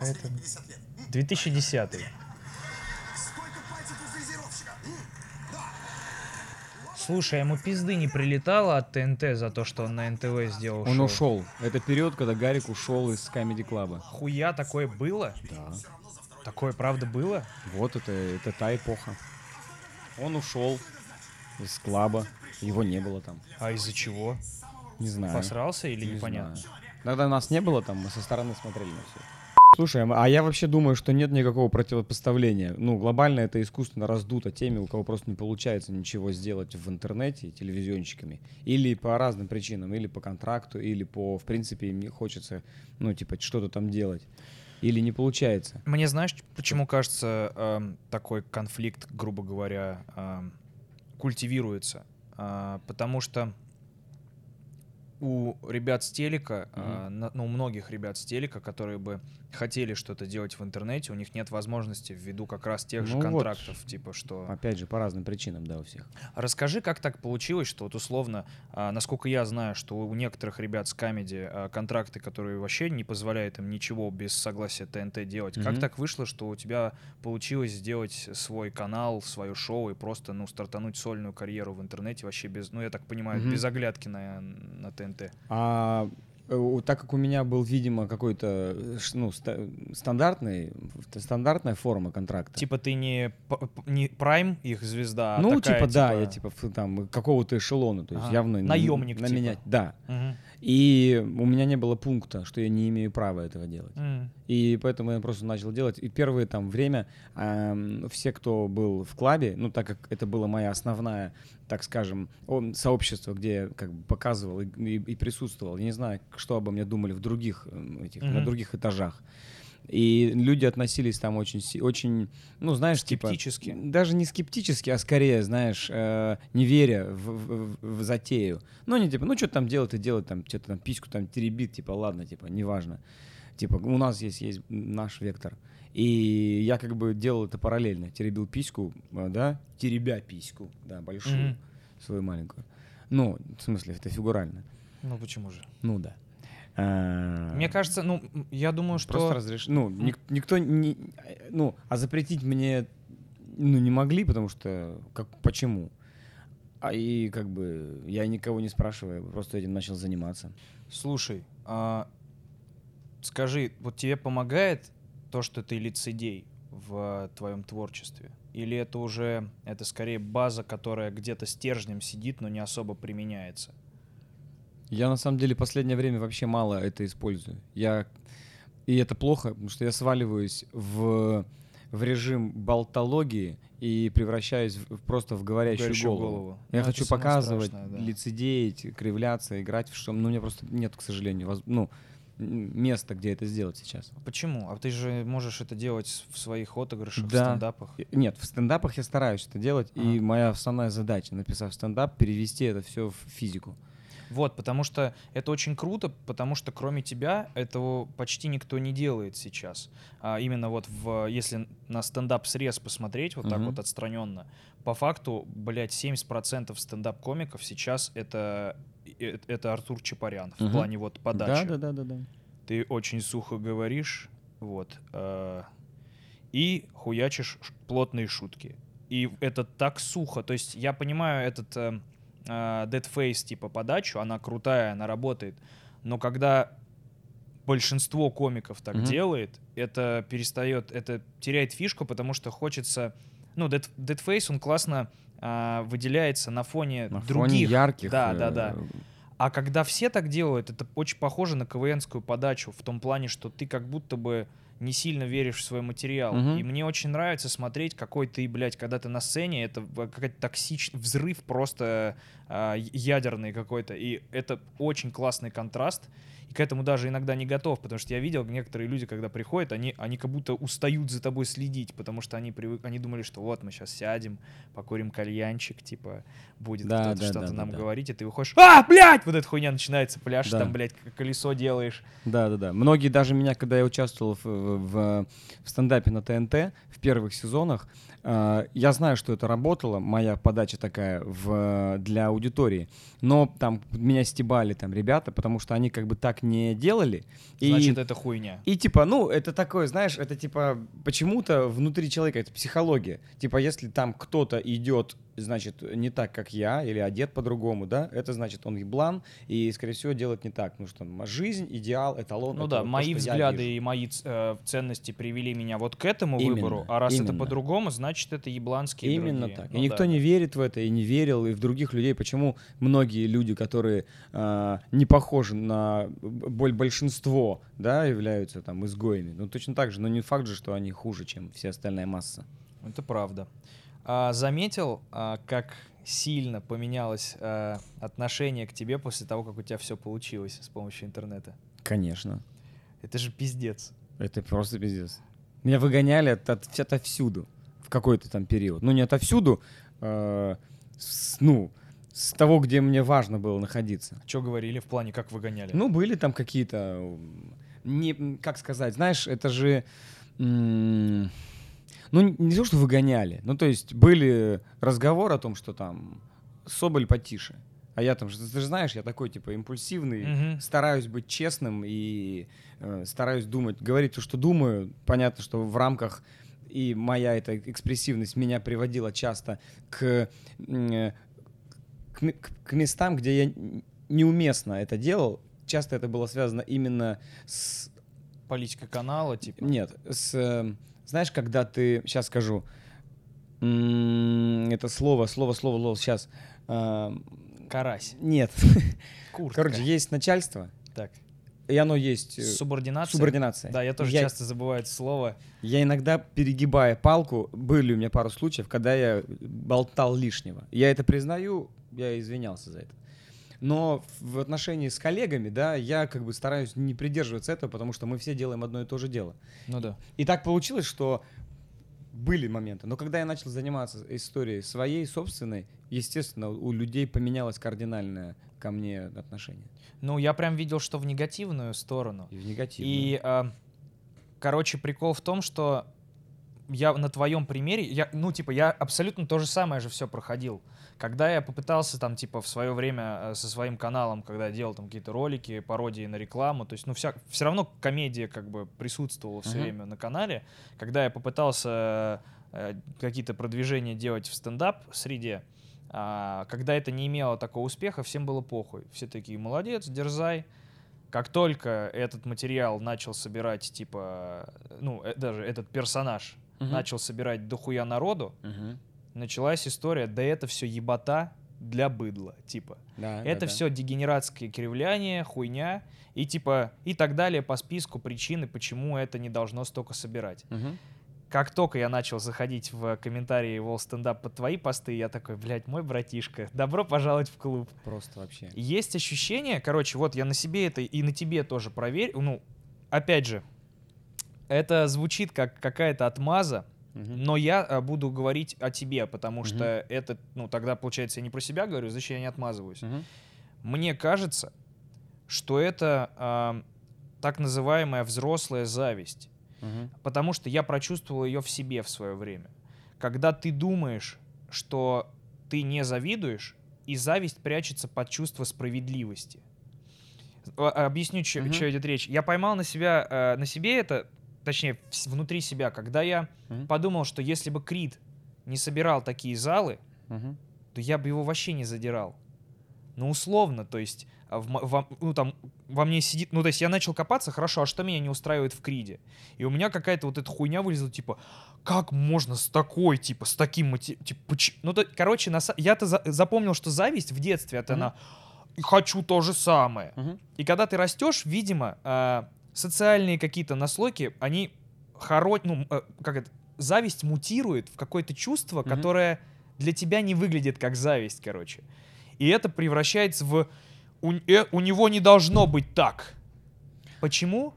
какая-то... 2010 Слушай, ему пизды не прилетало от ТНТ за то, что он на НТВ сделал Он шоу? ушел. Это период, когда Гарик ушел из Comedy Club. Хуя такое было? Да. Такое правда было? Вот это, это та эпоха. Он ушел из клаба. Его не было там. А из-за чего? Не знаю. Посрался или Не непонятно? знаю. Когда нас не было там, мы со стороны смотрели на все. Слушай, а я вообще думаю, что нет никакого противопоставления. Ну, глобально это искусственно раздуто теми, у кого просто не получается ничего сделать в интернете телевизионщиками. Или по разным причинам, или по контракту, или по, в принципе, им не хочется, ну, типа, что-то там делать. Или не получается. Мне знаешь, почему кажется эм, такой конфликт, грубо говоря, эм, культивируется? А, потому что у ребят с телека, а, на- ну, у многих ребят с телека, которые бы хотели что-то делать в интернете, у них нет возможности ввиду как раз тех же Ну вот. контрактов, типа что... Опять же, по разным причинам, да, у всех. Расскажи, как так получилось, что вот условно, а, насколько я знаю, что у некоторых ребят с камеди а, контракты, которые вообще не позволяют им ничего без согласия ТНТ делать. Как Мгм. так вышло, что у тебя получилось сделать свой канал, свое шоу и просто, ну, стартануть сольную карьеру в интернете вообще без, ну, я так понимаю, Мгм. без оглядки на, на ТНТ? А так как у меня был, видимо, какой-то э, ну, ста- стандартный, стандартная форма контракта. Типа ты не, не прайм их звезда, а ну, такая, типа, да, я типа там какого-то эшелона, то есть Ага. явно н- Наёмник, на типа. меня, да. Мгм. И у меня не было пункта, что я не имею права этого делать. М. И поэтому я просто начал делать. И первое там время ам, все, кто был в клабе, ну так как это была моя основная, так скажем, о- сообщество, где я как бы показывал и, и- и присутствовал. Я не знаю, что обо мне думали в других этих, на Мгм. других этажах. И люди относились там очень, очень, ну знаешь, типа Скептически. даже не скептически, а скорее, знаешь, э, не веря в, в- в затею. Ну, не типа, ну, что там делать и делать, там, что-то там письку там теребит, типа, ладно, типа, неважно. Типа, у нас есть, есть наш вектор. И я как бы делал это параллельно. Теребил письку, э, да, теребя письку, да, большую, Мгм. свою маленькую. Ну, в смысле, это фигурально. Ну почему же? Ну, да. А, Мне кажется, ну, я думаю, что... Просто разреш... Ну, ник- никто не... Ну, а запретить мне ну, не могли, потому что... Как, почему? А и как бы я никого не спрашиваю, просто этим начал заниматься. Слушай, а, скажи, вот тебе помогает то, что ты лицедей в твоем творчестве? Или это уже, это скорее база, которая где-то стержнем сидит, но не особо применяется? Я на самом деле последнее время вообще мало это использую. Я... И это плохо, потому что я сваливаюсь в, в режим болтологии и превращаюсь в- просто в говорящую, Говорящую голову. голову. Я Ну, хочу показывать, страшное, да. лицедеять, кривляться, играть в что. Но у меня просто нет, к сожалению, воз- ну, места, где это сделать сейчас. Почему? А ты же можешь это делать в своих отыгрышах, в Да. стендапах. И- Нет, в стендапах я стараюсь это делать, и Ага. моя основная задача, написав стендап, перевести это все в физику. Вот, потому что это очень круто, потому что кроме тебя этого почти никто не делает сейчас. А именно вот в, если на стендап срез посмотреть вот так Мгм. вот отстраненно, по факту, блядь, 70% стендап-комиков сейчас это, это Артур Чапарян в Мгм. плане вот подачи. Да, да, да, да, да. Ты очень сухо говоришь, вот, э, и хуячишь плотные шутки. И это так сухо. То есть я понимаю этот э, э, Dead Face типа подачу, она крутая, она работает. Но когда большинство комиков так Мгм. делает, это перестает, это теряет фишку, потому что хочется... Ну, Dead, Dead Face, он классно а, выделяется на фоне На других. фоне ярких. Да, э, да, да. А когда все так делают, это очень похоже на КВНскую подачу в том плане, что ты как будто бы не сильно веришь в свой материал. Мгм. И мне очень нравится смотреть, какой ты, блядь, когда ты на сцене, это какой-то токсичный взрыв просто я- ядерный какой-то. И это очень классный контраст. И к этому даже иногда не готов, потому что я видел некоторые люди, когда приходят, они, они как будто устают за тобой следить, потому что они, привык, они думали, что вот мы сейчас сядем, покурим кальянчик, типа будет Да, кто-то да, что-то да, да, нам да. говорить, и ты выходишь, а, блядь, вот эта хуйня начинается, пляж, Да. там, блядь, колесо делаешь. Да, да, да. Многие даже меня, когда я участвовал в в, в стендапе на ТНТ в первых сезонах. Э, я знаю, что это работало, моя подача такая в, для аудитории, но там меня стебали там ребята, потому что они как бы так не делали. Значит, это хуйня. И типа, ну, это такое, знаешь, это типа почему-то внутри человека, это психология. Типа, если там кто-то идет значит, не так, как я, или одет по-другому, да, это значит, он еблан, и, скорее всего, делать не так. Ну что, жизнь, идеал, эталон. Ну это да, вот мои то, взгляды и мои э, ценности привели меня вот к этому Именно, выбору, а раз это именно. по-другому, значит, это ебланские Именно другие. так. Ну и никто да. не верит в это, и не верил, и в других людей. Почему многие люди, которые а, не похожи на боль большинство, да, являются там изгоями? Ну, точно так же, но не факт же, что они хуже, чем вся остальная масса. Это правда. А, заметил, а, как сильно поменялось а, отношение к тебе после того, как у тебя все получилось с помощью интернета? Конечно. Это же пиздец. Это просто пиздец. Меня выгоняли от, от, отовсюду в какой-то там период. Ну, не отовсюду, э, с- ну, с того, где мне важно было находиться. Что говорили в плане, как выгоняли? Ну, были там какие-то, не, как сказать, знаешь, это же, м, ну, не то, что выгоняли, ну, то есть были разговоры о том, что там Соболь потише. А я там, ты же знаешь, я такой, типа, импульсивный, Мгм. стараюсь быть честным и э, стараюсь думать, говорить то, что думаю. Понятно, что в рамках и моя эта экспрессивность меня приводила часто к, э, к, к- местам, где я неуместно это делал. Часто это было связано именно с... Политика канала, типа. Нет, с... знаешь, когда ты... Сейчас скажу. Это слово, слово, слово, слово. Сейчас. Карась. Нет. Куртка. Короче, есть начальство, Так. и оно есть... э, Субординация? Субординация. Да, я тоже Я- часто забываю это слово. Я иногда, перегибая палку, были у меня пару случаев, когда я болтал лишнего. Я это признаю, я извинялся за это. Но в отношении с коллегами, да, я как бы стараюсь не придерживаться этого, потому что мы все делаем одно и то же дело. Ну да. И так получилось, что были моменты. Но когда я начал заниматься историей своей, собственной, естественно, у людей поменялось кардинальное ко мне отношение. Ну, я прям видел, что в негативную сторону. И в негативную. И, а, короче, прикол в том, что я на твоем примере, я, ну, типа, я абсолютно то же самое же все проходил. Когда я попытался там, типа, в свое время э, со своим каналом, когда я делал там какие-то ролики, пародии на рекламу, то есть, ну, вся, все равно комедия как бы присутствовала все Мгм. время на канале. Когда я попытался э, какие-то продвижения делать в стендап среде, а, когда это не имело такого успеха, всем было похуй. Все такие, молодец, дерзай. Как только этот материал начал собирать, типа, ну, э, даже этот персонаж Мгм. начал собирать дохуя народу, Мгм. Началась история, да это все ебота для быдла, типа. Да, это да, да. все дегенератское кривляние, хуйня, и типа, и так далее по списку причины, почему это не должно столько собирать. Мгм. Как только я начал заходить в комментарии Wall Stand под твои посты, я такой, блядь, мой братишка, добро пожаловать в клуб. Просто вообще. Есть ощущение, короче, вот я на себе это и на тебе тоже проверю. Ну, опять же, это звучит как какая-то отмаза, Но я а, буду говорить о тебе, потому что это, ну, тогда, получается, я не про себя говорю, значит, я не отмазываюсь. Мне кажется, что это а, так называемая взрослая зависть. Потому что я прочувствовал ее в себе в свое время. Когда ты думаешь, что ты не завидуешь, и зависть прячется под чувство справедливости. А- Объясню, что Мгм. идет речь. Я поймал на себя, э, на себе это, точнее, внутри себя, когда я Мгм. подумал, что если бы Крид не собирал такие залы, Мгм. то я бы его вообще не задирал. Ну, условно, то есть, а, в во, ну, там, во мне сидит... Ну, то есть я начал копаться, хорошо, а что меня не устраивает в Криде? И у меня какая-то вот эта хуйня вылезла, типа, как можно с такой, типа, с таким... Типа, Ну, то, короче, на я-то за- запомнил, что зависть в детстве, это Мгм. она... «И хочу то же самое. Мгм. И когда ты растешь, видимо, а, социальные какие-то наслойки, они хоро... ну, э, как это, зависть мутирует в какое-то чувство, Мгм. которое для тебя не выглядит как зависть, короче. И это превращается в... У, э, у него не должно быть так. Почему?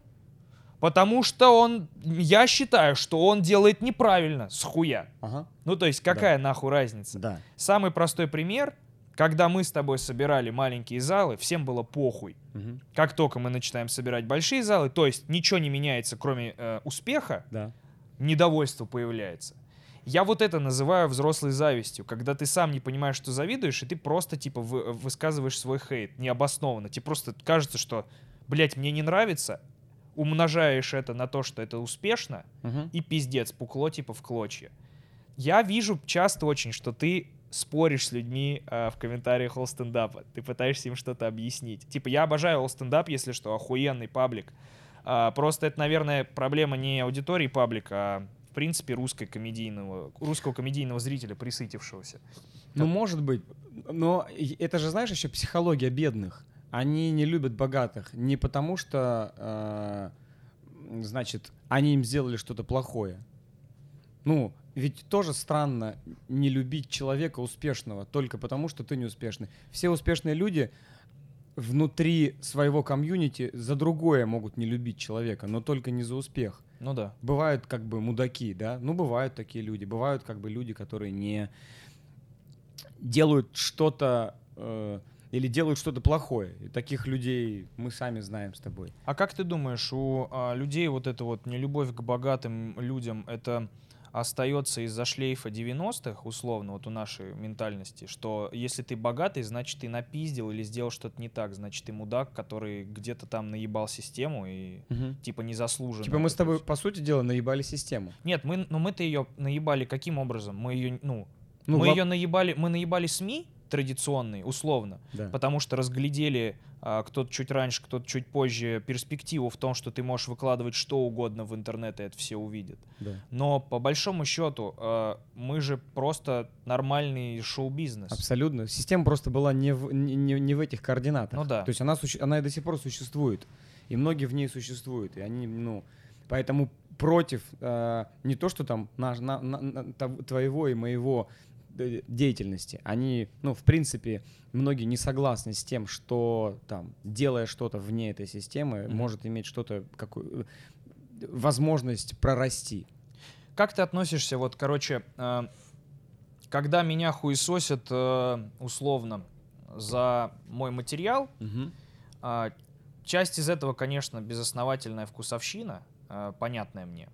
Потому что он... Я считаю, что он делает неправильно, с хуя. Ага. Ну, то есть, какая нахуй разница? Да. Самый простой пример. Когда мы с тобой собирали маленькие залы, всем было похуй. Мгм. Как только мы начинаем собирать большие залы, то есть ничего не меняется, кроме э, успеха, Да. недовольство появляется. Я вот это называю взрослой завистью, когда ты сам не понимаешь, что завидуешь, и ты просто, типа, вы- высказываешь свой хейт необоснованно. Тебе просто кажется, что, блядь, мне не нравится, умножаешь это на то, что это успешно, Мгм. и пиздец, пукло, типа, в клочья. Я вижу часто очень, что ты споришь с людьми э, в комментариях all стендапа. Ты пытаешься им что-то объяснить. Типа, я обожаю all стендап, если что, охуенный паблик. А, просто это, наверное, проблема не аудитории паблика, а в принципе русской комедийного, русского комедийного зрителя, присытившегося. Ну, может быть. Но это же, знаешь, еще психология бедных. Они не любят богатых не потому, что, э, значит, они им сделали что-то плохое. Ну, ведь тоже странно не любить человека успешного только потому, что ты не успешный. Все успешные люди внутри своего комьюнити за другое могут не любить человека, но только не за успех. Ну да. Бывают как бы мудаки, да, ну бывают такие люди, бывают как бы люди, которые не делают что-то э, или делают что-то плохое. И таких людей мы сами знаем с тобой. А как ты думаешь, у а, людей вот эта вот нелюбовь к богатым людям, это остается из-за шлейфа 90-х, условно, вот у нашей ментальности, что если ты богатый, значит, ты напиздил или сделал что-то не так, значит, ты мудак, который где-то там наебал систему и типа незаслуженно. Типа мы с тобой, по сути дела, наебали систему. Нет, мы, ну мы-то ее наебали каким образом? Мы ее, ну, Ну, мы во- ее наебали, мы наебали СМИ традиционные, условно, Да. потому что разглядели а, кто-то чуть раньше, кто-то чуть позже перспективу в том, что ты можешь выкладывать что угодно в интернет, и это все увидят. да. Но по большому счету а, мы же просто нормальный шоу-бизнес. Абсолютно. Система просто была не в, не, не- не в этих координатах. Ну да. То есть она, она и до сих пор существует. И многие в ней существуют. И они, ну, поэтому против э, не то, что там наш- на- на- на- тв- твоего и моего деятельности. Они, ну, в принципе, многие не согласны с тем, что там, делая что-то вне этой системы, Мгм. может иметь что-то, какую возможность прорасти. Как ты относишься, вот, короче, э, когда меня хуесосят э, условно за мой материал, А, часть из этого, конечно, безосновательная вкусовщина, а, понятная мне.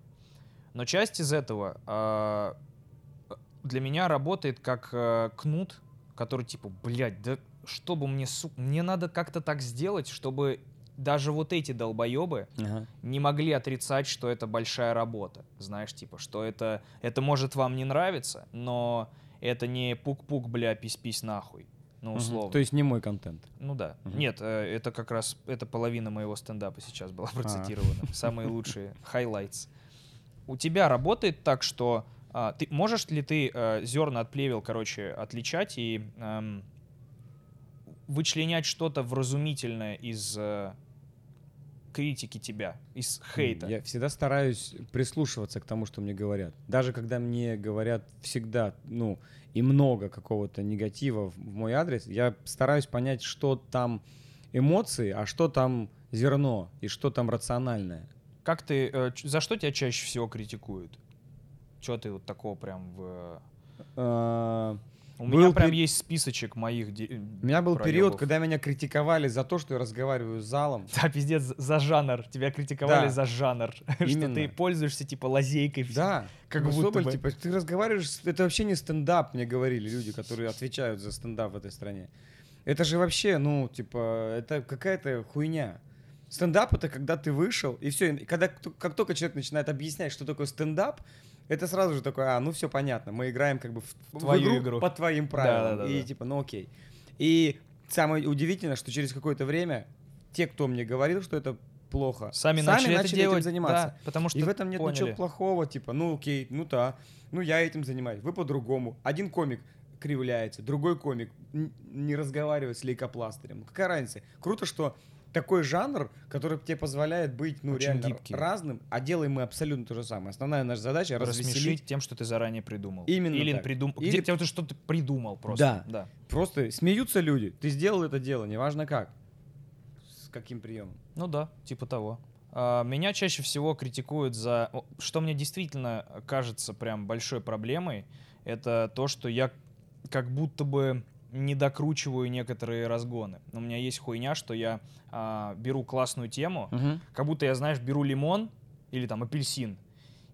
Но часть из этого а, для меня работает как а, кнут, который типа, блядь, да чтобы мне, сука, мне надо как-то так сделать, чтобы даже вот эти долбоебы Ага. не могли отрицать, что это большая работа. Знаешь, типа, что это, это может вам не нравиться, но это не пук-пук, бля, пись-пись нахуй. Ну, условно. То есть не мой контент. Ну да. Мгм. Нет, э, это как раз это половина моего стендапа сейчас А. была процитирована. Самые лучшие highlights. У тебя работает так, что а, ты можешь ли ты э, зерна от плевел, короче, отличать и эм, вычленять что-то вразумительное из э, критики тебя, из хейта? Я всегда стараюсь прислушиваться к тому, что мне говорят. Даже когда мне говорят всегда, ну, и много какого-то негатива в мой адрес, я стараюсь понять, что там эмоции, а что там зерно и что там рациональное. Как ты, э, за что тебя чаще всего критикуют? Че ты вот такого прям в... А, У меня прям пер- есть списочек моих... де- У меня был период, когда меня критиковали за то, что я разговариваю с залом. Да, пиздец, за жанр. Тебя критиковали Да. за жанр. Что ты пользуешься, типа, лазейкой. Да, Как Ну, будто Соболь, бы. типа, ты разговариваешь, это вообще не стендап, мне говорили люди, которые отвечают за стендап в этой стране. Это же вообще, ну, типа, это какая-то хуйня. Стендап это когда ты вышел, и все, когда кто- как только человек начинает объяснять, что такое стендап, это сразу же такое, а, ну все понятно, мы играем как бы в, в Твою игру. по твоим правилам. Да-да-да-да. и типа, ну окей. И самое удивительное, что через какое-то время те, кто мне говорил, что это плохо, Сами, начали, это делать. этим заниматься. Да, потому что И в этом нет поняли. ничего плохого, типа, ну окей, ну да, ну я этим занимаюсь, вы по-другому. Один комик кривляется, другой комик не разговаривает с лейкопластырем. Какая разница? Круто, что такой жанр, который тебе позволяет быть, ну, Очень реально гибкий. разным, а делаем мы абсолютно то же самое. Основная наша задача — развеселить. тем, что ты заранее придумал. Именно Или так. придум... Или- Где, тем, ты что-то придумал просто. Да. Просто смеются люди. Ты сделал это дело, неважно как. С каким приемом. Ну да, типа того. А, Меня чаще всего критикуют за... Что мне действительно кажется прям большой проблемой, это то, что я как будто бы не докручиваю некоторые разгоны. У меня есть хуйня, что я а, беру классную тему, Мгм. как будто я, знаешь, беру лимон или там апельсин,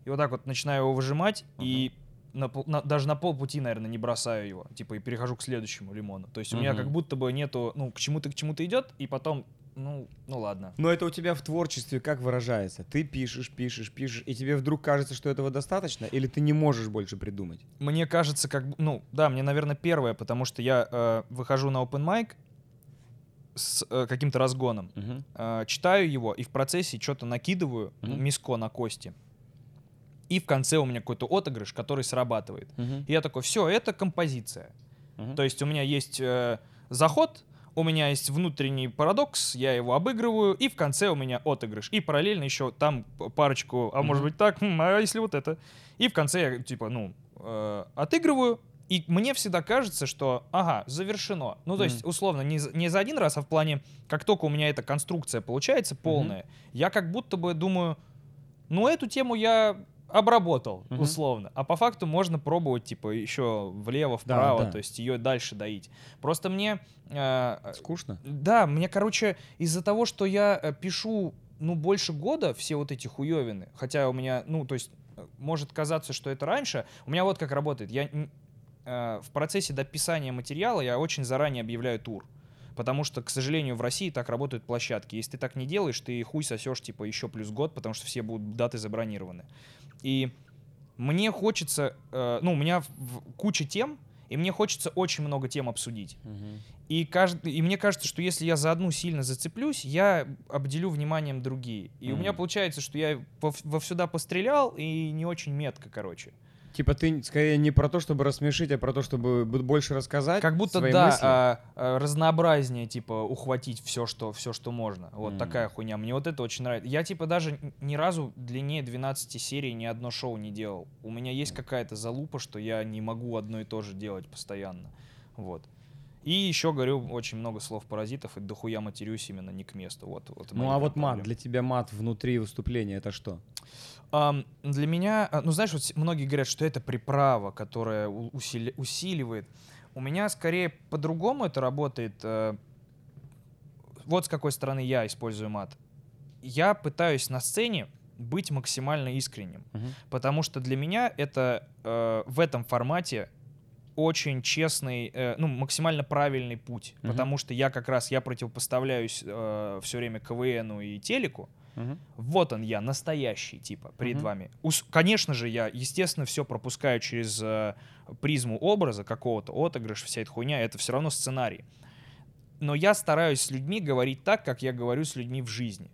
и вот так вот начинаю его выжимать, и на на- даже на полпути, наверное, не бросаю его, типа, и перехожу к следующему лимону. То есть у меня как будто бы нету, ну, к чему-то, к чему-то идет, и потом, ну, ну ладно. Но это у тебя в творчестве как выражается? Ты пишешь, пишешь, пишешь, и тебе вдруг кажется, что этого достаточно, или ты не можешь больше придумать? Мне кажется, как, ну, да, мне, наверное, первое, потому что я э, выхожу на open mic с э, каким-то разгоном, Мгм. э, читаю его и в процессе что-то накидываю, Мгм. миско на кости. И в конце у меня какой-то отыгрыш, который срабатывает. Мгм. И я такой, все, это композиция. Мгм. То есть у меня есть э, заход, у меня есть внутренний парадокс, я его обыгрываю, и в конце у меня отыгрыш. И параллельно еще там парочку, а может быть так, хм, а если вот это? И в конце я, типа, ну, э, отыгрываю, и мне всегда кажется, что, ага, завершено. Ну, то есть, условно, не, не за один раз, а в плане, как только у меня эта конструкция получается полная, я как будто бы думаю, ну, эту тему я обработал, Мгм. условно. А по факту можно пробовать, типа, еще влево, вправо, да. то есть ее дальше доить. Просто мне... э, Скучно? да, мне, короче, из-за того, что я э, пишу, ну, больше года все вот эти хуевины, хотя у меня, ну, то есть, э, может казаться, что это раньше, у меня вот как работает. Я э, в процессе дописания материала я очень заранее объявляю тур. Потому что, к сожалению, в России так работают площадки. Если ты так не делаешь, ты хуй сосешь, типа, еще плюс год, потому что все будут даты забронированы. И мне хочется, э, ну, у меня в- в- куча тем, и мне хочется очень много тем обсудить. Мгм. И, кажд... и мне кажется, что если я за одну сильно зацеплюсь, я обделю вниманием другие. И у меня получается, что я во, во сюда пострелял и не очень метко, короче. Типа ты скорее не про то, чтобы рассмешить, а про то, чтобы больше рассказать Как будто, свои да, мысли? а, а, разнообразнее, типа, ухватить все, что, все, что можно. Вот Мгм. такая хуйня. Мне вот это очень нравится. Я, типа, даже ни разу длиннее 12 серий ни одно шоу не делал. У меня есть какая-то залупа, что я не могу одно и то же делать постоянно. Вот. И еще говорю очень много слов-паразитов и дохуя матерюсь именно не к месту. Вот, вот Ну а вот мат, проблемы. для тебя мат внутри выступления это что? Для меня, а, ну знаешь, вот многие говорят, что это приправа, которая усили- усиливает. У меня скорее по-другому это работает. э, Вот с какой стороны я использую мат. Я пытаюсь на сцене быть максимально искренним, потому что для меня это э, в этом формате очень честный, э, ну максимально правильный путь, Мгм. потому что я как раз я противопоставляюсь все время КВНу и телеку, Мгм. вот он я, настоящий, типа, перед Мгм. вами. Ус- Конечно же, я, естественно, все пропускаю через э, призму образа какого-то, отыгрыш, вся эта хуйня, это все равно сценарий. Но я стараюсь с людьми говорить так, как я говорю с людьми в жизни.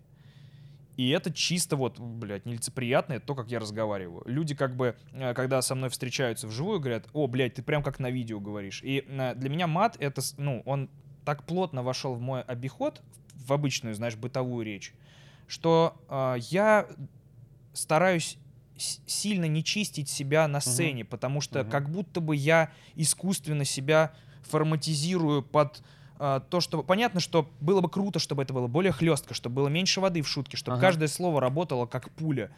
И это чисто вот, блядь, нелицеприятно, это то, как я разговариваю. Люди как бы, э, когда со мной встречаются вживую, говорят, о, блядь, ты прям как на видео говоришь. И э, для меня мат, это, ну, он так плотно вошел в мой обиход, в обычную, знаешь, бытовую речь, что э, я стараюсь сильно не чистить себя на сцене, потому что Мгм. как будто бы я искусственно себя форматизирую под э, то, что понятно, что было бы круто, чтобы это было более хлестко, чтобы было меньше воды в шутке, чтобы Ага. каждое слово работало как пуля.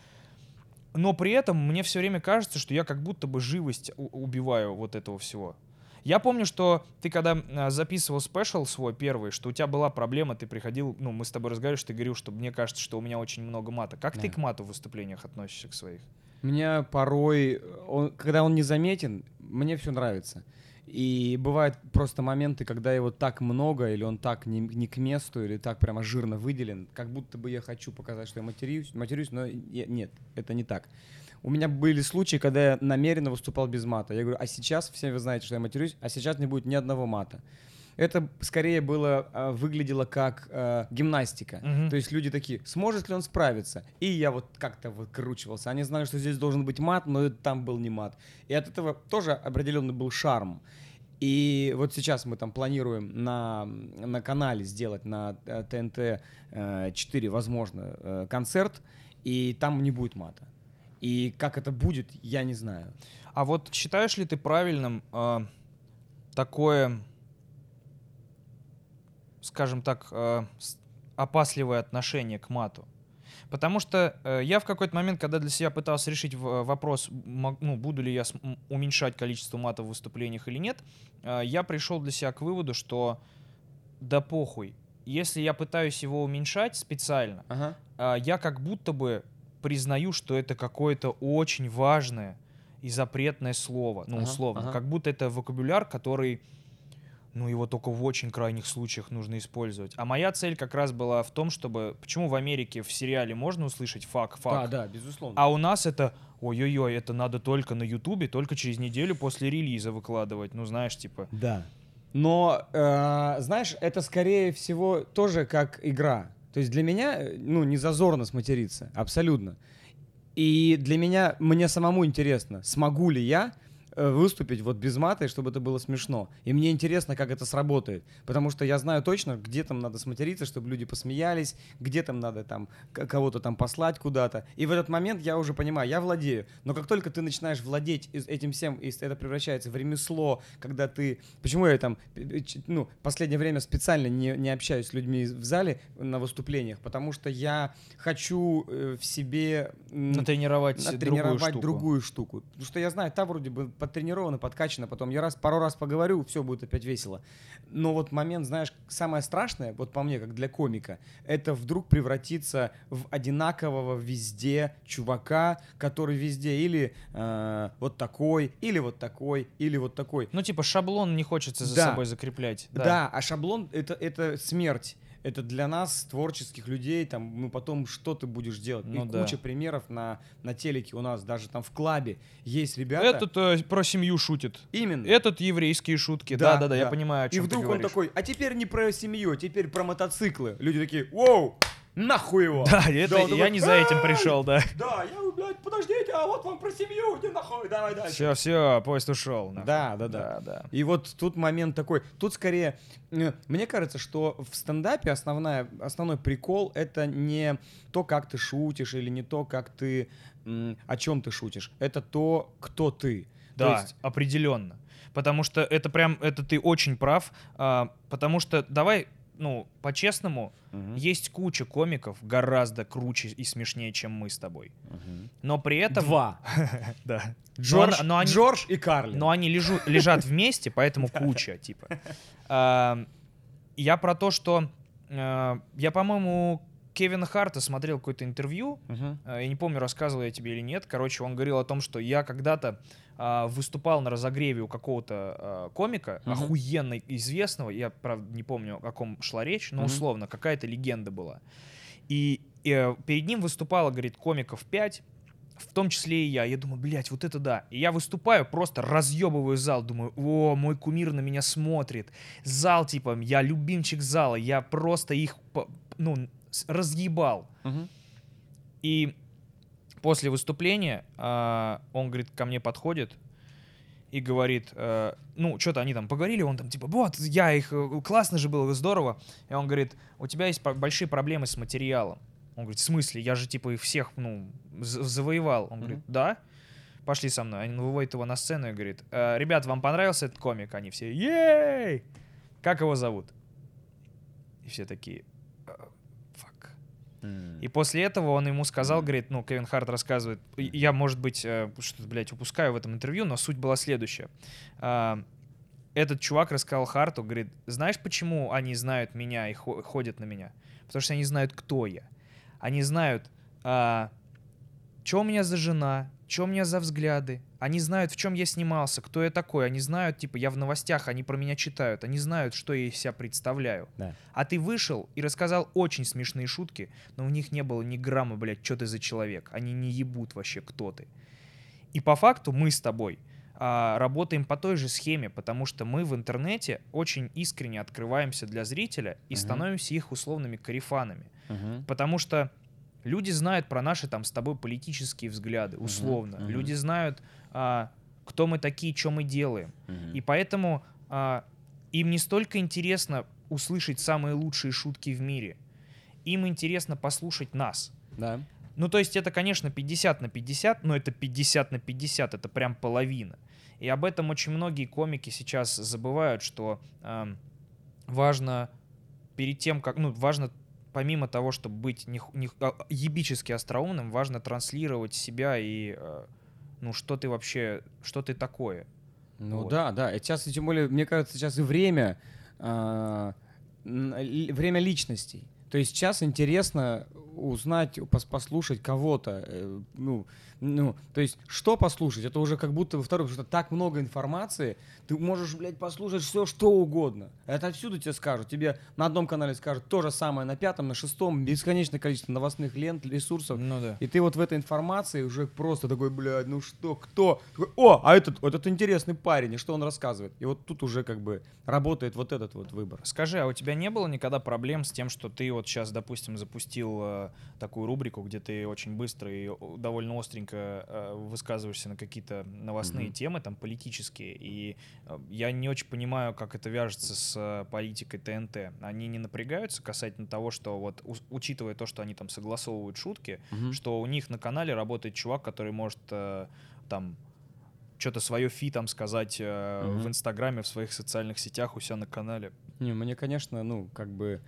Но при этом мне все время кажется, что я как будто бы живость убиваю вот этого всего. Я помню, что ты когда а, записывал спешл свой первый, что у тебя была проблема, ты приходил, ну, мы с тобой разговаривали, что ты говорил, что мне кажется, что у меня очень много мата. Как ты Да. к мату в выступлениях относишься к своих? Меня порой, он, когда он незаметен, мне все нравится. И бывают просто моменты, когда его так много, или он так не, не к месту, или так прямо жирно выделен, как будто бы я хочу показать, что я матерюсь, матерюсь но я- нет, это не так. У меня были случаи, когда я намеренно выступал без мата. Я говорю, а сейчас, все вы знаете, что я матерюсь, а сейчас не будет ни одного мата. Это скорее было, а, выглядело как а, гимнастика. Мгм. То есть люди такие, сможет ли он справиться? И я вот как-то выкручивался. Они знали, что здесь должен быть мат, но там был не мат. И от этого тоже определенный был шарм. И вот сейчас мы там планируем на, на канале сделать на э, ТНТ э, 4, возможно, э, концерт, и там не будет мата. И как это будет, я не знаю. А вот считаешь ли ты правильным а, такое, скажем так, с- опасливое отношение к мату? Потому что э, я в какой-то момент, когда для себя пытался решить вопрос, ну, буду ли я уменьшать количество мата в выступлениях или нет, э, я пришел для себя к выводу, что да похуй. Если я пытаюсь его уменьшать специально, Ага. а, я как будто бы признаю, что это какое-то очень важное и запретное слово, ну, Ага, условно. ага. Как будто это вокабуляр, который, ну, его только в очень крайних случаях нужно использовать. А моя цель как раз была в том, чтобы... Почему в Америке в сериале можно услышать фак, фак, Да, да, безусловно. а у нас это... Ой-ой-ой, это надо только на Ютубе, только через неделю после релиза выкладывать. Ну, знаешь, типа... Да. Но, э, знаешь, это скорее всего тоже как игра. То есть для меня, э, ну, не зазорно сматериться, абсолютно. И для меня, мне самому интересно, смогу ли я выступить вот без мата, и чтобы это было смешно. И мне интересно, как это сработает. Потому что я знаю точно, где там надо сматериться, чтобы люди посмеялись, где там надо там кого-то там послать куда-то. И в этот момент я уже понимаю, я владею. Но как только ты начинаешь владеть этим всем, и это превращается в ремесло, когда ты... Почему я там, э, ну, последнее время специально не, не общаюсь с людьми в зале на выступлениях, потому что я хочу э, в себе... м, Натренировать, другую натренировать штуку. другую штуку. Потому что я знаю, та вроде бы подтренирована, подкачана, потом я раз пару раз поговорю, все будет опять весело. Но вот момент, знаешь, самое страшное, вот по мне, как для комика, это вдруг превратиться в одинакового везде чувака, который везде или э, вот такой, или вот такой, или вот такой. Ну, типа, шаблон не хочется за Да. собой закреплять. Да, а шаблон это, это смерть. Это для нас, творческих людей, там, ну, потом что ты будешь делать? Ну И да. куча примеров на, на телеке у нас, даже там в клабе есть ребята. Этот э, про семью шутит. Именно. Этот еврейские шутки. Да, да, да, я понимаю, о И чем вдруг ты он такой, а теперь не про семью, теперь про мотоциклы. Люди такие, воу, нахуй его. Да, это, он я такой, не за этим «Эй, пришел, да. Да, я, блядь, подождите, а вот вам про семью, иди нахуй, давай дальше. Все, все, поезд ушел. нахуй. Да, да, да. да, да. И вот тут момент такой. Тут скорее, э, мне кажется, что в стендапе основная, основной прикол это не то, как ты шутишь, или не то, как ты, о чем ты шутишь. Это то, кто ты. То Да, есть- определенно. Потому что это прям, это ты очень прав. а, потому что давай, ну, по-честному, Мгм. есть куча комиков гораздо круче и смешнее, чем мы с тобой. Мгм. Но при этом... Два. Да. Джордж, но они- Джордж и Карли. Но они лежу- лежат вместе, поэтому куча, типа. Я про то, что а, я, по-моему, Кевина Харта смотрел какое-то интервью, а, я не помню, рассказывал я тебе или нет. Короче, он говорил о том, что я когда-то а, выступал на разогреве у какого-то а, комика, Мгм. охуенно известного, я, правда, не помню, о каком шла речь, но Мгм. условно, какая-то легенда была. И, э, перед ним выступало, говорит, комиков 5, в том числе и я. Я думаю, блядь, вот это да. И я выступаю, просто разъебываю зал. Думаю, о, мой кумир на меня смотрит. Зал, типа, я любимчик зала. Я просто их, ну, разъебал. Мгм. И после выступления а, он, говорит, ко мне подходит и говорит, э, ну, что-то они там поговорили, он там типа, вот, я их, э, классно же было, здорово. И он говорит, у тебя есть большие проблемы с материалом. Он говорит, в смысле? Я же, типа, их всех, ну, завоевал. Он говорит, Мгм. да. Пошли со мной. Они выводят его на сцену и говорит, «Э, ребят, вам понравился этот комик? Они все, ей! Как его зовут? И все такие, «Э. И после этого он ему сказал, говорит, ну, Кевин Харт рассказывает, я, может быть, э, что-то, блядь, упускаю в этом интервью, но суть была следующая. А, Этот чувак рассказал Харту, говорит, знаешь, почему они знают меня и хо- ходят на меня? Потому что они знают, кто я. Они знают, что у меня за жена, что у меня за взгляды. Они знают, в чем я снимался, кто я такой. Они знают, типа, я в новостях, они про меня читают. Они знают, что я из себя представляю. Да. А ты вышел и рассказал очень смешные шутки, но у них не было ни грамма, блядь, что ты за человек. Они не ебут вообще, кто ты. И по факту мы с тобой а, работаем по той же схеме, потому что мы в интернете очень искренне открываемся для зрителя и Мгм. становимся их условными карифанами. Мгм. Потому что люди знают про наши там с тобой политические взгляды, условно. мгм. Люди знают, кто мы такие, что мы делаем. Мгм. И поэтому а, им не столько интересно услышать самые лучшие шутки в мире, им интересно послушать нас. Да. Ну, то есть это, конечно, 50 на 50, но это 50 на 50, это прям половина. И об этом очень многие комики сейчас забывают, что ам, важно перед тем, как, ну, важно помимо того, чтобы быть не, не, а, ебически остроумным, важно транслировать себя и, э, ну, что ты вообще, что ты такое. Ну Вот. да, да. И сейчас, тем более, мне кажется, сейчас и время, ли- время личностей. То есть сейчас интересно узнать, пос- послушать кого-то. э, Ну, ну, то есть что послушать? Это уже как будто во потому что так много информации, ты можешь, блядь, послушать все, что угодно. Это отсюда тебе скажут. Тебе на одном канале скажут то же самое, на пятом, на шестом, бесконечное количество новостных лент, ресурсов. Ну да. И ты вот в этой информации уже просто такой, блядь, ну что, кто? Такой, О, а этот, вот этот интересный парень, и что он рассказывает? И вот тут уже как бы работает вот этот вот выбор. Скажи, а у тебя не было никогда проблем с тем, что ты вот сейчас, допустим, запустил э, такую рубрику, где ты очень быстро и довольно остренько э, высказываешься на какие-то новостные Мгм. темы, там, политические, и э, я не очень понимаю, как это вяжется с э, политикой ТНТ. Они не напрягаются касательно того, что вот, ус- учитывая то, что они там согласовывают шутки, что у них на канале работает чувак, который может э, там что-то свое фи там сказать э, Мгм. в Инстаграме, в своих социальных сетях у себя на канале. Не, мне, конечно, ну, как бы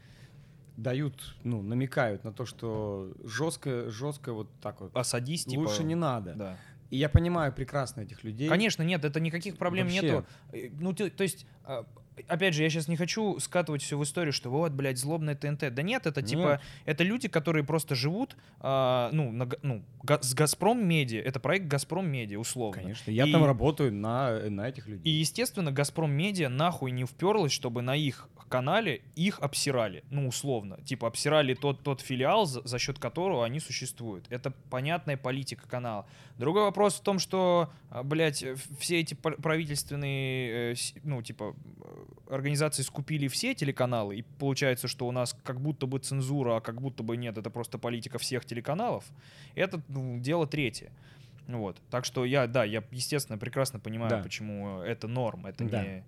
дают, ну, намекают на то, что жестко, жестко вот так вот. Осадись, типа... Лучше не надо. Да. И я понимаю прекрасно этих людей. Конечно, нет, это никаких проблем Вообще. нету. Э, Ну, ты- то есть, а, опять же, я сейчас не хочу скатывать все в историю, что вот, блядь, злобное ТНТ. Да нет, это типа, Нет. это люди, которые просто живут, а, ну, на ну, га- с Газпром Медиа. Это проект Газпром Медиа, условно. Конечно. Я И- там работаю на, на этих людей. И, естественно, Газпром Медиа нахуй не вперлась, чтобы на их канале их обсирали. Ну, условно. Типа, обсирали тот, тот филиал, за, за счет которого они существуют. Это понятная политика канала. Другой вопрос в том, что, а, блядь, э, все эти пр- правительственные, э, ну, типа, э, организации скупили все телеканалы, и получается, что у нас как будто бы цензура, а как будто бы нет, это просто политика всех телеканалов. Это ну, дело третье. Вот. Так что я, да, я, естественно, прекрасно понимаю, Да. почему это норм. Это Да. не...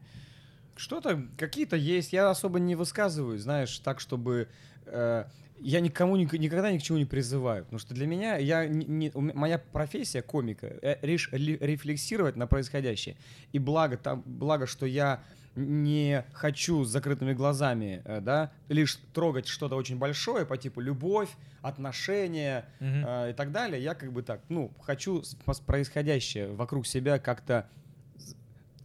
Что-то, какие-то есть. Я особо не высказываю, знаешь, так, чтобы... э, я никому ник- никогда ни к чему не призываю. Потому что для меня, я не- не- моя профессия комика, э, реш- ли- рефлексировать на происходящее. И благо, там, благо, что я не хочу с закрытыми глазами, э, да, лишь трогать что-то очень большое по типу любовь, отношения, Мгм. э, и так далее, я как бы так, ну, хочу происходящее вокруг себя как-то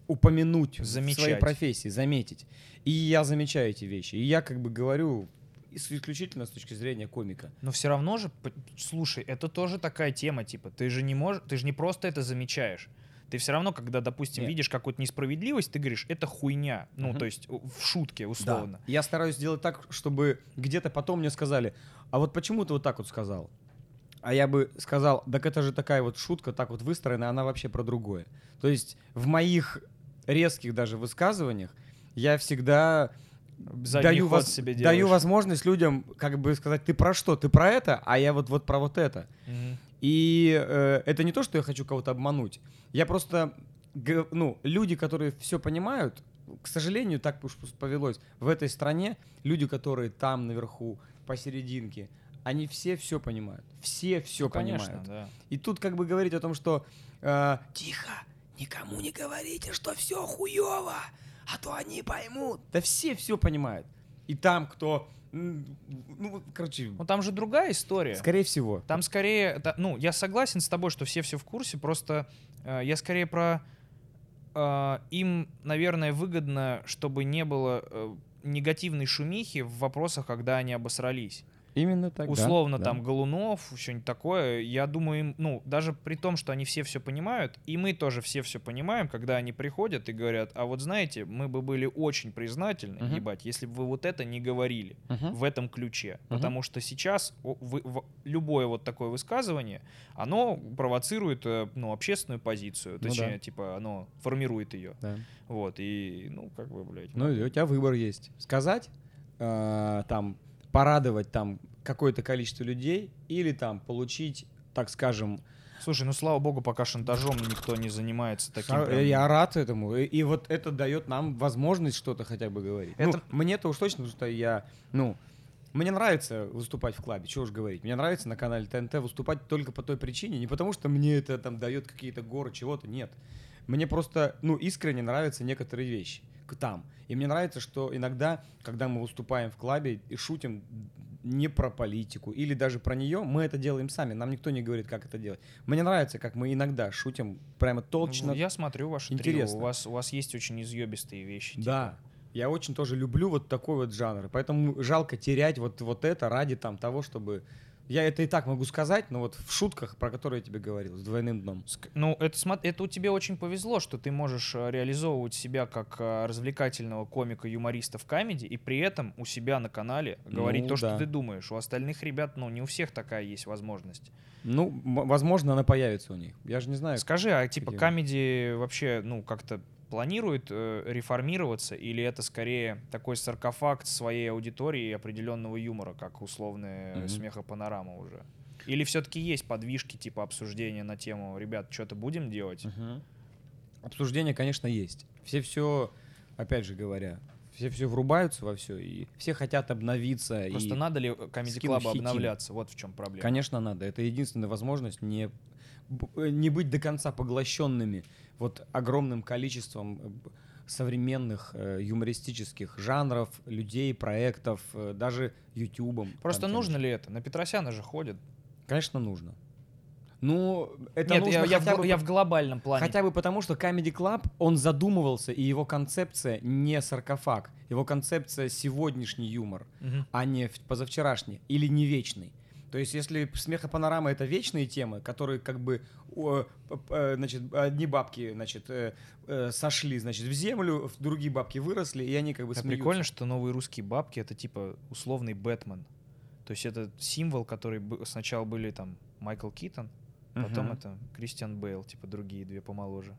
упомянуть в своей Замечать. профессии, заметить. И я замечаю эти вещи. И я как бы говорю ис- исключительно с точки зрения комика. Но все равно же, слушай, это тоже такая тема, типа, ты же не можешь, ты же не просто это замечаешь. Ты все равно, когда, допустим, Нет. видишь какую-то несправедливость, ты говоришь, это хуйня. Ну, то есть в шутке, условно. Я стараюсь сделать так, чтобы где-то потом мне сказали, а вот почему ты вот так вот сказал? А я бы сказал, так это же такая вот шутка, так вот выстроена, она вообще про другое. То есть в моих резких даже высказываниях я всегда Задний даю, воз- себе даю возможность людям как бы сказать, ты про что? Ты про это, а я вот, вот про вот это. Мгм. И э, это не то, что я хочу кого-то обмануть. Я просто, ну, люди, которые все понимают, к сожалению, так уж повелось, в этой стране люди, которые там наверху, посерединке, они все все понимают. Все все Ну, конечно, понимают. да. И тут как бы говорить о том, что э, тихо, никому не говорите, что все хуево, а то они поймут. Да все все понимают. И там, кто, ну, короче, Ну, там же другая история. скорее всего. Там скорее, да, ну, я согласен с тобой, что все все в курсе, просто э, я скорее про э, им, наверное, выгодно, чтобы не было э, негативной шумихи в вопросах, когда они обосрались. Именно так. да, Условно, да. там, Голунов, что-нибудь такое. Я думаю, им, ну, даже при том, что они все все понимают, и мы тоже все все понимаем, когда они приходят и говорят, а вот знаете, мы бы были очень признательны, Мгм. ебать, если бы вы вот это не говорили Мгм. в этом ключе. Мгм. Потому что сейчас вы- в- любое вот такое высказывание, оно провоцирует э, ну, общественную позицию. Ну Точнее, да. типа, оно формирует ее. Да. Вот, и, ну, как бы, блядь. Ну, и у тебя выбор есть. Сказать, э, там, порадовать там какое-то количество людей или там получить, так скажем, Слушай, ну, слава богу, пока шантажом никто не занимается таким. Ша- прям- Я рад этому. И, и вот это дает нам возможность что-то хотя бы говорить. Это- Ну, мне-то уж точно, потому что я, ну, мне нравится выступать в клабе, чего уж говорить. Мне нравится на канале ТНТ выступать только по той причине, не потому что мне это там дает какие-то горы чего-то, нет. Мне просто, ну, искренне нравятся некоторые вещи к- там. И мне нравится, что иногда, когда мы выступаем в клабе и шутим не про политику или даже про нее, мы это делаем сами. Нам никто не говорит, как это делать. Мне нравится, как мы иногда шутим прямо точно. Ну, я смотрю ваше интересно. трио, у вас, у вас есть очень изъебистые вещи. типа. Да. Я очень тоже люблю вот такой вот жанр. Поэтому жалко терять вот, вот это ради там того, чтобы... Я это и так могу сказать, но вот в шутках, про которые я тебе говорил, с двойным дном. Ну, это, это у тебя очень повезло, что ты можешь э, реализовывать себя как э, развлекательного комика-юмориста в камеди, и при этом у себя на канале говорить Ну, то, что да. ты думаешь. У остальных ребят, ну, не у всех такая есть возможность. Ну, возможно, она появится у них. Я же не знаю. Скажи, а типа камеди вообще, ну, как-то планирует э, реформироваться, или это скорее такой саркофаг своей аудитории и определенного юмора, как условная Мгм. смехопанорама уже? Или все-таки есть подвижки типа обсуждения на тему, ребят, что-то будем делать? Мгм. Обсуждение, конечно, есть. Все все, опять же говоря, все все врубаются во все, и все хотят обновиться. Просто и, надо ли скинуть Club хитин. обновляться? Вот в чем проблема. Конечно, надо. Это единственная возможность не, э, не быть до конца поглощенными вот огромным количеством э, современных э, юмористических жанров, людей, проектов, э, даже Ютубом. Просто тем нужно ли это? На Петросяна же ходят. Конечно, нужно. Ну, это Нет, нужно я, я в, бы я в глобальном плане. Хотя бы потому, что Comedy Club, он задумывался, и его концепция не саркофаг. Его концепция сегодняшний юмор, Мгм. а не позавчерашний или не вечный. То есть, если смехопанорама это вечные темы, которые как бы, п- значит, одни бабки, значит, э, э, сошли, значит, в землю, другие бабки выросли, и они как бы Да смеются. прикольно, что новые русские бабки это типа условный Бэтмен. То есть это символ, который сначала были там Майкл Китон, потом Мгм. это Кристиан Бейл, типа другие две помоложе.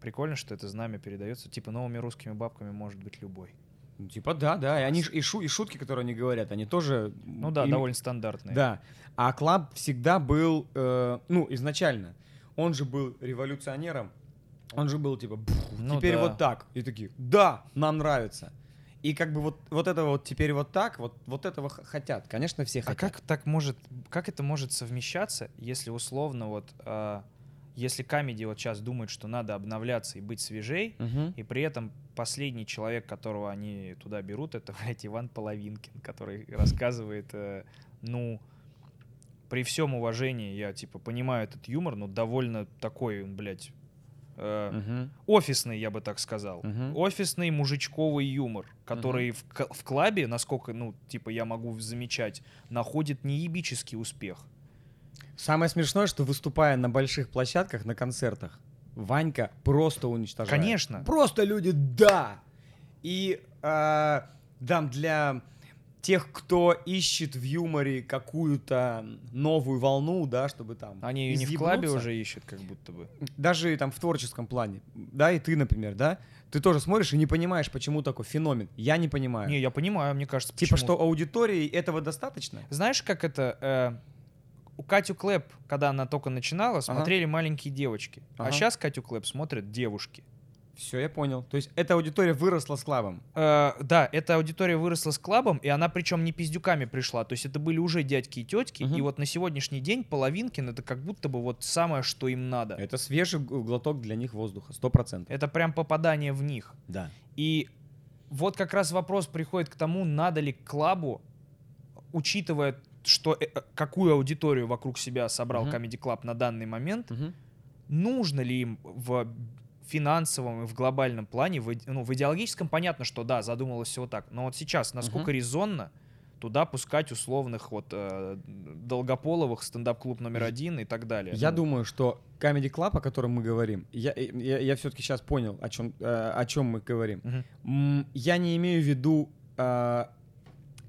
Прикольно, что это знамя передается. Типа новыми русскими бабками может быть любой. Ну, Типа да, да, и они и, шу- и шутки, которые они говорят, они тоже. Ну да, им- довольно стандартные. Да. А Club всегда был, э, ну, изначально, он же был революционером, он же был типа, «Пф, Ну теперь да. вот так. И такие, да, нам нравится. И как бы вот, вот это вот теперь вот так, вот, вот этого хотят. Конечно, все А хотят. как так может, как это может совмещаться, если условно вот, а, если Comedy вот сейчас думает, что надо обновляться и быть свежей, Мгм. И при этом последний человек, которого они туда берут, это, блядь, Иван Половинкин, который рассказывает, э, ну, при всем уважении, я, типа, понимаю этот юмор, но довольно такой, блядь, э, Мгм. офисный, я бы так сказал. Мгм. Офисный мужичковый юмор, который в, к- в клабе, насколько, ну, типа, я могу замечать, находит неебический успех. Самое смешное, что выступая на больших площадках, на концертах, Ванька просто уничтожает. Конечно. Просто люди, да. И э, дам для тех, кто ищет в юморе какую-то новую волну, да, чтобы там Они ее не в клабе уже ищут, как будто бы. даже там в творческом плане, да, и ты, например, да, ты тоже смотришь и не понимаешь, почему такой феномен. Я не понимаю. Не, я понимаю, мне кажется, типа, почему. что аудитории этого достаточно? Знаешь, как это... э, у Катю Клэп, когда она только начинала, смотрели маленькие девочки. А Ага. сейчас Катю Клэп смотрят девушки. Все, я понял. То есть эта аудитория выросла с клабом. Э, да, эта аудитория выросла с клабом, и она причем не пиздюками пришла. То есть это были уже дядьки и тетки, Мгм. и вот на сегодняшний день Половинкин это как будто бы вот самое, что им надо. Это свежий глоток для них воздуха, сто процентов. Это прям попадание в них. Да. И вот как раз вопрос приходит к тому, надо ли клабу, учитывая, что э, э, какую аудиторию вокруг себя собрал Мгм. Comedy Club на данный момент, нужно ли им в финансовом и в глобальном плане, в, ну, в идеологическом понятно, что да, задумалось всего так, но вот сейчас насколько Мгм. резонно туда пускать условных вот э, долгополовых стендап-клуб номер один и так далее. Я Ну, думаю, что Comedy Club, о котором мы говорим, я, я, все-таки сейчас понял, о чем, э, о чем мы говорим. М, Я не имею в виду э,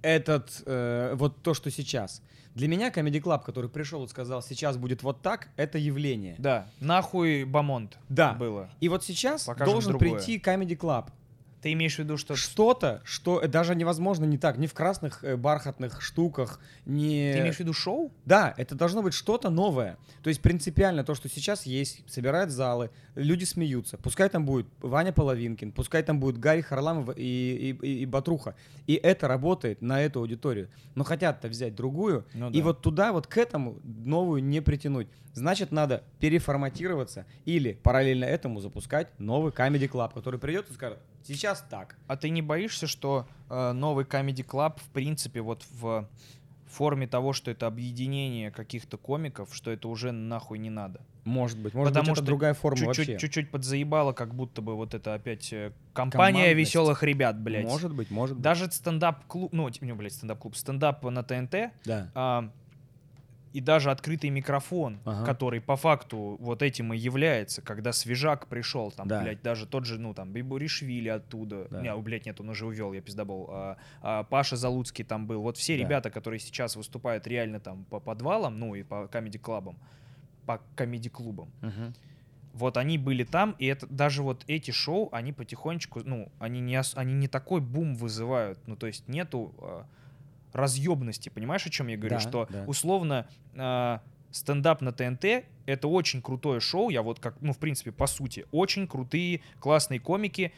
этот, э, вот то, что сейчас. Для меня Comedy Club, который пришел и сказал, сейчас будет вот так, это явление. Да, нахуй Бамонт Да. было. И вот сейчас Покажем должен другое. прийти Comedy Club. Ты имеешь в виду, что... Что-то, что даже невозможно не так, не в красных э, бархатных штуках, не... Ты имеешь в виду шоу? Да, это должно быть что-то новое. То есть принципиально то, что сейчас есть, собирают залы, люди смеются. Пускай там будет Ваня Половинкин, пускай там будет Гарри Харламов и, и, и- и Батруха. И это работает на эту аудиторию. Но хотят-то взять другую, Ну и да. вот туда, вот к этому новую не притянуть. Значит, надо переформатироваться или параллельно этому запускать новый Comedy Club, который придет и скажет, сейчас так. А ты не боишься, что э, новый Comedy Club, в принципе, вот в, форме того, что это объединение каких-то комиков, что это уже нахуй не надо. Может быть. Может Потому быть, это что другая форма Чуть-чуть, вообще. чуть-чуть подзаебало, как будто бы вот это опять э, компания веселых ребят, блядь. Может быть, может быть. Даже стендап-клуб, ну, типа, не, блядь, стендап-клуб, стендап на ТНТ, Да. а, и даже открытый микрофон, Ага. который по факту вот этим и является, когда Свежак пришел, там, Да. блядь, даже тот же, ну, там, Бибуришвили оттуда, Да. не, о, блядь, нет, он уже увел, я пиздобол, а, а Паша Залуцкий там был, вот все Да. ребята, которые сейчас выступают реально там по подвалам, ну, и по комеди-клабам, по комеди-клубам, Мгм. вот они были там, и это даже вот эти шоу, они потихонечку, ну, они не, они не такой бум вызывают, ну, то есть нету а, разъебности, понимаешь, о чем я говорю? Да, что да. условно а, стендап на ТНТ это очень крутое шоу, я вот как, ну, в принципе, по сути, очень крутые, классные комики,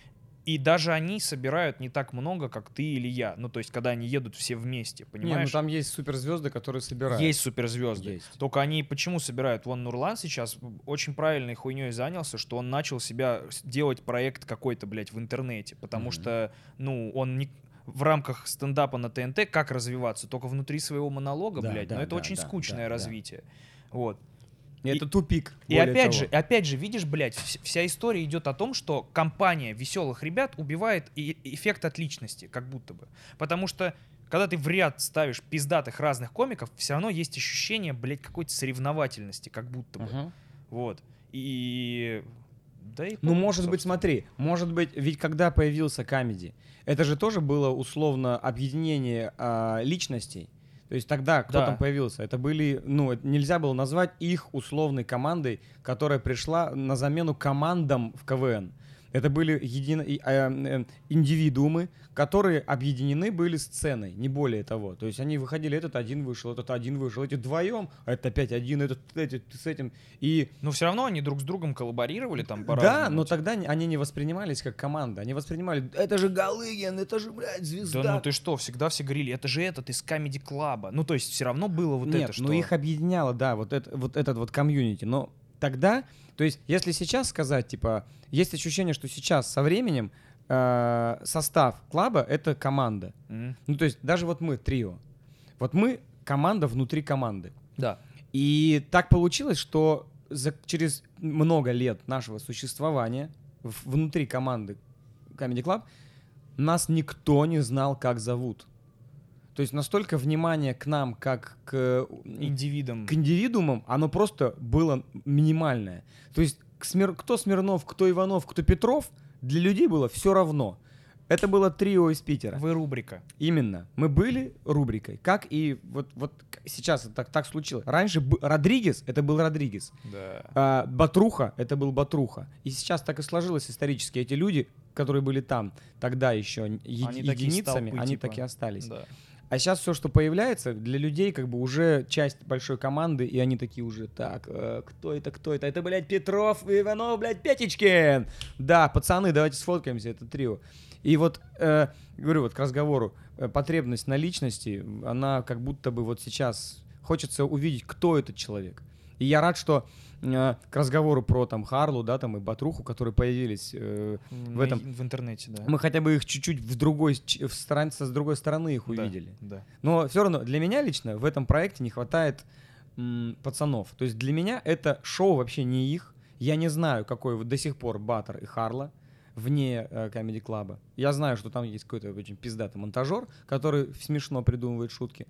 и даже они собирают не так много, как ты или я. Ну, то есть, когда они едут все вместе, Не, ну понимаешь? там есть суперзвезды, которые собирают. Есть суперзвезды. Есть. Только они почему собирают? Вон Нурлан сейчас очень правильной хуйней занялся, что он начал себя делать проект какой-то, блядь, в интернете. Потому Мгм. что, ну, он не в рамках стендапа на ТНТ как развиваться? Только внутри своего монолога, Да, блядь. да, Но это да, очень да, скучное да, да. развитие. Вот. И это тупик. И опять того. же, опять же, видишь, блядь, вс- вся история идет о том, что компания веселых ребят убивает и- эффект от личности, как будто бы. Потому что когда ты в ряд ставишь пиздатых разных комиков, все равно есть ощущение, блядь, какой-то соревновательности, как будто бы. Мгм. Вот. И... Да и Ну, может быть, собственно. смотри, может быть, ведь когда появился комедий, это же тоже было условно объединение а, личностей. То есть тогда кто Да. там появился? Это были, ну, нельзя было назвать их условной командой, которая пришла на замену командам в КВН. Это были едино- и, э, э, индивидуумы, которые объединены были сценой, не более того. То есть они выходили, этот один вышел, этот один вышел, эти вдвоем, а это опять один, этот эти, с этим. И Но все равно они друг с другом коллаборировали там по да, но тогда они не воспринимались как команда. Они воспринимали, это же Галыгин, это же, блядь, звезда. Да ну ты что, всегда все говорили, это же этот из Comedy Клаба. Ну то есть все равно было вот Нет, это, что... ну их объединяло, да, вот, это, вот этот вот комьюнити. Но тогда, то есть если сейчас сказать, типа, есть ощущение, что сейчас со временем э, состав клаба — это команда. М. Ну то есть даже вот мы, трио. Вот мы команда внутри команды. Да. И так получилось, что за, через много лет нашего существования в- внутри команды Comedy Club нас никто не знал, как зовут. То есть настолько внимание к нам, как к, Индивидом. к индивидуумам, оно просто было минимальное. То есть Смир- кто Смирнов, кто Иванов, кто Петров, для людей было все равно. Это было трио из Питера. Вы рубрика. Именно. Мы были рубрикой. Как и вот, вот сейчас это так, так случилось. Раньше б- Родригес — это был Родригес. Да. А, Батруха — это был Батруха. И сейчас так и сложилось исторически. Эти люди, которые были там тогда еще еди- Они такие единицами, столпы, они типа. так и остались. Да. А сейчас все, что появляется, для людей как бы уже часть большой команды, и они такие уже, так, э, кто это, кто это? Это, блядь, Петров, Иванов, блядь, Петечкин! Да, пацаны, давайте сфоткаемся, это трио. И вот, э, говорю, вот к разговору, э, потребность на личности, она как будто бы вот сейчас хочется увидеть, кто этот человек. И я рад, что к разговору про там Харлу, да, там и Батруху, которые появились э, В этом- В интернете, да. мы хотя бы их чуть-чуть в другой, в стороне, с другой стороны их Да, увидели. Да. Но все равно для меня лично в этом проекте не хватает м, пацанов. То есть для меня это шоу вообще не их. Я не знаю, какой до сих пор Баттер и Харла вне э, Comedy Club. Я знаю, что там есть какой-то очень пиздатый монтажер, который смешно придумывает шутки.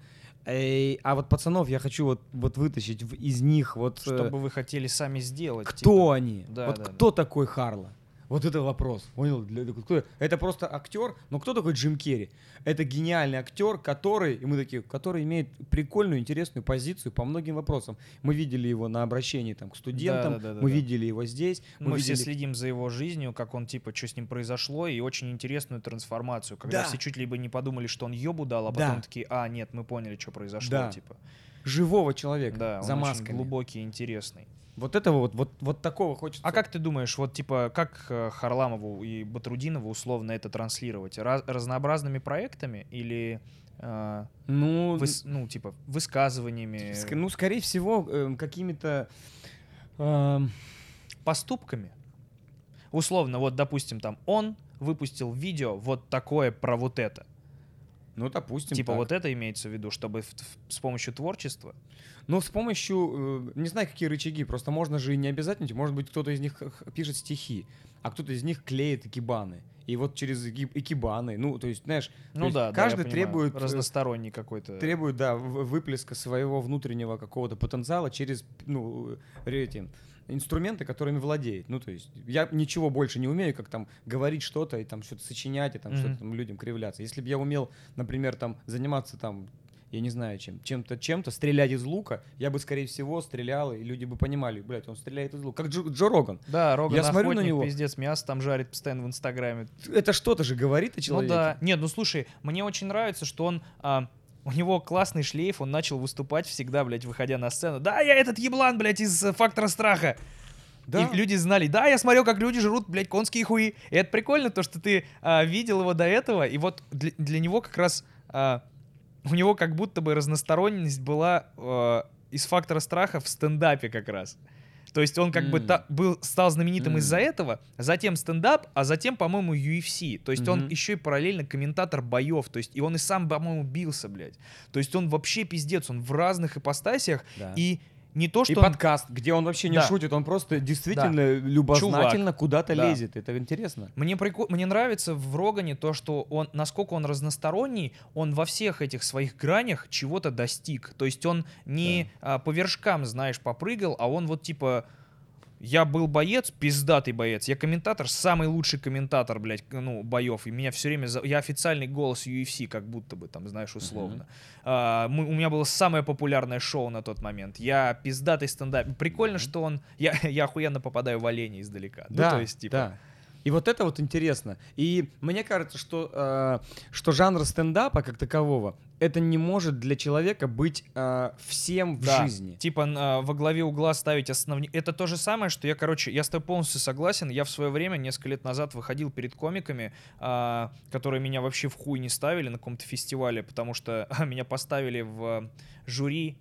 Эй, а вот пацанов я хочу вот, вот вытащить из них вот... э, Что бы вы хотели сами сделать. кто типа. они? Да, вот да, кто такой Харла? Вот это вопрос. Понял? Для- для- кто- Это просто актер, но кто такой Джим Керри? Это гениальный актер, который, и мы такие, который имеет прикольную, интересную позицию по многим вопросам. Мы видели его на обращении там, к студентам, Да, да, да, да, мы да. видели его здесь. Мы, все видели- следим за его жизнью, как он, типа, что с ним произошло, и очень интересную трансформацию, когда Да. все чуть ли бы не подумали, что он ебу дал, а Да. потом такие, а, нет, мы поняли, что произошло, Да. типа. живого человека Да, он за очень масками. глубокий и интересный. Вот этого вот, вот, вот такого хочется. А как ты думаешь, вот, типа, как э, Харламову и Батрудинову условно это транслировать? Раз- разнообразными проектами или, э, Ну, выс- ну, типа, высказываниями, ск- ну, скорее всего, эм, какими-то... эм, поступками? Условно, вот, допустим, там, он выпустил видео вот такое про вот это. Ну, допустим, Типа так. вот это имеется в виду, чтобы в- в- с помощью творчества. Ну, с помощью, э, не знаю, какие рычаги, просто можно же и не обязательно, может быть, кто-то из них пишет стихи, а кто-то из них клеит экибаны. И вот через эки- экибаны, ну, то есть, знаешь, Ну есть да, да, каждый понимаю. требует, э, разносторонний какой-то. требует, да, выплеска своего внутреннего какого-то потенциала через, ну, э, эти инструменты, которыми владеет. Ну, то есть, я ничего больше не умею, как там говорить что-то и там что-то сочинять, и там Мгм. что-то там людям кривляться. Если бы я умел, например, там заниматься там я не знаю чем, чем-то, чем-то, стрелять из лука, я бы, скорее всего, стрелял, и люди бы понимали, блядь, он стреляет из лука. Как Джо, Джо Роган. Да, Роган Я смотрю на него. пиздец, мясо там жарит постоянно в Инстаграме. Это что-то же говорит о Ну человеке. да. Нет, ну слушай, мне очень нравится, что он... а, у него классный шлейф, он начал выступать всегда, блядь, выходя на сцену. Да, я этот еблан, блядь, из э, «Фактора страха». Да. И люди знали, да, я смотрел, как люди жрут, блядь, конские хуи. И это прикольно, то, что ты а, видел его до этого, и вот для, для него как раз... а, у него как будто бы разносторонность была а, из «Фактора страха» в стендапе как раз. То есть он как бы М. та- был, стал знаменитым М. из-за этого, затем стендап, а затем, по-моему, UFC. То есть он Мгм. еще и параллельно комментатор боев. То есть и он и сам, по-моему, бился, блядь. То есть он вообще пиздец, он в разных ипостасях. Да. И не то, что И он- подкаст, где он вообще не Да. шутит, он просто действительно любознательно куда-то Да. лезет. Это интересно. Мне, прико- Мне нравится в Рогане то, что он, насколько он разносторонний, он во всех этих своих гранях чего-то достиг. То есть он не а, по вершкам, знаешь, попрыгал, а он вот типа... Я был боец, пиздатый боец. Я комментатор, самый лучший комментатор, блядь, ну, боев. И меня все время... за- Я официальный голос UFC, как будто бы, там, знаешь, условно. А, мы- у меня было самое популярное шоу на тот момент. Я пиздатый стендап. Прикольно, что он... Я, я охуенно попадаю в оленя издалека. Да, ну, то есть, типа... да. И вот это вот интересно. И мне кажется, что, э, что жанр стендапа как такового, это не может для человека быть э, всем в Да, жизни. Типа н- во главе угла ставить основник. Это то же самое, что я, короче, я с тобой полностью согласен. Я в свое время, несколько лет назад, выходил перед комиками, а, которые меня вообще в хуй не ставили на каком-то фестивале, потому что меня поставили в жюри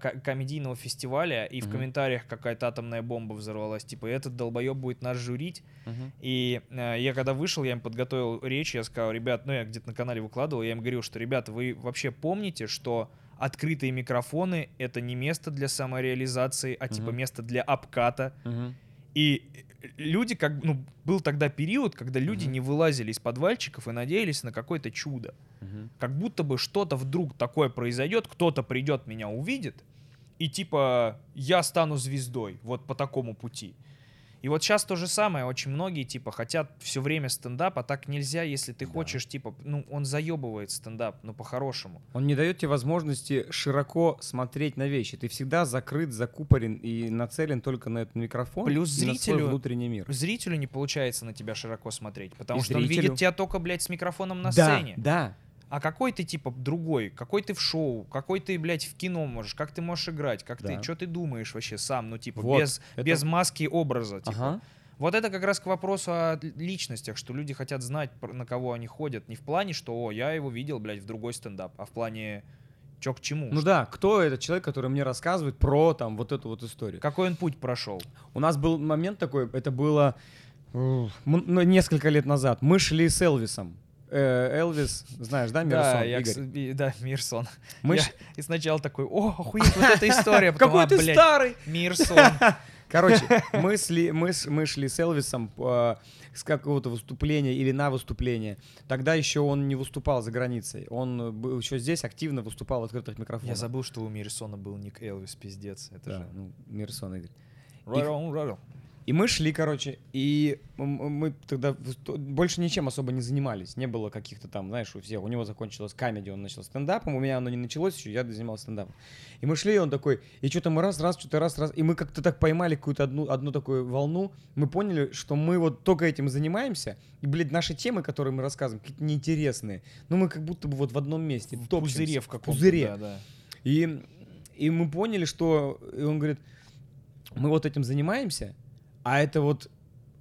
Ко- комедийного фестиваля, и в Мгм. комментариях какая-то атомная бомба взорвалась. Типа, этот долбоеб будет нас журить. Мгм. И э, я когда вышел, я им подготовил речь, я сказал, ребят, ну я где-то на канале выкладывал, я им говорил, что, ребята, вы вообще помните, что открытые микрофоны — это не место для самореализации, а типа место для обката. Мгм. И люди, как, ну, был тогда период, когда люди Мгм. не вылазили из подвальчиков и надеялись на какое-то чудо. Мгм. Как будто бы что-то вдруг такое произойдет, кто-то придет, меня увидит, и типа я стану звездой, вот по такому пути. И вот сейчас то же самое, очень многие типа хотят все время стендап, а так нельзя, если ты Да. хочешь, типа, ну он заебывает стендап, ну по-хорошему. Он не дает тебе возможности широко смотреть на вещи. Ты всегда закрыт, закупорен и нацелен только на этот микрофон Плюс и на свой зрителю- внутренний мир. Зрителю не получается на тебя широко смотреть, потому И что он зрителю. видит тебя только, блядь, с микрофоном на да, сцене. да. А какой ты, типа, другой? Какой ты в шоу? Какой ты, блядь, в кино можешь? Как ты можешь играть? Как Да. ты, что ты думаешь вообще сам? Ну, типа, Вот, без, это- без маски образа, типа. Ага. Вот это как раз к вопросу о личностях, что люди хотят знать, на кого они ходят. Не в плане, что, о, я его видел, блядь, в другой стендап, а в плане, чё к чему. Ну да, кто этот человек, который мне рассказывает про там вот эту вот историю? Какой он путь прошел? У нас был момент такой, это было ну, несколько лет назад. Мы шли с Элвисом. Э, Элвис, знаешь, да, Мирсон, да, я, Игорь? да, Мирсон. Мы Я и сначала такой, о, охуеть, вот эта история. потом, Какой а, ты блядь, старый! Мирсон. Короче, мы, сли, мы, мы шли с Элвисом э, с какого-то выступления или на выступление. Тогда еще он не выступал за границей. Он был еще здесь активно выступал в открытых микрофонах. Я забыл, что у Мирсона был ник Элвис, пиздец. Это Да, же... ну, Мирсон, Игорь. Right on, right on. И мы шли, короче, и мы тогда больше ничем особо не занимались. Не было каких-то там, знаешь, у всех. У него закончилось камеди, он начал стендапом, у меня оно не началось еще, я занимался стендапом. И мы шли, и он такой, и что-то мы раз, раз, что-то раз, раз. И мы как-то так поймали какую-то одну, одну такую волну. Мы поняли, что мы вот только этим занимаемся. И, блядь, наши темы, которые мы рассказываем, какие-то неинтересные. Ну, мы как будто бы вот в одном месте. В топчемся. пузыре в В каком-то. пузыре. Да, да. И, и мы поняли, что... И он говорит, мы вот этим занимаемся, а это вот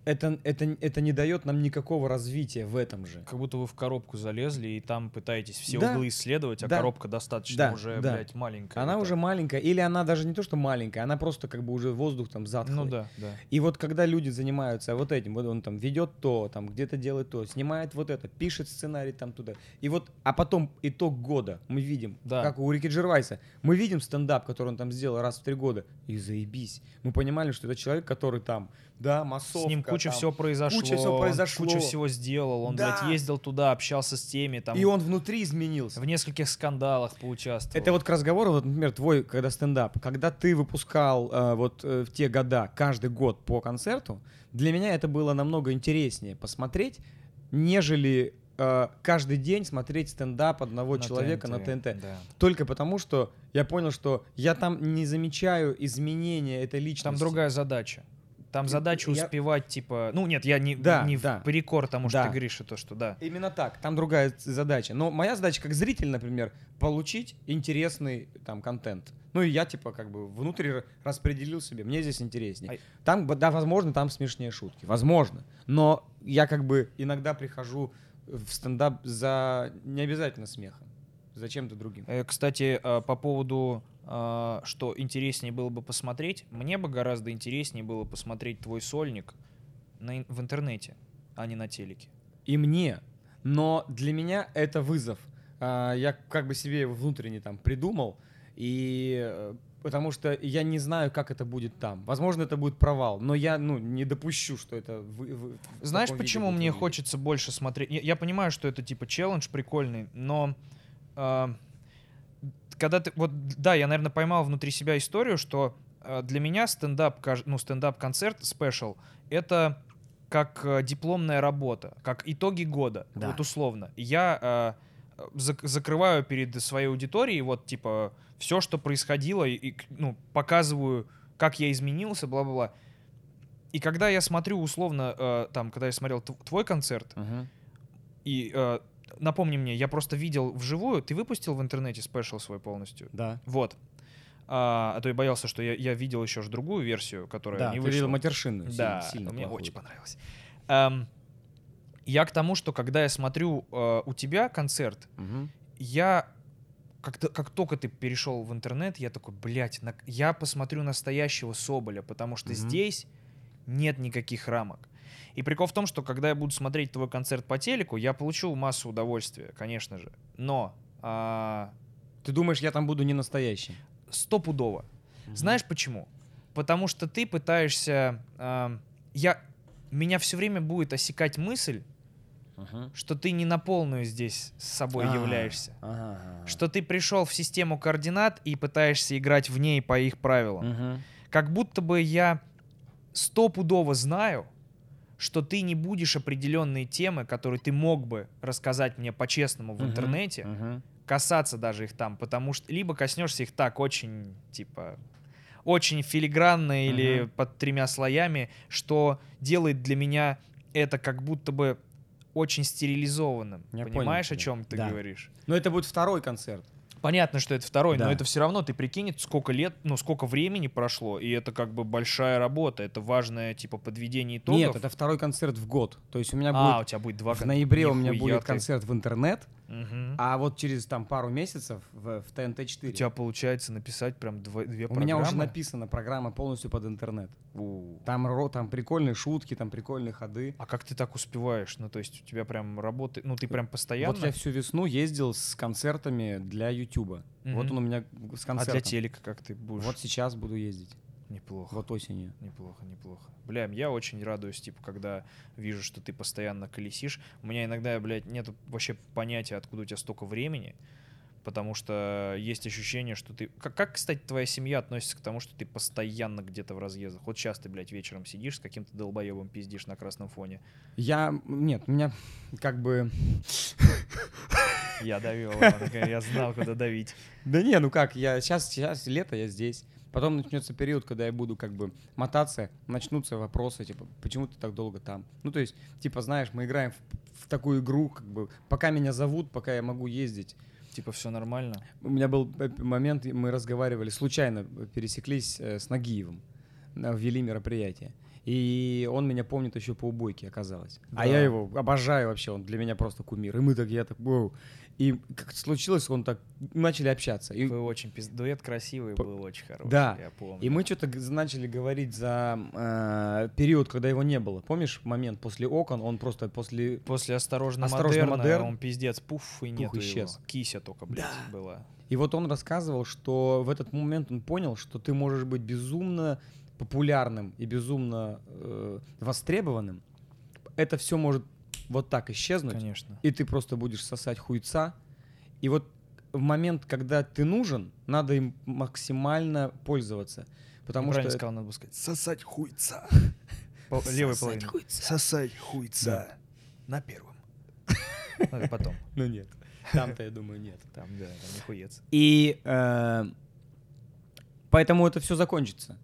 это, это, это не дает нам никакого развития в этом же. Как будто вы в коробку залезли и там пытаетесь все Да. углы исследовать, а Да. коробка достаточно Да, уже, да. блядь, маленькая. Она Вот уже так. маленькая, или она даже не то, что маленькая, она просто как бы уже воздух там затхлый. Ну да, да. И вот когда люди занимаются вот этим, вот он там ведет то, там где-то делает то, снимает вот это, пишет сценарий там туда. И вот, а потом итог года мы видим, Да. как у Рики Джервайса. Мы видим стендап, который он там сделал раз в три года, и заебись. Мы понимали, что это человек, который там, да, массовка. С ним куча там, всего произошло. куча всего произошло. Куча всего сделал. Он, Да. блядь, ездил туда, общался с теми, там, И он внутри изменился. в нескольких скандалах поучаствовал. Это вот к разговору, вот, например, твой, когда стендап, когда ты выпускал э, вот э, в те года каждый год по концерту, для меня это было намного интереснее посмотреть, нежели э, каждый день смотреть стендап одного На человека на ТНТ, ТНТ. да. Только потому, что я понял, что я там не замечаю изменения этой личности. Там другая задача. Там задача я- успевать, типа... Ну, нет, я не, Да, не да. в перекор тому, что Да. ты говоришь, и то, что да. Именно так. Там другая задача. Но моя задача как зритель, например, получить интересный там контент. Ну и я типа как бы внутрь ра- распределил себе. Мне здесь интереснее. Ай. Там, да, возможно, там смешнее шутки. Возможно. Но я как бы иногда прихожу в стендап за не обязательно смехом. За чем-то другим. Э, Кстати, э, по поводу, что интереснее было бы посмотреть, мне бы гораздо интереснее было посмотреть твой сольник на в интернете, а не на телеке. И мне. Но для меня это вызов. А, Я как бы себе его внутренне там придумал. И э, потому что я не знаю, как это будет там. Возможно, это будет провал, но я ну, не допущу, что это вы, вы- Знаешь, почему мне хочется больше смотреть? Я, я понимаю, что это типа челлендж прикольный, но э, когда ты вот да, я наверное поймал внутри себя историю, что э, для меня стендап, ну стендап концерт спешл это как э, дипломная работа, как итоги года, Да. вот условно. Я э, зак- закрываю перед своей аудиторией вот типа все, что происходило, и, и, ну показываю, как я изменился, бла-бла-бла. И когда я смотрю условно, э, там, когда я смотрел тв- твой концерт, Мгм. и э, напомни мне, я просто видел вживую, ты выпустил в интернете спешл свой полностью. Да. Вот. А, а то я боялся, что я, я видел еще ж другую версию, которая Да, не вышла. видел матершинную. Да, сильно, сильно мне плохую. очень понравилось. Эм, я к тому, что когда я смотрю э, у тебя концерт, Мгм. я как, то- как только ты перешел в интернет, я такой, блядь, на- я посмотрю настоящего Соболя, потому что Мгм. здесь нет никаких рамок. И прикол в том, что когда я буду смотреть твой концерт по телеку, я получу массу удовольствия, конечно же. Но а, Ты думаешь, я там буду не настоящий? стопудово. Знаешь почему? Потому что ты пытаешься... а, я, меня все время будет осекать мысль, Мгм. что ты не на полную здесь с собой А, являешься. ага. Что ты пришел в систему координат и пытаешься играть в ней по их правилам. Мгм. Как будто бы я стопудово знаю, что ты не будешь определенные темы, которые ты мог бы рассказать мне по-честному в интернете, Мгм. касаться даже их там, потому что либо коснешься их так очень, типа, очень филигранно или Мгм. под тремя слоями, что делает для меня это как будто бы очень стерилизованным. Я понял Понимаешь, о тебя. чем ты Да. говоришь? Но это будет второй концерт. Понятно, что это второй, но Да. это все равно, ты прикинь, сколько лет, ну, сколько времени прошло, и это как бы большая работа, это важное, типа, подведение итогов. Нет, это второй концерт в год. То есть у меня А, у будет тебя будет два в ноябре у меня Нихуя будет ты. концерт в интернет, Мгм. а вот через там пару месяцев в, в У ТНТ-4. тебя получается написать прям дво- две У программы? меня уже написана программа полностью под интернет. У. Там, ро- там прикольные шутки, там прикольные ходы. А как ты так успеваешь? Ну, то есть у тебя прям работает, ну, ты прям постоянно? Вот я всю весну ездил с концертами для Ютуба. Вот Мгм. он у меня с А концертом. для телека как ты будешь? Вот сейчас буду ездить. Неплохо. Вот осенью. Неплохо, неплохо. Бля, я очень радуюсь, типа, когда вижу, что ты постоянно колесишь. У меня иногда, блядь, нет вообще понятия, откуда у тебя столько времени. Потому что есть ощущение, что ты... Как, как, кстати, твоя семья относится к тому, что ты постоянно где-то в разъездах? Вот сейчас ты, блядь, вечером сидишь с каким-то долбоебом пиздишь на красном фоне. Я... Нет, у меня как бы... Я давил, я знал, куда давить. Да не, ну как, я сейчас, сейчас лето, я здесь. Потом начнется период, когда я буду как бы мотаться, начнутся вопросы, типа, почему ты так долго там? Ну, то есть, типа, знаешь, мы играем в, в такую игру, как бы, пока меня зовут, пока я могу ездить. Типа, все нормально. У меня был э, момент, мы разговаривали, случайно пересеклись э, с Нагиевым, э, ввели мероприятие. И он меня помнит еще по убойке, оказалось. Да. А я его обожаю вообще, он для меня просто кумир. И мы так, я так, «Воу». И как случилось, он так, начали общаться. И, Вы очень пиз... Дуэт красивый был, очень хороший, Да. я помню. и мы что-то начали говорить за э, период, когда его не было. Помнишь момент после окон, он просто после... После «Осторожно, «Осторожно, модерна» модерн» он пиздец, пуф, и нет исчез. его. Кися только, блядь, была. И вот он рассказывал, что в этот момент он понял, что ты можешь быть безумно популярным и безумно э, востребованным. Это все может вот так исчезнуть. Конечно. и ты просто будешь сосать хуйца. И вот в момент, когда ты нужен, надо им максимально пользоваться. Потому Правильно что... сказал, надо сказать. Сосать хуйца. По- Левой половиной. Сосать хуйца. На первом. Ну, это потом. Ну нет, там-то, я думаю, нет. Там, да, там не хуец. И э, поэтому это все закончится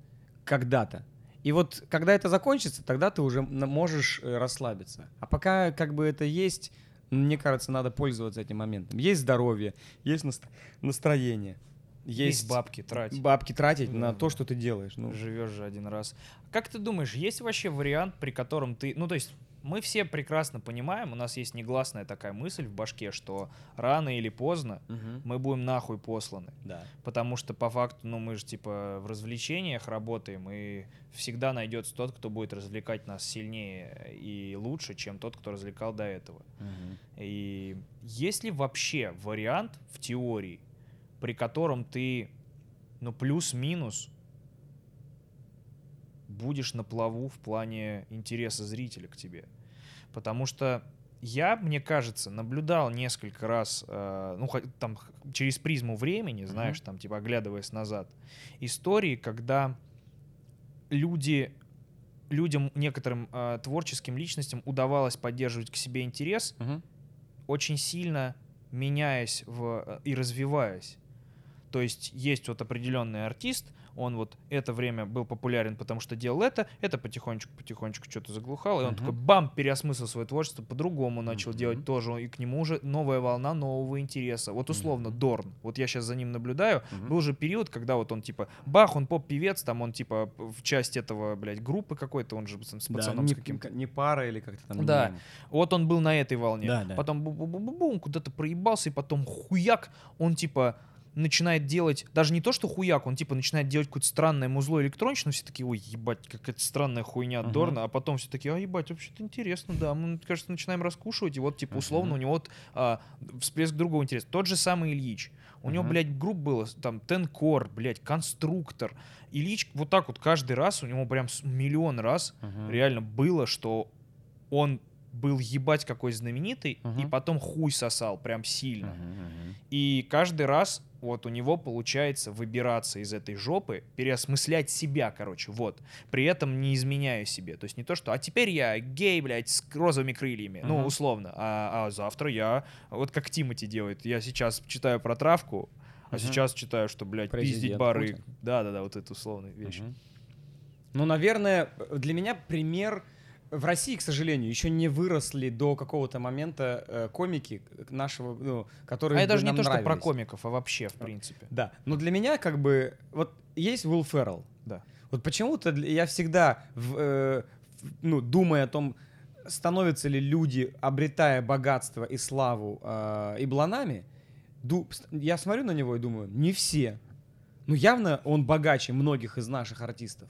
когда-то. И вот когда это закончится, тогда ты уже можешь э, расслабиться. А пока как бы это есть, мне кажется, надо пользоваться этим моментом. Есть здоровье, есть наст- настроение, есть, бабки тратить. бабки тратить на Да, то, да. что ты делаешь. Ну, Живешь же один раз. Как ты думаешь, есть вообще вариант, при котором ты... Ну, то есть, мы все прекрасно понимаем, у нас есть негласная такая мысль в башке, что рано или поздно мгм. мы будем нахуй посланы. да. Потому что по факту, ну, мы же типа в развлечениях работаем, и всегда найдется тот, кто будет развлекать нас сильнее и лучше, чем тот, кто развлекал до этого. Мгм. И есть ли вообще вариант в теории, при котором ты, ну, плюс-минус будешь на плаву в плане интереса зрителя к тебе? Потому что я, мне кажется, наблюдал несколько раз, э, ну, там через призму времени, знаешь, там, типа, оглядываясь назад, истории, когда люди, людям, некоторым э, творческим личностям удавалось поддерживать к себе интерес, Мгм. очень сильно меняясь в, э, и развиваясь. То есть есть вот определенный артист, он вот это время был популярен, потому что делал это, это потихонечку-потихонечку что-то заглухало, и он Мгм. такой бам, переосмыслил свое творчество, по-другому начал Мгм. делать тоже, и к нему уже новая волна нового интереса. Вот условно Мгм. Дорн, вот я сейчас за ним наблюдаю, Мгм. был же период, когда вот он типа, бах, он поп-певец, там он типа в часть этого, блядь, группы какой-то, он же с с Да, пацаном не, с каким-то. не пара или как-то там. Да. не- Вот он был на этой волне. Да, да. Потом бу-бу-бу-бу-бум, куда-то проебался, и потом хуяк, он типа начинает делать, даже не то, что хуяк, он типа начинает делать какое-то странное музло электроничное, все такие, ой, ебать, какая-то странная хуйня Мгм. Дорна, а потом все такие, а ебать, вообще-то интересно, да, мы, кажется, начинаем раскушивать, и вот, типа, условно, Мгм. у него вот а, всплеск другого интереса. Тот же самый Ильич. У него, Мгм. блядь, групп было, там, Тенкор, блядь, Конструктор. Ильич вот так вот каждый раз, у него прям миллион раз Мгм. реально было, что он был ебать какой знаменитый, и Мгм. потом хуй сосал прям сильно. Мгм, мгм. И каждый раз вот у него получается выбираться из этой жопы, переосмыслять себя, короче, вот. При этом не изменяя себе. То есть не то, что «а теперь я гей, блядь, с розовыми крыльями», ну, Мгм. условно, а, а завтра я, вот как Тимати делает, я сейчас читаю про травку, а Мгм. сейчас читаю, что, блядь, пиздить Президент бары. Путин. Да-да-да, вот это условные вещи. Мгм. Ну, наверное, для меня пример в России, к сожалению, еще не выросли до какого-то момента э, комики нашего, ну, которые А бы даже не то, что про нравились. комиков, а вообще, в принципе. Да, но для меня как бы вот есть Уилл Феррелл. Да. Вот почему-то я всегда, в, э, ну, думая о том, становятся ли люди, обретая богатство и славу, э, и бланами, ду- я смотрю на него и думаю, не все. Ну, явно он богаче многих из наших артистов.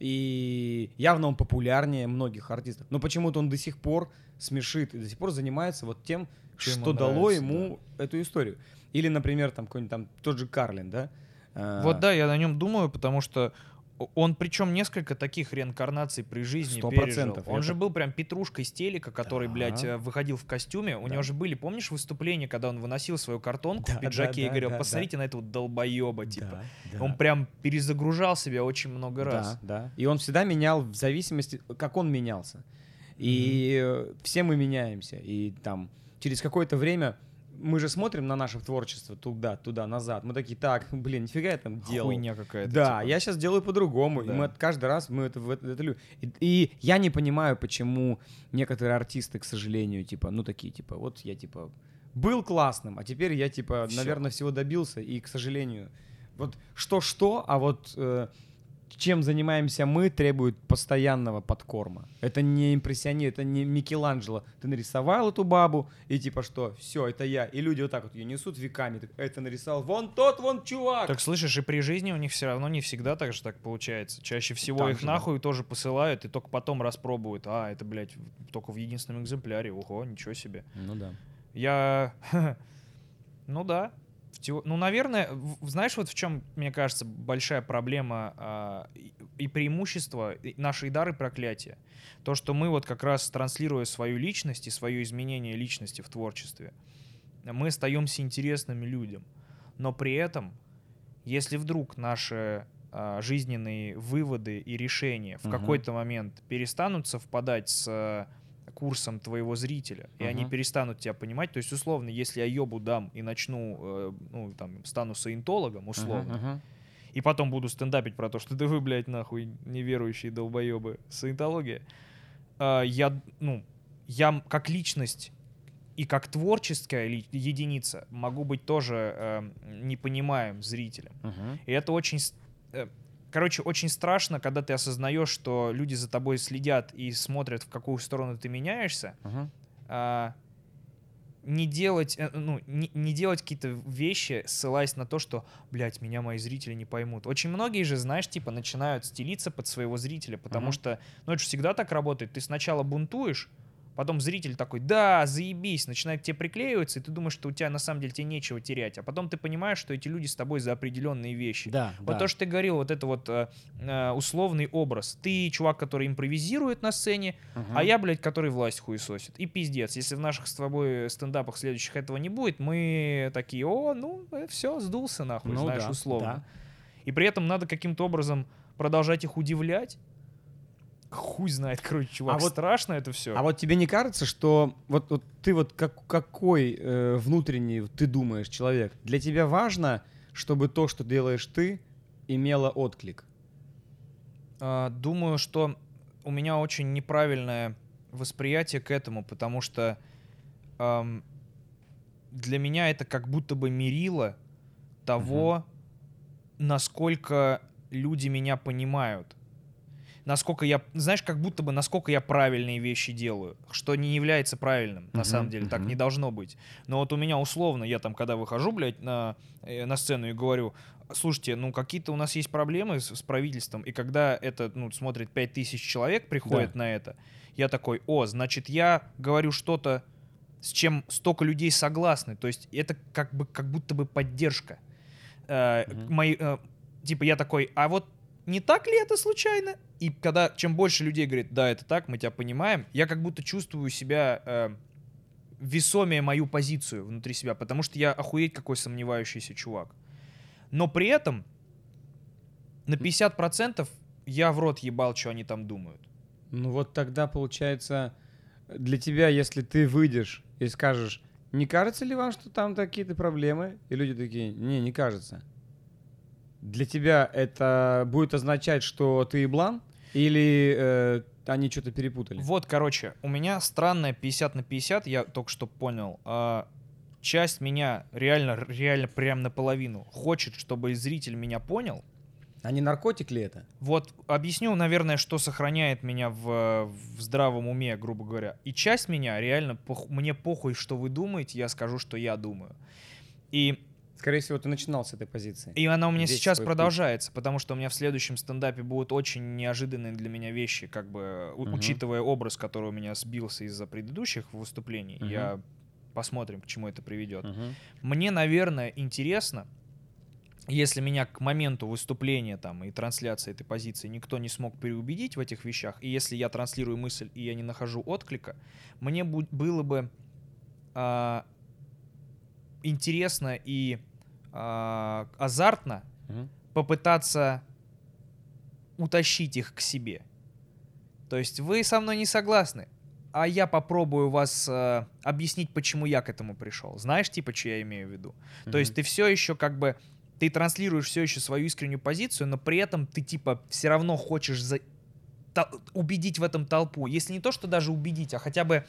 И явно он популярнее многих артистов. Но почему-то он до сих пор смешит и до сих пор занимается вот тем, Что ему что дало нравится, ему эту историю. Или, например, там какой-нибудь там тот же Карлин, да? А, Вот да, я на нем думаю, потому что он причем несколько таких реинкарнаций при жизни Сто пережил. процентов, Он это- же был прям петрушкой с телека, который, Да. блядь, э, выходил в костюме. У Да. него же были, помнишь, выступления, когда он выносил свою картонку Да, в пиджаке да, и говорил, да, посмотрите на этого долбоеба, типа. Да, да. Он прям перезагружал себя очень много раз. Да, да. И он всегда менял в зависимости, как он менялся. И э, все мы меняемся. И там через какое-то время мы же смотрим на наше творчество туда, туда, назад. Мы такие, так, блин, нифига я там делал. Хуйня какая-то. Да, типа. я сейчас делаю по-другому. Да. И мы каждый раз мы это, в это, это лю- и, и я не понимаю, почему некоторые артисты, к сожалению, типа, ну такие, типа, вот я типа был классным, а теперь я типа, Всё. наверное, всего добился. И, к сожалению, вот что-что, а вот э, чем занимаемся мы, требует постоянного подкорма. Это не импрессиони, это не Микеланджело. Ты нарисовал эту бабу, и типа что, все, это я. И люди вот так вот ее несут веками. Это нарисовал вон тот, вон чувак. Так слышишь, и при жизни у них все равно не всегда так же так получается. Чаще всего Так их же, да. нахуй тоже посылают, и только потом распробуют. А, это, блядь, только в единственном экземпляре. Ого, ничего себе. Ну да. Я... Ну да. В тео- Ну, наверное, знаешь, вот в чем, мне кажется, большая проблема а, и- преимущество нашей дары проклятия. То, что мы вот как раз транслируя свою личность и свое изменение личности в творчестве, мы остаемся интересными людям. Но при этом, если вдруг наши а, жизненные выводы и решения в Мгм. какой-то момент перестанут совпадать с а, курсом твоего зрителя, и они перестанут тебя понимать, то есть условно, если я ебу дам и начну, э, ну там стану саентологом условно, Мгм, мгм. и потом буду стендапить про то, что да вы, блядь, нахуй неверующие долбоебы, саентология, а, я, ну, я как личность и как творческая единица могу быть тоже э, непонимаем зрителем. Мгм. И это очень... э, Короче, очень страшно, когда ты осознаешь, что люди за тобой следят и смотрят, в какую сторону ты меняешься, Мгм. а, не делать, э, ну, не, не делать какие-то вещи, ссылаясь на то, что, блядь, меня мои зрители не поймут. Очень многие же, знаешь, типа, начинают стелиться под своего зрителя, потому Мгм. что, ну, это же всегда так работает. Ты сначала бунтуешь, потом зритель такой, да, заебись, начинает тебе приклеиваться, и ты думаешь, что у тебя на самом деле тебе нечего терять. А потом ты понимаешь, что эти люди с тобой за определенные вещи. Да, Вот да. то, что ты говорил, вот это вот э, э, условный образ. Ты чувак, который импровизирует на сцене, Мгм. а я, блядь, который власть хуесосит. И пиздец. Если в наших с тобой стендапах следующих этого не будет, мы такие, о, ну, все, сдулся нахуй, Ну знаешь, да, условно. да. И при этом надо каким-то образом продолжать их удивлять. Хуй знает, короче, чувак, А вот- страшно это все. А вот тебе не кажется, что вот, вот ты вот как, какой э, внутренний ты думаешь человек? Для тебя важно, чтобы то, что делаешь ты, имело отклик? А, Думаю, что у меня очень неправильное восприятие к этому, потому что ам, для меня это как будто бы мерило того, насколько люди меня понимают. Насколько я, знаешь, как будто бы насколько я правильные вещи делаю, что не является правильным, на Мгм, самом деле, так мгм. не должно быть. Но вот у меня условно, я там, когда выхожу, блядь, на, э, на сцену и говорю, слушайте, ну какие-то у нас есть проблемы с, с правительством, и когда это, ну, смотрит 5000 человек, приходит Да. на это, я такой, о, значит, я говорю что-то, с чем столько людей согласны, то есть это как бы, как будто бы поддержка. Э, Мгм. мои, э, типа я такой, а вот не так ли это случайно? И когда чем больше людей говорит, да, это так, мы тебя понимаем, я как будто чувствую себя э, весомее мою позицию внутри себя, потому что я охуеть какой сомневающийся чувак. Но при этом на 50% я в рот ебал, что они там думают. Ну вот тогда получается для тебя, если ты выйдешь и скажешь, не кажется ли вам, что там какие-то проблемы? И люди такие, не, не кажется. Для тебя это будет означать, что ты еблан? Или э, они что-то перепутали? Вот, короче, у меня странная 50 на 50, я только что понял. А, часть меня реально, реально прям наполовину хочет, чтобы зритель меня понял. А не наркотик ли это? Вот объясню, наверное, что сохраняет меня в, в здравом уме, грубо говоря. И часть меня реально, пох- мне похуй, что вы думаете, я скажу, что я думаю. И Скорее всего, ты начинал с этой позиции. И она у меня Весь сейчас свой путь. продолжается, потому что у меня в следующем стендапе будут очень неожиданные для меня вещи, как бы у- Мгм. учитывая образ, который у меня сбился из-за предыдущих выступлений. Мгм. Я посмотрим, к чему это приведет. Мгм. Мне, наверное, интересно, если меня к моменту выступления там и трансляции этой позиции никто не смог переубедить в этих вещах, и если я транслирую мысль и я не нахожу отклика, мне было бы а, интересно и а, азартно Мгм. попытаться утащить их к себе. То есть вы со мной не согласны, а я попробую вас э, объяснить, почему я к этому пришел. Знаешь, типа, что я имею в виду? То есть ты все еще как бы ты транслируешь все еще свою искреннюю позицию, но при этом ты типа все равно хочешь за- та- убедить в этом толпу. Если не то, что даже убедить, а хотя бы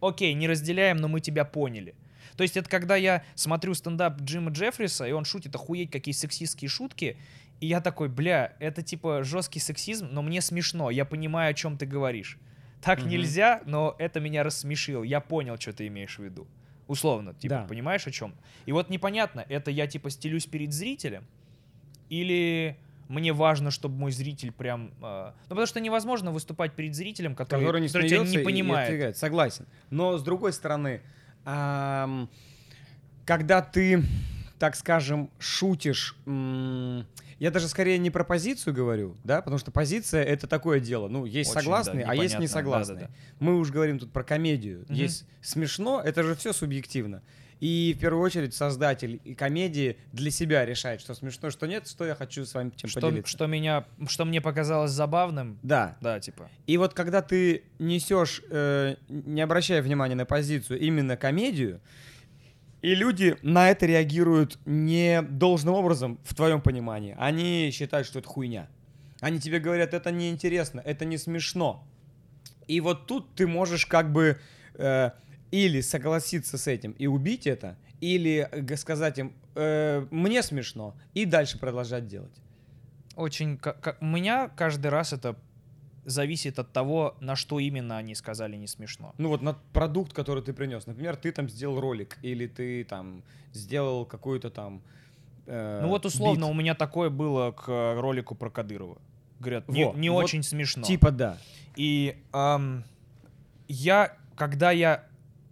окей, не разделяем, но мы тебя поняли. То есть это когда я смотрю стендап Джима Джеффриса, и он шутит охуеть какие сексистские шутки, И я такой, бля, это типа жесткий сексизм, но мне смешно, я понимаю, о чем ты говоришь. Так Мгм. нельзя, но это меня рассмешило. Я понял, что ты имеешь в виду. Условно, типа, Да. понимаешь о чем? И вот непонятно, это я типа стелюсь перед зрителем, или мне важно, чтобы мой зритель прям... э, Ну, потому что невозможно выступать перед зрителем, который, который не который не и понимает. отвергает. Согласен. Но с другой стороны, когда ты, так скажем, шутишь, я даже скорее не про позицию говорю, да, потому что позиция это такое дело. Ну, есть Очень, согласные, да, а есть непонятно. не согласные. Да-да-да. Мы уж говорим тут про комедию. Мгм. Есть смешно, это же все субъективно. И в первую очередь создатель и комедии для себя решает, что смешно, что нет, что я хочу с вами чем Что, поделиться. что меня, что мне показалось забавным, Да, да, типа. и вот когда ты несешь, э, не обращая внимания на позицию, именно комедию, и люди на это реагируют не должным образом, в твоем понимании. Они считают, что это хуйня. Они тебе говорят, это неинтересно, это не смешно. И вот тут ты можешь как бы э, или согласиться с этим и убить это, или э, сказать им, «Э, мне смешно, и дальше продолжать делать. Очень... ка- ка- У меня каждый раз это зависит от того, на что именно они сказали не смешно. Ну вот на продукт, который ты принес. Например, ты там сделал ролик, или ты там сделал какую-то там. э, Ну вот условно бит. у меня такое было к ролику про Кадырова. Говорят, не, Во, не вот очень смешно. Типа да. И ам, я, когда я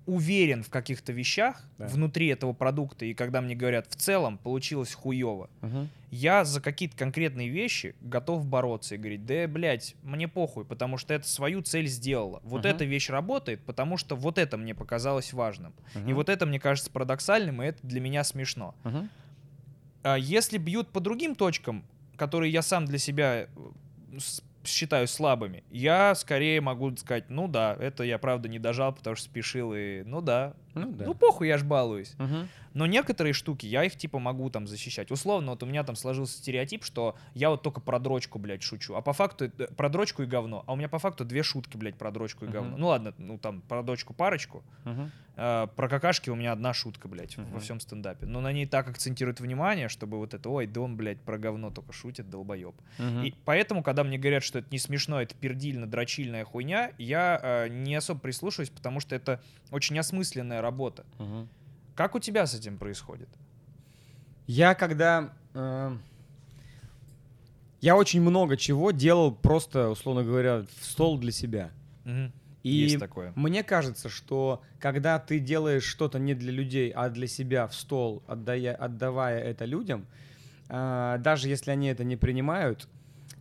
уверен в каких-то вещах Да. внутри этого продукта, и когда мне говорят, в целом получилось хуево, Мгм. я за какие-то конкретные вещи готов бороться и говорить, да, блядь, мне похуй, потому что это свою цель сделала. Вот Мгм. эта вещь работает, потому что вот это мне показалось важным. И Мгм. вот это мне кажется парадоксальным, и это для меня смешно. Мгм. А если бьют по другим точкам, которые я сам для себя э, считаю слабыми, я скорее могу сказать, ну да, это я правда не дожал, потому что спешил, и ну да, Ну да. ну похуй, я ж балуюсь. Мгм. Но некоторые штуки, я их типа могу там защищать. Условно, вот у меня там сложился стереотип, что я вот только про дрочку, блядь, шучу. А по факту это- про дрочку и говно. А у меня по факту две шутки, блядь, про дрочку и говно. Ну ладно, ну там про дочку парочку. Мгм. а, про какашки у меня одна шутка, блядь, Мгм. во всем стендапе. Но на ней так акцентируют внимание, чтобы вот это, ой, да он, блядь, про говно только шутит, долбоеб. Мгм. И поэтому, когда мне говорят, что это не смешно, это пердильно-дрочильная хуйня, я э, не особо прислушиваюсь, потому что это очень осмысленная работа. Мгм. Как у тебя с этим происходит? Я когда... э, Я очень много чего делал просто, условно говоря, в стол для себя. Мгм. И Есть такое. мне кажется, что когда ты делаешь что-то не для людей, а для себя в стол, отдая, отдавая это людям, а, даже если они это не принимают,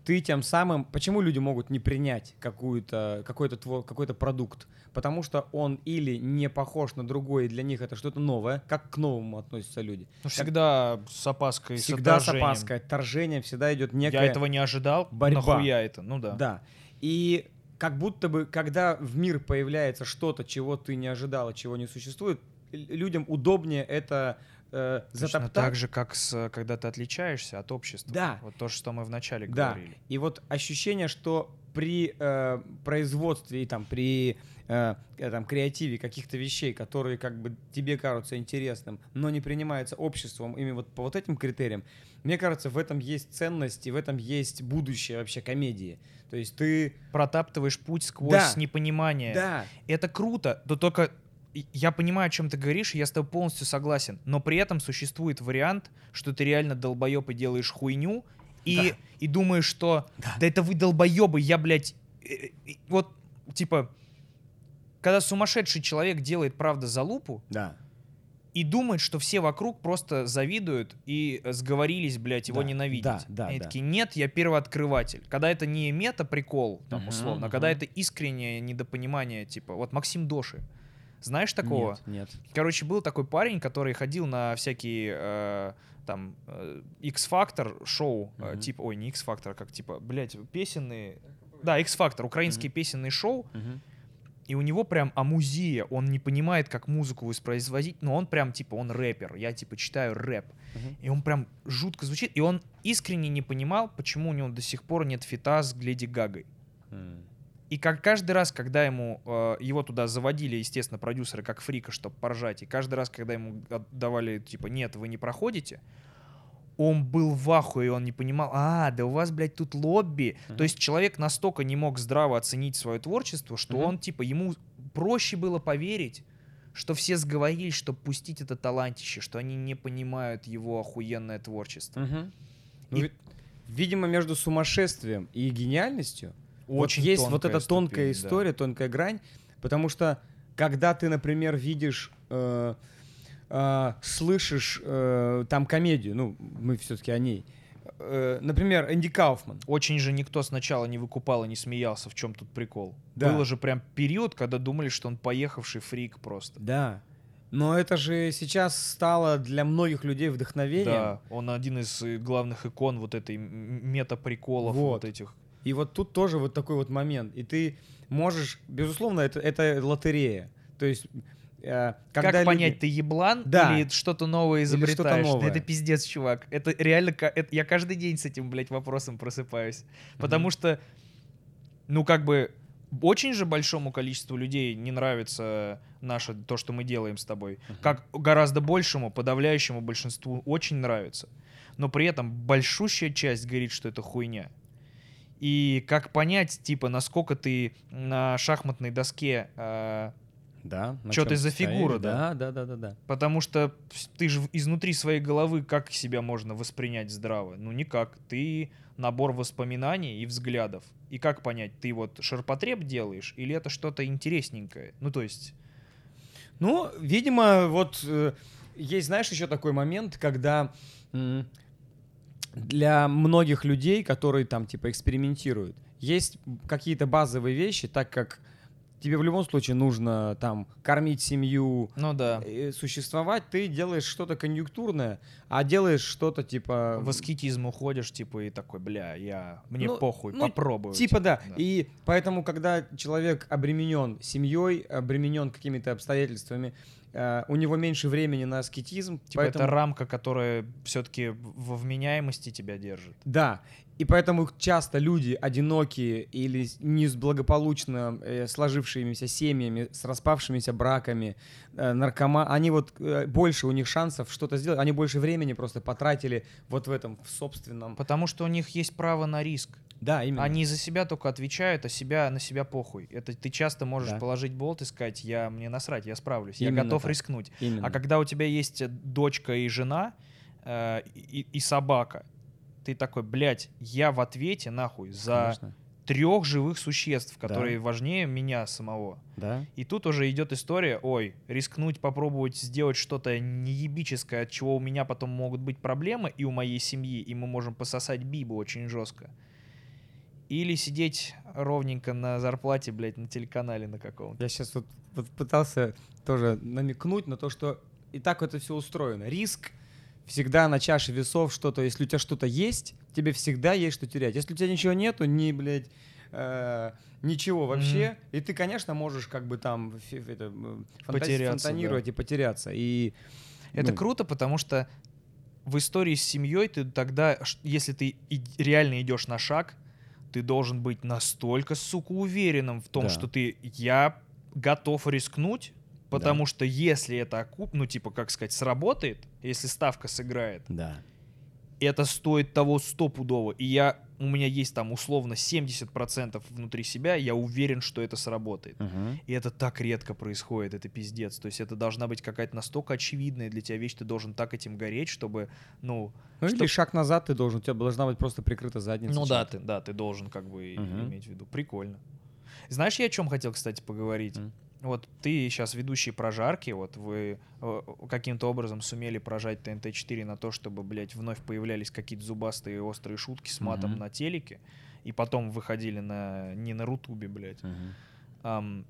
ты тем самым... Почему люди могут не принять какую-то, какой-то, твой, какой-то продукт? Потому что он или не похож на другой, и для них это что-то новое. Как к новому относятся люди? Ну, всегда с опаской, Всегда с с отторжением. опаской, отторжение, всегда идет некая... Я этого не ожидал. борьба. Нахуя это? Ну да. Да. И как будто бы, когда в мир появляется что-то, чего ты не ожидала, чего не существует, людям удобнее это э, Точно затоптать. так же, как с, когда ты отличаешься от общества. Да. Вот то, что мы вначале Да. говорили. И вот ощущение, что при э, производстве и там при э, э, там, креативе каких-то вещей, которые как бы тебе кажутся интересным, но не принимаются обществом именно вот по вот этим критериям, мне кажется, в этом есть ценность и в этом есть будущее вообще комедии. То есть ты... Протаптываешь путь сквозь Да. непонимание. Да, Это круто, но только я понимаю, о чем ты говоришь, и я с тобой полностью согласен. Но при этом существует вариант, что ты реально долбоеб и делаешь хуйню, и, и думаешь, что да. это вы долбоебы, я, блядь, э, э, вот, типа, когда сумасшедший человек делает, правда, залупу, да. и думает, что все вокруг просто завидуют и э, сговорились, блядь, его Да, ненавидеть. да, да, Они да. такие, нет, я первооткрыватель. Когда это не мета-прикол, там, условно, а мгм. когда это искреннее недопонимание, типа, вот Максим Доши. Знаешь такого? Нет, нет. Короче, был такой парень, который ходил на всякие э, там э, X-Factor шоу, э, Мгм. типа, ой, не X-Factor, а как типа, блядь, песенные... Да, X-Factor, украинские Мгм. песенные шоу, Мгм. и у него прям амузия, он не понимает, как музыку воспроизводить, но он прям, типа, он рэпер, я, типа, читаю рэп, Мгм. и он прям жутко звучит, и он искренне не понимал, почему у него до сих пор нет фита с Леди Гагой. М. И как каждый раз, когда ему э, его туда заводили, естественно, продюсеры как фрика, чтобы поржать, и каждый раз, когда ему давали, типа, нет, вы не проходите, он был в ахуе, он не понимал, а, да у вас, блядь, тут лобби. Мгм. То есть человек настолько не мог здраво оценить свое творчество, что Мгм. он, типа, ему проще было поверить, что все сговорились, чтобы пустить это талантище, что они не понимают его охуенное творчество. Ну, И- ви- видимо, между сумасшествием и гениальностью Очень вот есть вот эта тонкая ступень, да. история, тонкая грань, потому что когда ты, например, видишь, э, э, слышишь э, там комедию, ну, мы все-таки о ней, э, например, Энди Кауфман. Очень же никто сначала не выкупал и не смеялся, в чем тут прикол. Да. Было же прям период, когда думали, что он поехавший фрик просто. Да. Но это же сейчас стало для многих людей вдохновением. Да, он один из э, главных икон вот этой мета-приколов Вот. вот этих. И вот тут тоже вот такой вот момент. И ты можешь, безусловно, это, это лотерея. То есть, э, когда как люди- понять, ты еблан Да. или что-то новое изобретаешь? Да новое. это пиздец, чувак. Это реально... это- я каждый день с этим, блядь, вопросом просыпаюсь. Потому что, ну, как бы, очень же большому количеству людей не нравится наше, то, что мы делаем с тобой. Как гораздо большему, подавляющему большинству очень нравится. Но при этом большущая часть говорит, что это хуйня. И как понять, типа, насколько ты на шахматной доске э, Да. чём ты за стоишь? фигура, Да, да, да, да, да. Потому что ты же изнутри своей головы как себя можно воспринять здраво? Ну никак. Ты набор воспоминаний и взглядов. И как понять, ты вот ширпотреб делаешь или это что-то интересненькое? Ну то есть... Ну, видимо, вот э, есть, знаешь, еще такой момент, когда м, для многих людей, которые там типа экспериментируют, есть какие-то базовые вещи, так как тебе в любом случае нужно там кормить семью, Ну да. э, существовать, ты делаешь что-то конъюнктурное, а делаешь что-то типа... В аскетизм уходишь, типа, и такой, бля, я... Мне Ну, похуй, ну, попробую. Типа да. Да. И поэтому, когда человек обременен семьей, обременен какими-то обстоятельствами, э, у него меньше времени на аскетизм. Типа поэтому- это рамка, которая все-таки во вменяемости тебя держит. Да. И поэтому часто люди одинокие или не с благополучно э, сложившимися семьями, с распавшимися браками, э, наркома, они вот э, больше у них шансов что-то сделать, они больше времени просто потратили вот в этом в собственном. Потому что у них есть право на риск. Да, именно. Они за себя только отвечают, а себя на себя похуй. Это ты часто можешь Да. положить болт и сказать, я мне насрать, я справлюсь, я Именно готов так. рискнуть. Именно. А когда у тебя есть э, дочка и жена э, и, и собака, ты такой, блядь, я в ответе нахуй за Конечно. трех живых существ, Да. которые важнее меня самого. Да. И тут уже идет история, ой, рискнуть, попробовать сделать что-то неебическое, от чего у меня потом могут быть проблемы и у моей семьи, и мы можем пососать бибу очень жестко. Или сидеть ровненько на зарплате, блядь, на телеканале на каком-то. Я сейчас вот, вот пытался тоже намекнуть на то, что и так это все устроено. Риск всегда на чаше весов что-то, если у тебя что-то есть, тебе всегда есть что терять. Если у тебя ничего нету, ни, блядь, э, ничего вообще, и ты, конечно, можешь как бы там это, Потеряться, фонтанировать и потеряться. И, Это ну, круто, потому что в истории с семьей ты тогда, если ты реально идешь на шаг, ты должен быть настолько, сука, уверенным в том, Да. что ты, я готов рискнуть, потому что если это окуп, ну типа, как сказать, сработает, если ставка сыграет, Да. это стоит того стопудово. И я, у меня есть там условно 70% внутри себя, я уверен, что это сработает. Мгм. И это так редко происходит, это пиздец. То есть это должна быть какая-то настолько очевидная для тебя вещь, ты должен так этим гореть, чтобы, ну... Ну чтоб- или шаг назад ты должен, у тебя должна быть просто прикрыта задница. Ну да, ты, да, ты должен как бы Мгм. иметь в виду. Прикольно. Знаешь, я о чем хотел, кстати, поговорить? М. Вот ты сейчас ведущий прожарки, вот вы э, каким-то образом сумели прожать ТНТ-4 на то, чтобы, блядь, вновь появлялись какие-то зубастые острые шутки с матом Мгм. на телеке, и потом выходили на не на Рутубе, блядь. Мгм. Ам,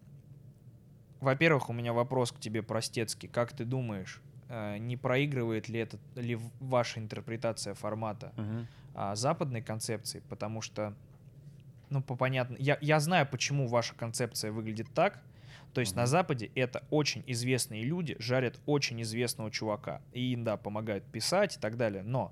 Во-первых, у меня вопрос к тебе простецкий. Как ты думаешь, э, не проигрывает ли это ли ваша интерпретация формата Мгм. а, западной концепции? Потому что, ну, по понятно, я, я знаю, почему ваша концепция выглядит так. То есть на Мгм. Западе это очень известные люди жарят очень известного чувака. И им, да, помогают писать и так далее. Но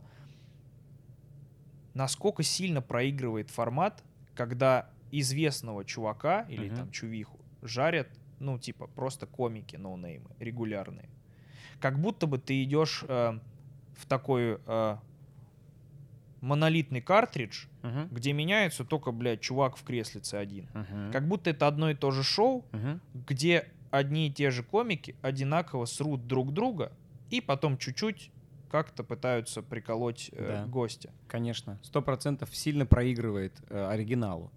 насколько сильно проигрывает формат, когда известного чувака или Мгм. там чувиху жарят, ну, типа, просто комики, ноунеймы, регулярные. Как будто бы ты идешь э, в такой э, монолитный картридж, Мгм. где меняется только, блядь, чувак в креслице один. Мгм. Как будто это одно и то же шоу, Мгм. где одни и те же комики одинаково срут друг друга и потом чуть-чуть как-то пытаются приколоть э, Да. гостя. Конечно. Сто процентов сильно проигрывает э, оригиналу.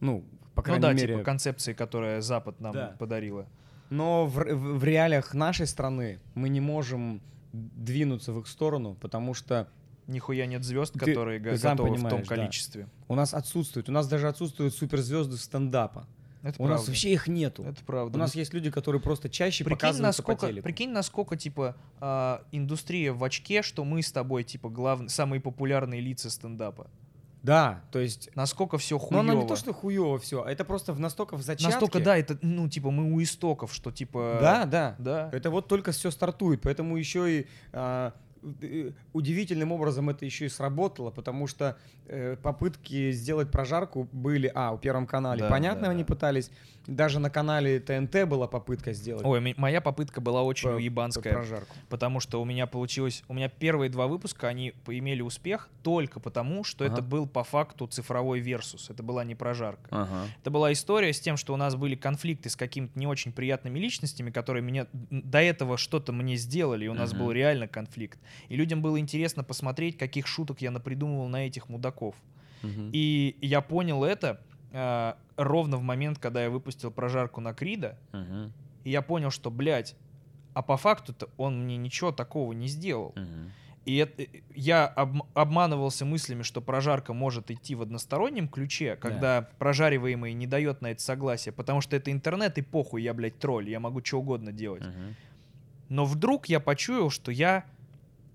Ну, по Ну крайней да, мере. типа концепции, которая Запад нам Да. подарила. Но в, в- в реалиях нашей страны мы не можем двинуться в их сторону, потому что Нихуя нет звезд, Ты- которые готовы в том понимаешь, да. количестве. у нас отсутствует, у нас даже отсутствуют суперзвезды стендапа. Это у нас правда. вообще их нету. Это правда. У нас есть люди, которые просто чаще Прикинь показываются по насколько, телеку. прикинь, насколько, типа, а, индустрия в очке, что мы с тобой, типа, главные, самые популярные лица стендапа. Да, то есть... Насколько все Но хуево. оно не то, что хуево все, это просто в настолько в зачатке. Настолько, да, это, ну, типа, мы у истоков, что, типа... Да, да. Да. Это вот только все стартует, поэтому еще и а, э, удивительным образом это еще и сработало, потому что э, попытки сделать прожарку были, а, у Первом канале, Да, понятно, да, они да. пытались, даже на канале ТНТ была попытка сделать Ой, моя попытка была очень про- уебанская. прожарку. Потому что у меня получилось... У меня первые два выпуска, они поимели успех только потому, что Ага. это был по факту цифровой версус. Это была не прожарка. Ага. Это была история с тем, что у нас были конфликты с какими-то не очень приятными личностями, которые меня до этого что-то мне сделали, и у нас Мгм. был реально конфликт. И людям было интересно посмотреть, каких шуток я напридумывал на этих мудаков. Мгм. И я понял это а, ровно в момент, когда я выпустил прожарку на Крида, Мгм. и я понял, что, блядь, а по факту-то он мне ничего такого не сделал. Мгм. И это- я обм- обманывался мыслями, что прожарка может идти в одностороннем ключе, когда прожариваемый не дает на это согласие, потому что это интернет и похуй, я, блядь, тролль, я могу что угодно делать. Мгм. Но вдруг я почуял, что я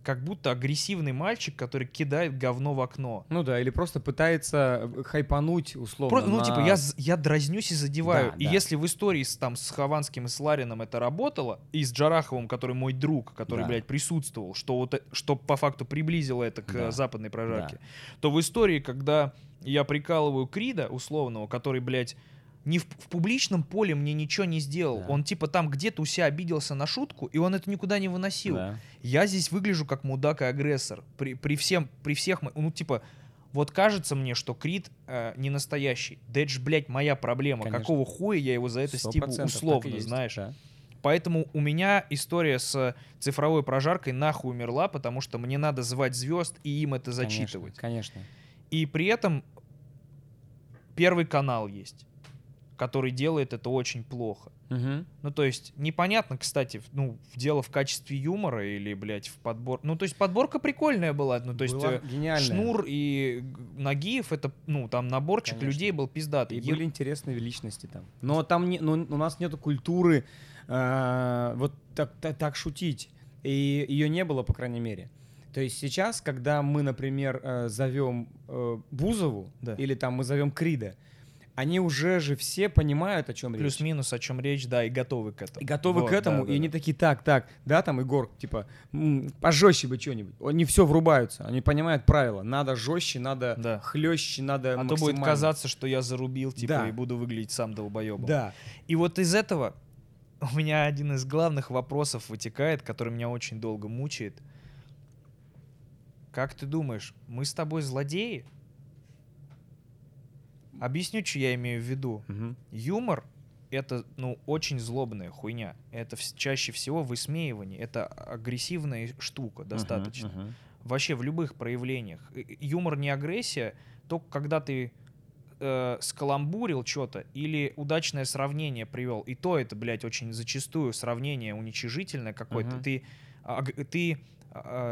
как будто агрессивный мальчик, который кидает говно в окно. Ну да, или просто пытается э, хайпануть условно. Про- ну, на- типа, я, я дразнюсь и задеваю. Да, и да. если в истории с, там, с Хованским и с Ларином это работало, и с Джараховым, который мой друг, который, Да. блядь, присутствовал, что, вот, э- что по факту приблизило это к Да. э, западной прожарке, то в истории, когда я прикалываю Крида, условного, который, блядь, не в, в публичном поле мне ничего не сделал. Да. Он типа там где-то у себя обиделся на шутку, и он это никуда не выносил. Да. Я здесь выгляжу как мудак и агрессор. При, при, всем, при всех... Ну, типа, вот кажется мне, что Крид э, не настоящий. Да это блядь, моя проблема. Конечно. Какого хуя я его за это стебу? Условно, есть, знаешь. да. Поэтому у меня история с цифровой прожаркой нахуй умерла, потому что мне надо звать звезд и им это Конечно, зачитывать. Конечно. И при этом первый канал есть, который делает это очень плохо. Мгм. Ну, то есть, непонятно, кстати, ну, дело в качестве юмора или, блядь, в подбор... Ну, то есть, подборка прикольная была. Ну, то есть, Была э, гениальная. Шнур и Нагиев, это, ну, там наборчик Конечно. людей был пиздатый. И Е- были интересные личности там. Но там не, но у нас нету культуры э, вот так, так, так шутить. И ее не было, по крайней мере. То есть сейчас, когда мы, например, э, зовем э, Бузову Да. или там мы зовем Крида, они уже же все понимают, о чем речь. Плюс-минус, о чем речь, да, и готовы к этому. И готовы Вот, к этому, да, да, и они да. такие, так, так, да, там Егор, типа, пожестче бы что-нибудь. Они все врубаются, они понимают правила. Надо жестче, надо Да. хлеще, надо А то будет максимально. казаться, что я зарубил, типа, Да. и буду выглядеть сам долбоебом. Да. И вот из этого у меня один из главных вопросов вытекает, который меня очень долго мучает. Как ты думаешь, мы с тобой злодеи? Объясню, что я имею в виду. Мгм. Юмор — это, ну, очень злобная хуйня. Это чаще всего высмеивание. Это агрессивная штука достаточно. Мгм. Вообще в любых проявлениях. Юмор не агрессия, только когда ты э, скаламбурил что-то или удачное сравнение привел. И то это, блядь, очень зачастую сравнение уничижительное какое-то. Мгм. Ты, аг- ты а,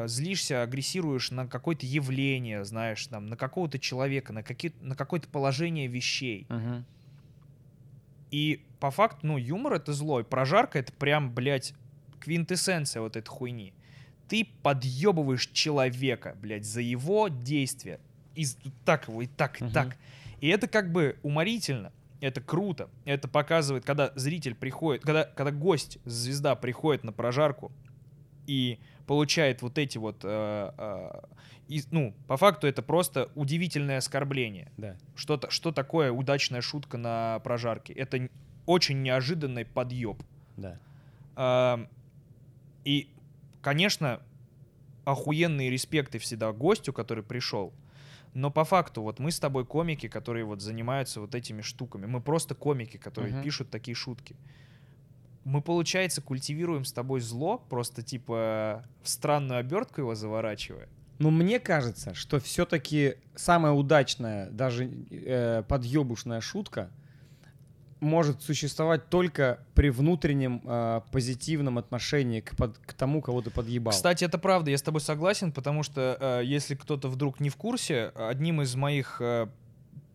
злишься, агрессируешь на какое-то явление, знаешь, там, на какого-то человека, на, какие, на какое-то положение вещей. Мгм. И по факту, ну, юмор это злой. Прожарка это прям, блядь, квинтэссенция вот этой хуйни. Ты подъебываешь человека, блядь, за его действия. И так его, и так, и Мгм. так. И это как бы уморительно. Это круто. Это показывает, когда зритель приходит, когда, когда гость, звезда приходит на прожарку и получает вот эти вот, э, э, и, ну, по факту это просто удивительное оскорбление Да. что, то что такое удачная шутка на прожарке. Это очень неожиданный подъеб. Да. Ам, И, конечно, охуенные респекты всегда гостю, который пришел. Но по факту, вот мы с тобой комики, которые вот занимаются вот этими штуками. Мы просто комики, которые Мгм. пишут такие шутки. Мы, получается, культивируем с тобой зло, просто типа в странную обертку его заворачивая. Но мне кажется, что все-таки самая удачная, даже э, подъебушная шутка может существовать только при внутреннем э, позитивном отношении к, под- к тому, кого ты подъебал. Кстати, это правда, я с тобой согласен, потому что э, если кто-то вдруг не в курсе, одним из моих э,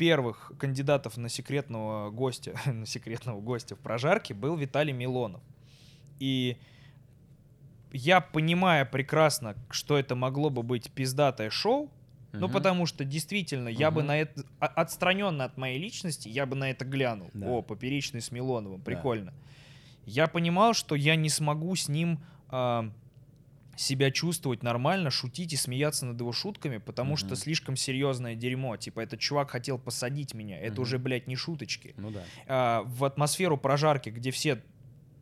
первых кандидатов на секретного гостя, на секретного гостя в прожарке был Виталий Милонов. И я понимаю прекрасно, что это могло бы быть пиздатое шоу, ну Мгм. потому что действительно я бы на это а- отстраненно от моей личности, я бы на это глянул. Да. О, поперечный с Милоновым, Да. прикольно. Я понимал, что я не смогу с ним а, себя чувствовать нормально, шутить и смеяться над его шутками, потому что Мгм. слишком серьезное дерьмо. Типа, этот чувак хотел посадить меня. Это Мгм. уже, блядь, не шуточки. Ну да. А, в атмосферу прожарки, где все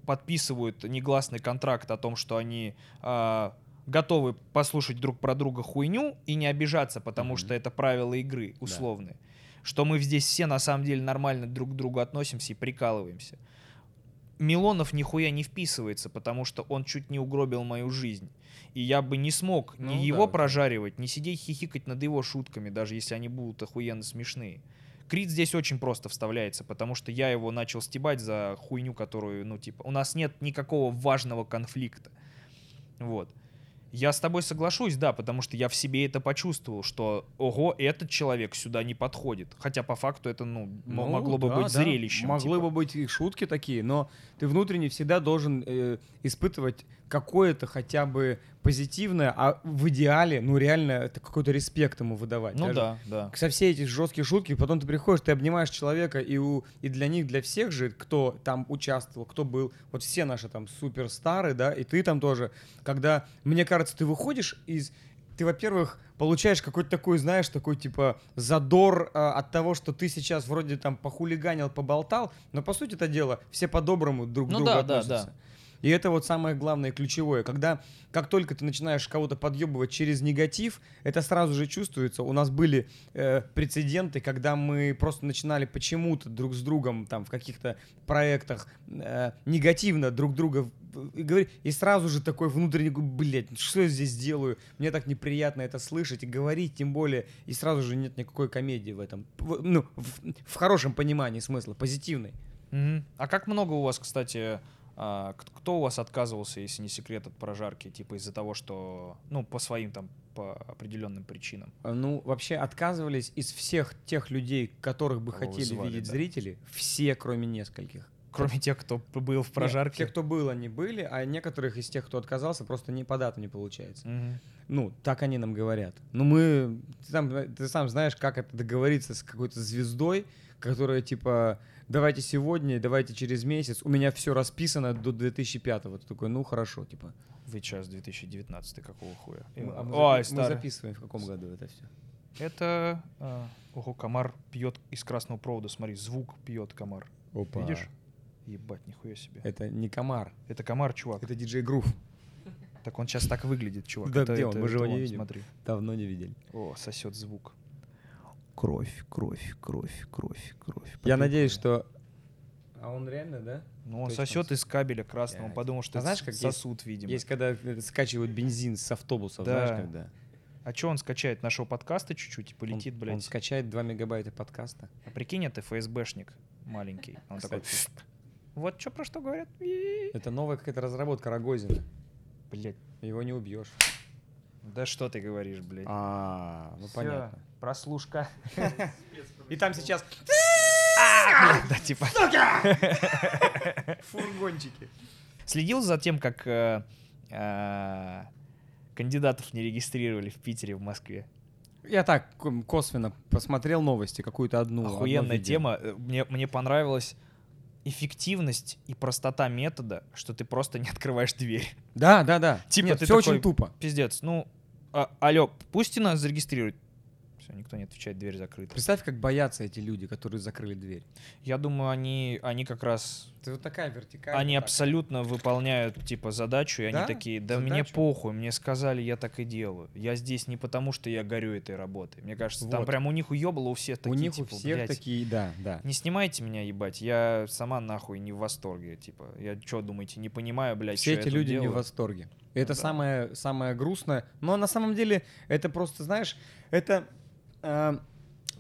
подписывают негласный контракт о том, что они а, готовы послушать друг про друга хуйню и не обижаться, потому Мгм. что это правила игры условные. Что мы здесь все на самом деле нормально друг к другу относимся и прикалываемся. Милонов нихуя не вписывается, потому что он чуть не угробил мою жизнь. И я бы не смог ни Ну его да. прожаривать, ни сидеть хихикать над его шутками, даже если они будут охуенно смешные. Крит здесь очень просто вставляется, потому что я его начал стебать за хуйню, которую, ну, типа, у нас нет никакого важного конфликта. Вот. Я с тобой соглашусь, да, потому что я в себе это почувствовал, что, ого, этот человек сюда не подходит. Хотя по факту это, ну, Ну, могло бы да, быть да. зрелищем. Могло типа. бы быть и шутки такие, но ты внутренне всегда должен э, испытывать какое-то хотя бы позитивное, а в идеале, ну реально, это какой-то респект ему выдавать. Ну Даже да, да. Со все эти жесткие шутки, потом ты приходишь, ты обнимаешь человека, и, у, и для них, для всех же, кто там участвовал, кто был, вот все наши там суперстары, да, и ты там тоже, когда, мне кажется, ты выходишь из ты, во-первых, получаешь какой-то такой, знаешь, такой типа задор а, от того, что ты сейчас вроде там похулиганил, поболтал, но по сути это дело все по-доброму друг к Ну другу да, да, относятся. да. И это вот самое главное, ключевое. Когда, как только ты начинаешь кого-то подъебывать через негатив, это сразу же чувствуется. У нас были э, прецеденты, когда мы просто начинали почему-то друг с другом там в каких-то проектах э, негативно друг друга и говорить, и сразу же такой внутренний, блядь, что я здесь делаю? Мне так неприятно это слышать и говорить, тем более, и сразу же нет никакой комедии в этом. В- ну, в, в хорошем понимании смысла, позитивной. Мгм. А как много у вас, кстати, а, кто у вас отказывался, если не секрет от прожарки, типа из-за того, что, ну, по своим там, по определенным причинам? А, Ну, вообще отказывались из всех тех людей, которых бы Кого хотели звали, видеть да. зрители, все, кроме нескольких. Кроме тех, кто был в Нет, прожарке? те, кто был, они были, а некоторых из тех, кто отказался, просто не по дату не получается. Мгм. Ну, так они нам говорят. Ну, мы... Ты сам, ты сам знаешь, как это договориться с какой-то звездой, которая, типа, давайте сегодня, давайте через месяц. У меня все расписано до 2005-го. Ты такой, ну, хорошо, типа. Вы сейчас 2019 какого хуя? Мы, а мы Ой, запи- мы записываем, в каком году это все. Это... а, ого, комар пьет из красного провода, смотри, звук пьет комар. Опа. Видишь? Ебать, нихуя себе. Это не комар, Это комар, чувак. это диджей Грув. Так он сейчас так выглядит, чувак. Да Это- где он? это- Мы же его не видим. Смотри. Давно не видели. О, сосет звук. Кровь, кровь, кровь, кровь, кровь. Я надеюсь, что... А он реально, да? Ну, он точно сосет из кабеля красного. Он подумал, что А знаешь, как есть- сосуд, видимо. Есть, когда э, скачивают бензин с автобусов, Да. знаешь, когда? А что он скачает? Нашего подкаста чуть-чуть и полетит, он, блядь. Он скачает 2 мегабайта подкаста. А прикинь, это ФСБшник маленький. Он такой... Вот что про что говорят? Это новая какая-то разработка Рогозина. Блядь, Его не убьешь. да что ты говоришь, блядь? А, ну Всё, понятно. Прослушка. И там сейчас Да, типа. фургончики. Следил за тем, как э, э, кандидатов не регистрировали в Питере, в Москве. Я так ко- косвенно посмотрел новости, какую-то одну. Охуенная тема. Э, Мне, мне понравилась эффективность и простота метода, что ты просто не открываешь дверь. Да, да, да. Типа Нет, ты все такой- очень тупо. Пиздец. Ну, а, алло, пусть нас зарегистрируют. Все. Никто не отвечает, дверь закрыта. Представь, как боятся эти люди, которые закрыли дверь. Я думаю, они, они как раз Это вот такая вертикаль. Они вот так. абсолютно выполняют, типа, задачу, и Да? они такие, да мне Задачу? похуй, мне сказали, я так и делаю. Я здесь не потому, что я горю этой работой. Мне кажется, там Вот. прям у них уебало у всех У такие, них у типа, всех «Блядь, такие, да, да. Не снимайте меня, ебать, я сама нахуй не в восторге, типа. Я что, думаете, не понимаю, блядь, Все эти люди не в делаю? восторге. Это да. самое, самое грустное. Но на самом деле это просто, знаешь, это э,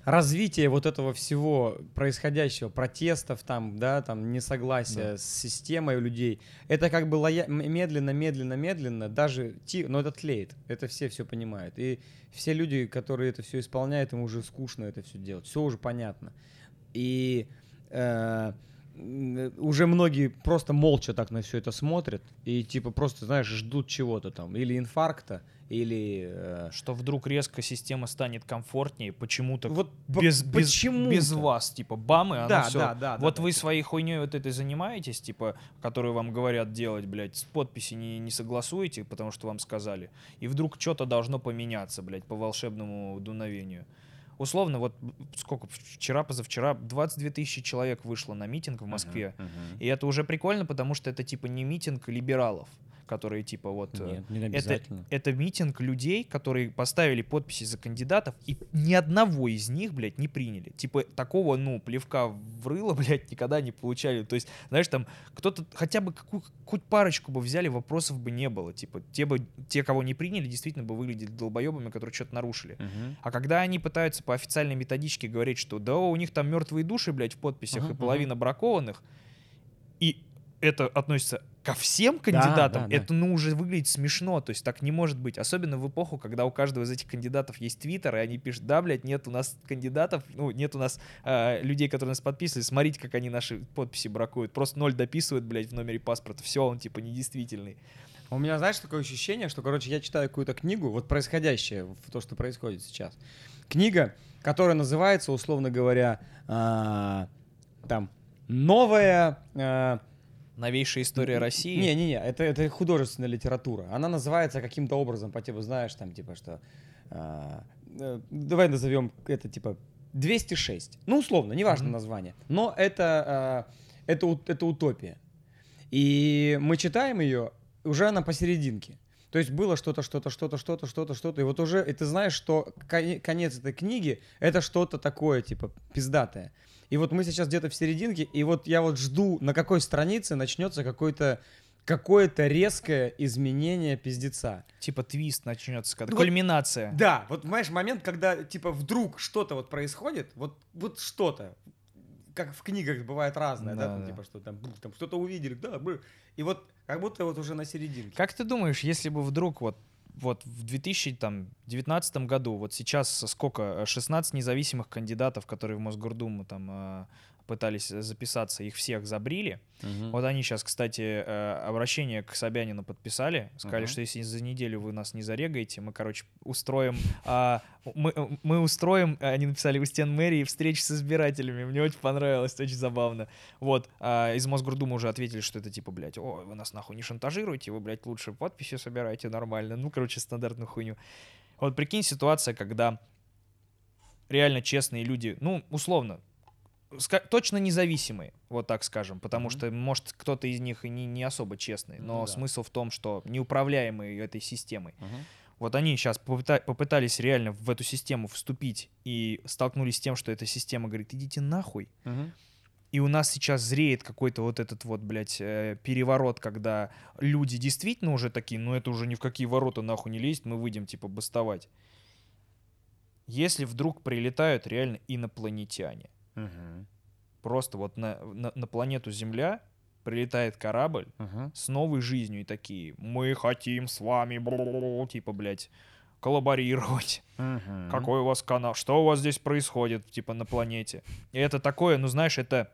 развитие вот этого всего происходящего, протестов там, да, там несогласия Да. с системой у людей. Это как бы лоя- медленно, медленно, медленно, даже ти, но это тлеет. Это все все понимают. И все люди, которые это все исполняют, им уже скучно это все делать. Все уже понятно. И э, уже многие просто молча так на все это смотрят и типа просто, знаешь, ждут чего-то там, или инфаркта, или... э, Что вдруг резко система станет комфортнее, почему-то вот без, без, почему-то. без вас, типа, бам, и оно Да, всё. да, да, да, Вот да, вы типа. своей хуйней вот этой занимаетесь, типа, которую вам говорят делать, блядь, с подписи не, не согласуете, потому что вам сказали. И вдруг что-то должно поменяться, блядь, по волшебному дуновению. Условно, вот сколько, вчера, позавчера, 22 тысячи человек вышло на митинг в Москве. Мгм, мгм. И это уже прикольно, потому что это типа не митинг либералов, которые типа вот... э, Нет, не это, обязательно. это митинг людей, которые поставили подписи за кандидатов, и ни одного из них, блядь, не приняли. Типа такого, ну, плевка в рыло, блядь, никогда не получали. То есть, знаешь, там кто-то хотя бы какую, хоть парочку бы взяли, вопросов бы не было. Типа те, бы, те, кого не приняли, действительно бы выглядели долбоебами, которые что-то нарушили. Мгм. А когда они пытаются по официальной методичке говорить, что да, у них там мертвые души, блядь, в подписях Ага, и половина бракованных, и это относится ко всем Да, кандидатам, да, да. это ну уже выглядит смешно, то есть так не может быть. Особенно в эпоху, когда у каждого из этих кандидатов есть твиттер, и они пишут, да, блядь, нет у нас кандидатов, ну, нет у нас э, людей, которые нас подписывали, смотрите, как они наши подписи бракуют. Просто ноль дописывают, блядь, в номере паспорта, все, он типа недействительный. У меня, знаешь, такое ощущение, что, короче, я читаю какую-то книгу, вот происходящее, в то, что происходит сейчас. Книга, которая называется, условно говоря, а, там, новая... а, Новейшая история России. Не-не-не, это, это художественная литература. Она называется каким-то образом, по типу, знаешь, там, типа, что... а, э, давай назовем это, типа, 206. Ну, условно, неважно Мгм. название. Но это, а, это, это утопия. И мы читаем ее, уже она посерединке. То есть было что-то, что-то, что-то, что-то, что-то, что-то. И вот уже, и ты знаешь, что коне- конец этой книги — это что-то такое, типа, пиздатое. И вот мы сейчас где-то в серединке, и вот я вот жду, на какой странице начнется какой-то какое-то резкое изменение пиздеца. Типа твист начнется, когда Ну кульминация. Да, вот понимаешь, момент, когда типа вдруг что-то вот происходит, вот, вот что-то, как в книгах бывает разное, да, Да, там, да. типа что там, там что-то увидели, да, и вот как будто вот уже на серединке. Как ты думаешь, если бы вдруг вот вот в 2019 году, вот сейчас сколько, э, 16 независимых кандидатов, которые в Мосгордуму там э, пытались записаться, их всех забрили. Вот они сейчас, кстати, э, обращение к Собянину подписали, сказали, Ага. что если за неделю вы нас не зарегаете, мы, короче, устроим, а, мы, мы устроим, э, они написали у стен мэрии встречи с избирателями, мне очень понравилось, очень забавно. Вот, а из Мосгордумы уже ответили, что это типа, блядь, ой, вы нас нахуй не шантажируете, вы, блядь, лучше подписи собираете нормально, ну, короче, стандартную хуйню. Вот прикинь ситуация, когда реально честные люди, ну, условно, точно независимые, вот так скажем, потому Мгм. что, может, кто-то из них и не, не особо честный, Ну но да. смысл в том, что неуправляемые этой системой. Мгм. Вот они сейчас попытались реально в эту систему вступить и столкнулись с тем, что эта система говорит, идите нахуй. Мгм. И у нас сейчас зреет какой-то вот этот вот, блядь, э, переворот, когда люди действительно уже такие, ну это уже ни в какие ворота нахуй не лезет, мы выйдем типа бастовать. Если вдруг прилетают реально инопланетяне, Мгм. просто вот на, на, на планету Земля прилетает корабль Мгм. с новой жизнью и такие, мы хотим с вами, типа, блядь, коллаборировать. Мгм. Какой у вас канал? Что у вас здесь происходит, типа, на планете? И это такое, ну, знаешь, это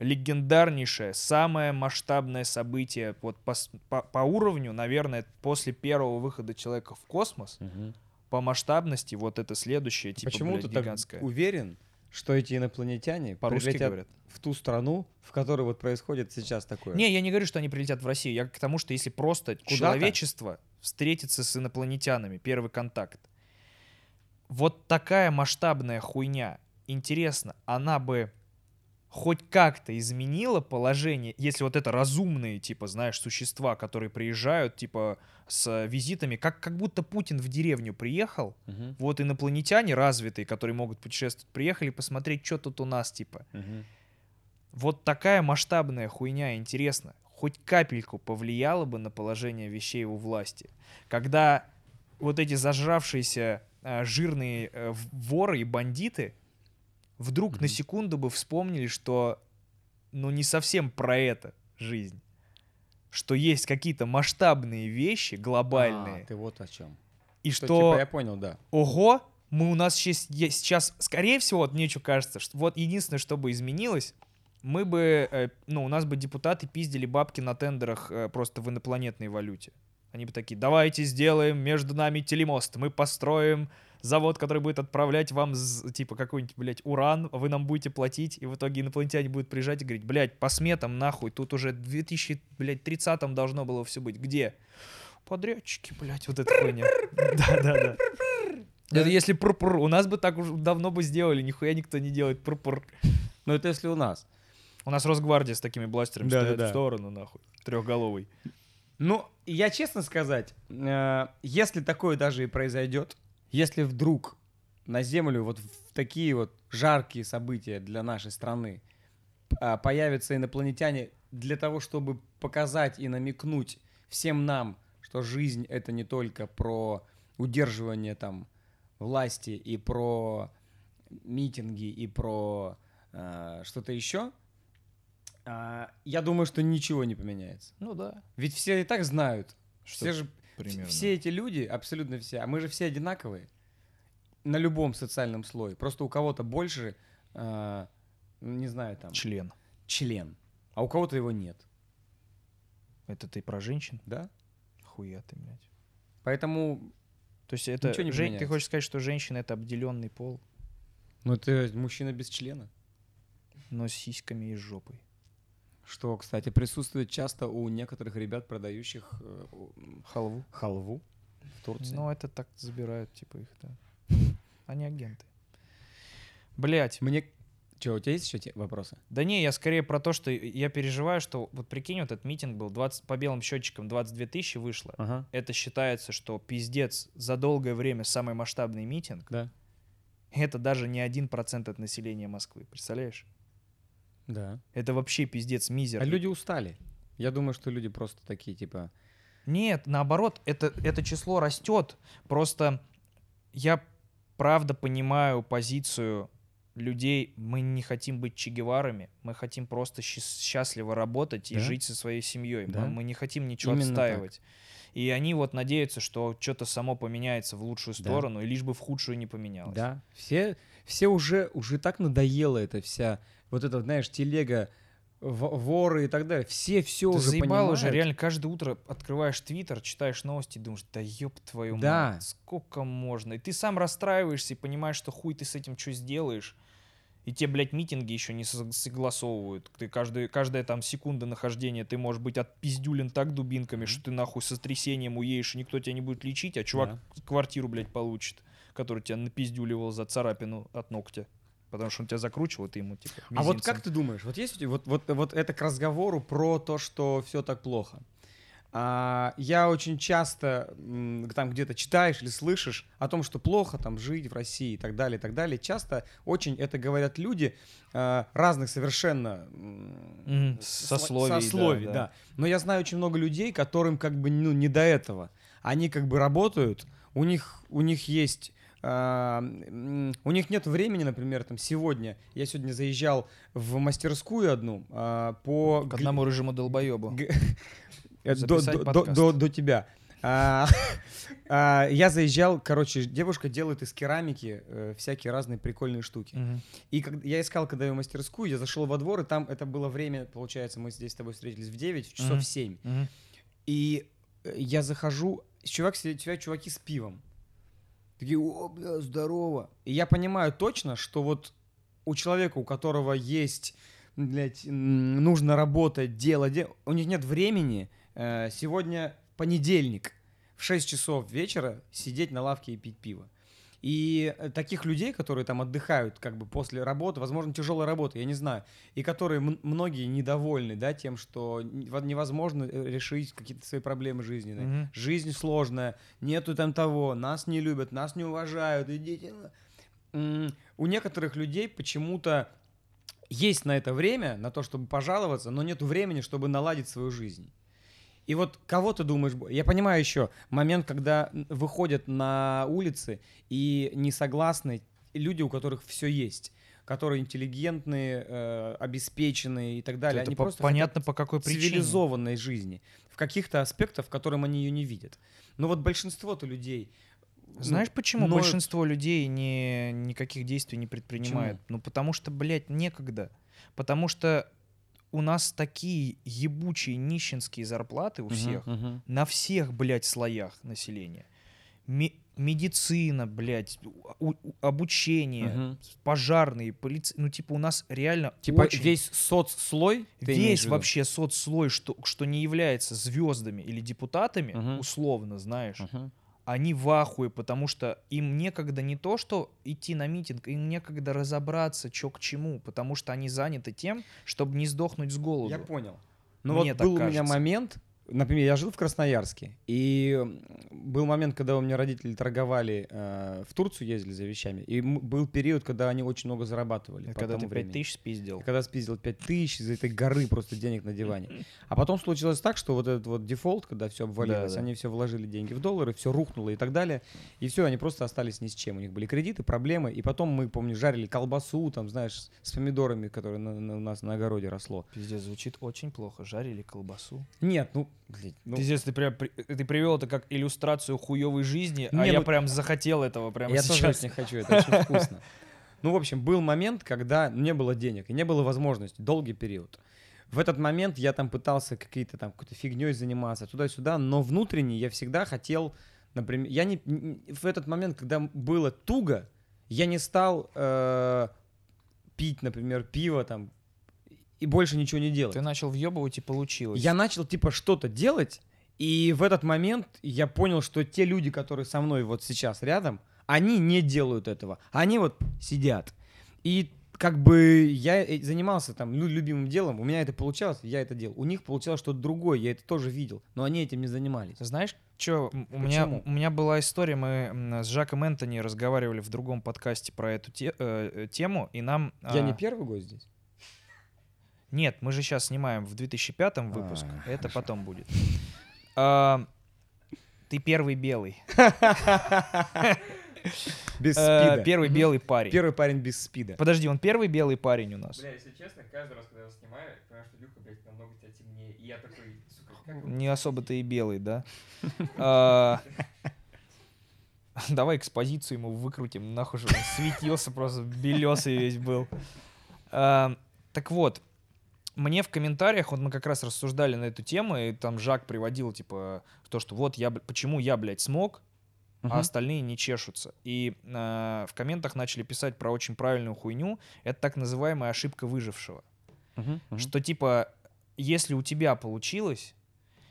легендарнейшее, самое масштабное событие вот по, по, по уровню, наверное, после первого выхода человека в космос, Мгм. по масштабности вот это следующее, типа, Почему блядь, ты так гигантское. уверен, что эти инопланетяне По-русски прилетят говорят. в ту страну, в которой вот происходит сейчас такое? Не, я не говорю, что они прилетят в Россию. Я к тому, что если просто человечество встретится с инопланетянами, первый контакт, вот такая масштабная хуйня, интересно, она бы хоть как-то изменила положение, если вот это разумные, типа, знаешь, существа, которые приезжают, типа, с визитами, как, как будто Путин в деревню приехал, Мгм. вот инопланетяне развитые, которые могут путешествовать, приехали посмотреть, что тут у нас, типа. Мгм. Вот такая масштабная хуйня, интересно, хоть капельку повлияла бы на положение вещей у власти. Когда вот эти зажравшиеся э, жирные э, воры и бандиты вдруг на Мгм. секунду бы вспомнили, что ну не совсем про это жизнь. Что есть какие-то масштабные вещи, глобальные, А, ты вот о чем. и Что, что типа, я понял, да. ого, мы у нас сейчас, сейчас скорее всего, вот мне что кажется, что вот единственное, что бы изменилось, мы бы, э, ну, у нас бы депутаты пиздили бабки на тендерах э, просто в инопланетной валюте. Они бы такие, давайте сделаем между нами телемост, мы построим завод, который будет отправлять вам, типа, какой-нибудь, блядь, уран, вы нам будете платить, и в итоге инопланетяне будут приезжать и говорить, блядь, по сметам нахуй, тут уже в 2030 должно было все быть. Где? Подрядчики, блядь, вот эта хуйня. Да-да-да. Это если пурпур. У нас бы так уже давно бы сделали, нихуя никто не делает пурпур. Ну, это если у нас. У нас Росгвардия с такими бластерами Да-да-да. стоит в сторону, нахуй. Трехголовый. Ну, я честно сказать, э, если такое даже и произойдет, если вдруг на Землю вот в такие вот жаркие события для нашей страны а, появятся инопланетяне для того, чтобы показать и намекнуть всем нам, что жизнь это не только про удерживание там власти и про митинги и про э, что-то еще, а, я думаю, что ничего не поменяется. Ну да. Ведь все и так знают. Что все же, примерно. все эти люди, абсолютно все, а мы же все одинаковые на любом социальном слое. Просто у кого-то больше, э, не знаю, там, Член. член, а у кого-то его нет, Это ты про женщин? да? Хуя ты, блядь. Поэтому, То есть это... Ничего не Жень, ты хочешь сказать, что женщина это обделенный пол, ну ты мужчина без члена. но с сиськами и с жопой. Что, кстати, присутствует часто у некоторых ребят, продающих э, Халву. халву в Турции. Ну, это так забирают, типа, их, да. Они агенты. Блять. Мне... Че, у тебя есть еще те вопросы? Да не, я скорее про то, что я переживаю, что вот прикинь, вот этот митинг был 20, по белым счетчикам 22 тысячи вышло. Ага, Это считается, что пиздец за долгое время самый масштабный митинг. да. Это даже не один процент от населения Москвы. Представляешь? Да. Это вообще пиздец мизер. А люди устали. Я думаю, что люди просто такие, типа... Нет, наоборот, это, это число растет. Просто я правда понимаю позицию людей. Мы не хотим быть Че Геварами, мы хотим просто счаст- счастливо работать и Да. жить со своей семьей. Мы- Да. Мы, не хотим ничего Именно так. отстаивать. И они вот надеются, что что-то само поменяется в лучшую Да. сторону, и лишь бы в худшую не поменялось. Да, все, все уже, уже так надоело эта вся, вот эта, знаешь, телега, воры и так далее. Все все Ты уже заебал понимают. уже, реально каждое утро открываешь твиттер, читаешь новости и думаешь, да ёб твою Да. мать, сколько можно? И ты сам расстраиваешься и понимаешь, что хуй ты с этим что сделаешь. И те, блядь, митинги еще не сог- согласовывают. Ты каждый, каждая там секунда нахождения, ты можешь быть отпиздюлен так дубинками, что ты нахуй со сотрясением уедешь, и никто тебя не будет лечить, а чувак квартиру, блядь, получит, который тебя напиздюливал за царапину от ногтя. Потому что он тебя закручивал, и ты ему, типа, А вот мизинцем. как ты думаешь, вот есть у тебя, вот, вот, вот это к разговору про то, что все так плохо. А, я очень часто там где-то читаешь или слышишь о том, что плохо там жить в России и так далее, и так далее. Часто очень это говорят люди а, разных совершенно м, Мгм, с- сословий, да, сословий, да. да. Но я знаю очень много людей, которым как бы ну не до этого. Они как бы работают, у них у них есть у них нет времени, например, там сегодня. Я сегодня заезжал в мастерскую одну а, по К одному рыжему долбоебу. э, до, до- до- до- тебя. А, а, я заезжал, короче, девушка делает из керамики э, всякие разные прикольные штуки. И я искал, когда ее мастерскую, я зашел во двор, и там это было время, получается, мы здесь с тобой встретились в 9, в часов Мгм. 7. Мгм. И э, я захожу, чувак, чуваки с пивом. Такие, о, бля, здорово. И я понимаю точно, что вот у человека, у которого есть, блядь, нужно работать, делать, де- у них нет времени э, сегодня понедельник в 6 часов вечера сидеть на лавке и пить пиво. И э, таких людей, которые там отдыхают как бы после работы, возможно, тяжелой работы, я не знаю, и которые многие недовольны, да, тем, что невозможно э, решить какие-то свои проблемы жизненные. Мгм. Жизнь сложная, нету там того, нас не любят, нас не уважают, идите. У некоторых людей почему-то есть на это время, на то, чтобы пожаловаться, но нету времени, чтобы наладить свою жизнь. И вот кого ты думаешь... Я понимаю еще момент, когда выходят на улицы и не согласны люди, у которых все есть, которые интеллигентные, э, обеспеченные и так далее. Это Они по- просто понятно, по какой причине. цивилизованной жизни в каких-то аспектах, в котором они ее не видят. Но вот большинство-то людей... ну, Знаешь, почему ноют. большинство людей не, никаких действий не предпринимает? Почему? Ну, потому что, блядь, некогда. Потому что у нас такие ебучие нищенские зарплаты у всех. мгм. На всех, блядь, слоях населения. Ме- медицина, блядь, у- обучение, Мгм. пожарные, полиция. Ну, типа, у нас реально Типа очень... весь соцслой? Весь вообще соцслой, что, что не является звездами или депутатами, Мгм. условно, знаешь, Мгм. Они в ахуе, потому что им некогда не то, что идти на митинг, им некогда разобраться, что к чему, потому что они заняты тем, чтобы не сдохнуть с голоду. Я понял. Ну Мне вот был у меня кажется. момент, например, я жил в Красноярске, и был момент, когда у меня родители торговали, э, в Турцию ездили за вещами, и был период, когда они очень много зарабатывали. Когда ты времени. 5000 спиздил. Когда спиздил 5 тысяч из этой горы просто денег на диване. А потом случилось так, что вот этот вот дефолт, когда все обвалилось, Да, да. они все вложили деньги в доллары, все рухнуло и так далее. И все, они просто остались ни с чем. У них были кредиты, проблемы. И потом мы, помню, жарили колбасу, там, знаешь, с- с помидорами, которые на- на- у нас на огороде росло. Пиздец, звучит очень плохо. Жарили колбасу. Нет, ну, блядь, ну, Пиздец, ты прям ты привел это как иллюстрацию хуевой жизни, а Не, я ну, прям захотел этого прямо я тоже сейчас. очень хочу, это очень вкусно. Ну, в общем, был момент, когда не было денег и не было возможности, долгий период. В этот момент я там пытался какие-то там какой-то фигней заниматься, туда-сюда, но внутренне я всегда хотел, например, я не, в этот момент, когда было туго, я не стал э, пить, например, пиво там и больше ничего не делать. Ты начал въебывать и получилось. Я начал типа что-то делать, и в этот момент я понял, что те люди, которые со мной вот сейчас рядом, они не делают этого. Они вот сидят. И как бы я занимался там ну, любимым делом, у меня это получалось, я это делал. У них получалось что-то другое, я это тоже видел, но они этим не занимались. Знаешь, что у меня, у меня была история, мы с Жаком Энтони разговаривали в другом подкасте про эту те- э, э, тему, и нам... Я а, не первый гость здесь. Нет, мы же сейчас снимаем в 2005 выпуск, А, это потом будет. А, Ты первый белый. Без Э, спида. Первый белый парень. Первый парень без спида. Подожди, он первый белый парень у нас. Бля, если честно, каждый раз, когда я снимаю, понимаю, что Люха, блядь, намного тебя темнее. И я такой, сука, Не особо ты и белый, да? А, Давай экспозицию ему выкрутим, нахуй же он светился, просто белесый весь был. А, Так вот, мне в комментариях, вот мы как раз рассуждали на эту тему, и там Жак приводил, типа, то, что вот я, почему я, блядь, смог, Мгм. а остальные не чешутся. И а, в комментах начали писать про очень правильную хуйню. Это так называемая ошибка выжившего. Мгм, мгм. Что типа, если у тебя получилось,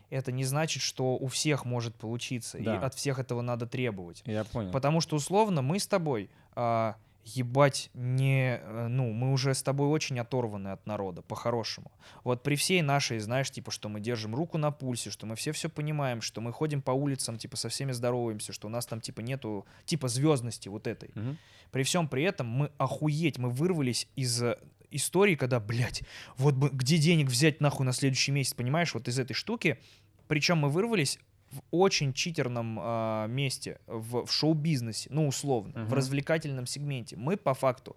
это не значит, что у всех может получиться. Да. И от всех этого надо требовать. Я понял. Потому что условно мы с тобой а, ебать не, э, ну, мы уже с тобой очень оторваны от народа, по-хорошему. Вот при всей нашей, знаешь, типа, что мы держим руку на пульсе, что мы все все понимаем, что мы ходим по улицам, типа, со всеми здороваемся, что у нас там, типа, нету, типа, звездности вот этой. Мгм. При всем при этом мы охуеть, мы вырвались из э, истории, когда, блядь, вот бы где денег взять нахуй на следующий месяц, понимаешь, вот из этой штуки. Причем мы вырвались в очень читерном а, месте, в, в шоу-бизнесе, ну, условно, в Мгм. развлекательном сегменте. Мы по факту,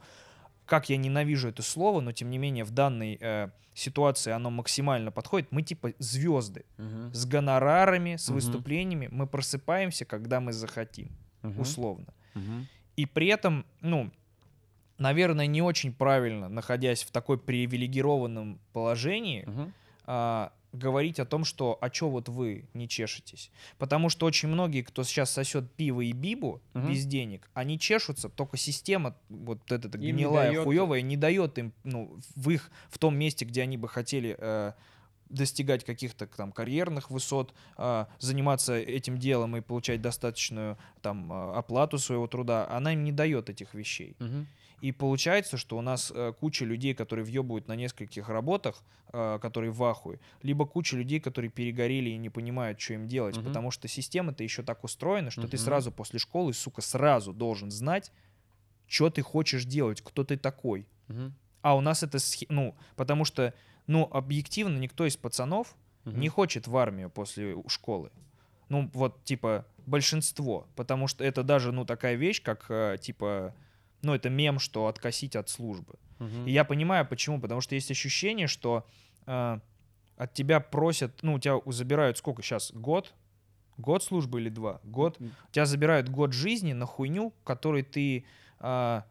как я ненавижу это слово, но тем не менее в данной э, ситуации оно максимально подходит, мы типа звезды Мгм. с гонорарами, с Мгм. выступлениями, мы просыпаемся, когда мы захотим, Мгм. условно. Мгм. И при этом, ну, наверное, не очень правильно, находясь в такой привилегированном положении, Мгм. а, говорить о том, что а чё вот вы не чешетесь. Потому что очень многие, кто сейчас сосет пиво и бибу Мгм. без денег, они чешутся, только система вот эта Им не гнилая, даёт- хуевая, не дает им ну, в их, в том месте, где они бы хотели э, достигать каких-то там карьерных высот, а, заниматься этим делом и получать достаточную там а, оплату своего труда, она им не дает этих вещей. Мгм. И получается, что у нас э, куча людей, которые въебывают на нескольких работах, э, которые в ахуе, либо куча людей, которые перегорели и не понимают, что им делать, Мгм. потому что система-то еще так устроена, что ты Мгм. сразу после школы, сука, сразу должен знать, что ты хочешь делать, кто ты такой. Мгм. А у нас это, ну, потому что, ну, объективно никто из пацанов Мгм. не хочет в армию после школы. Ну, вот, типа, большинство. Потому что это даже, ну, такая вещь, как, э, типа, ну, это мем, что откосить от службы. Мгм. И я понимаю, почему. Потому что есть ощущение, что э, от тебя просят, ну, у тебя забирают сколько сейчас? Год? Год службы или два? Год? У тебя забирают год жизни на хуйню, который ты, а,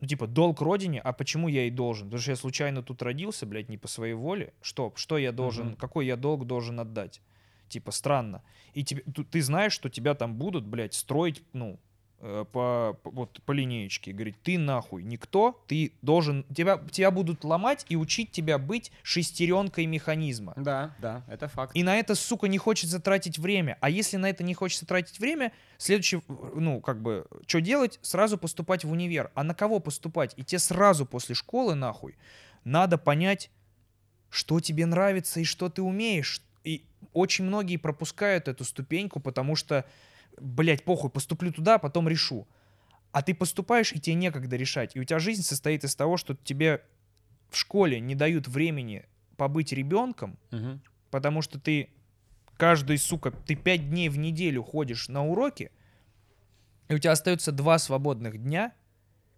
ну, типа, долг родине, а почему я и должен? Потому что я случайно тут родился, блядь, не по своей воле. Что? Что я должен, Мгм. какой я долг должен отдать? Типа, странно. И тебе, ту- ты знаешь, что тебя там будут, блядь, строить, ну, э, по, по- вот, по линеечке. Говорить, ты нахуй никто, ты должен... Тебя, тебя будут ломать и учить тебя быть шестеренкой механизма. Да, да, это факт. И на это, сука, не хочется тратить время. А если на это не хочется тратить время, следующий, ну, как бы, что делать? Сразу поступать в универ. А на кого поступать? И тебе сразу после школы, нахуй, надо понять, что тебе нравится и что ты умеешь. И очень многие пропускают эту ступеньку, потому что, блядь, похуй, поступлю туда, потом решу. А ты поступаешь, и тебе некогда решать. И у тебя жизнь состоит из того, что тебе в школе не дают времени побыть ребенком, Мгм. потому что ты каждый, сука, ты пять дней в неделю ходишь на уроки, и у тебя остается два свободных дня,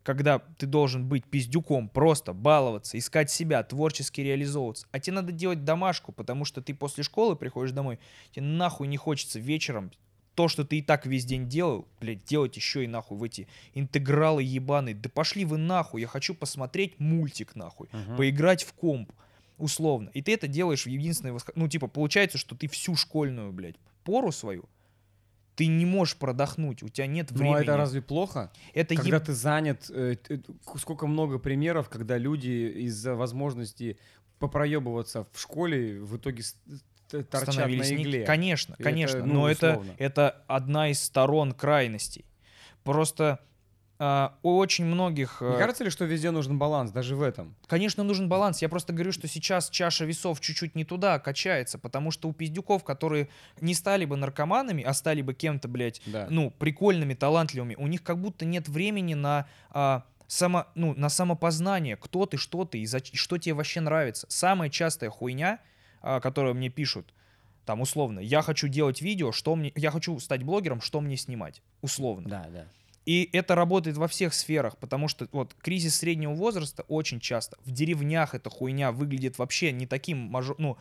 когда ты должен быть пиздюком, просто баловаться, искать себя, творчески реализовываться. А тебе надо делать домашку, потому что ты после школы приходишь домой, тебе нахуй не хочется вечером то, что ты и так весь день делал, блядь, делать еще и нахуй в эти интегралы ебаные. Да пошли вы нахуй, я хочу посмотреть мультик нахуй Мгм. поиграть в комп, условно. И ты это делаешь в единственное восх- Ну, типа, получается, что ты всю школьную, блядь, пору свою, ты не можешь продохнуть, у тебя нет Ну, времени. а это разве плохо? Это Когда еб- ты занят, э, к- сколько много примеров, когда люди из-за возможности попроебываться в школе в итоге торчат на становились не- игле. Конечно, И это, конечно. ну, но это, условно. это одна из сторон крайностей. Просто а, у очень многих... Не э, кажется ли, что везде нужен баланс, даже в этом? Конечно, нужен баланс. Я просто говорю, что сейчас чаша весов чуть-чуть не туда качается, потому что у пиздюков, которые не стали бы наркоманами, а стали бы кем-то, блядь, Да. ну, прикольными, талантливыми, у них как будто нет времени на, а, само, ну, на самопознание, кто ты, что ты и, зач- и что тебе вообще нравится. Самая частая хуйня, а, которую мне пишут, там, условно, я хочу делать видео, что мне, я хочу стать блогером, что мне снимать, условно. Да, да. И это работает во всех сферах, потому что вот кризис среднего возраста очень часто. В деревнях эта хуйня выглядит вообще не таким мажор... Ну,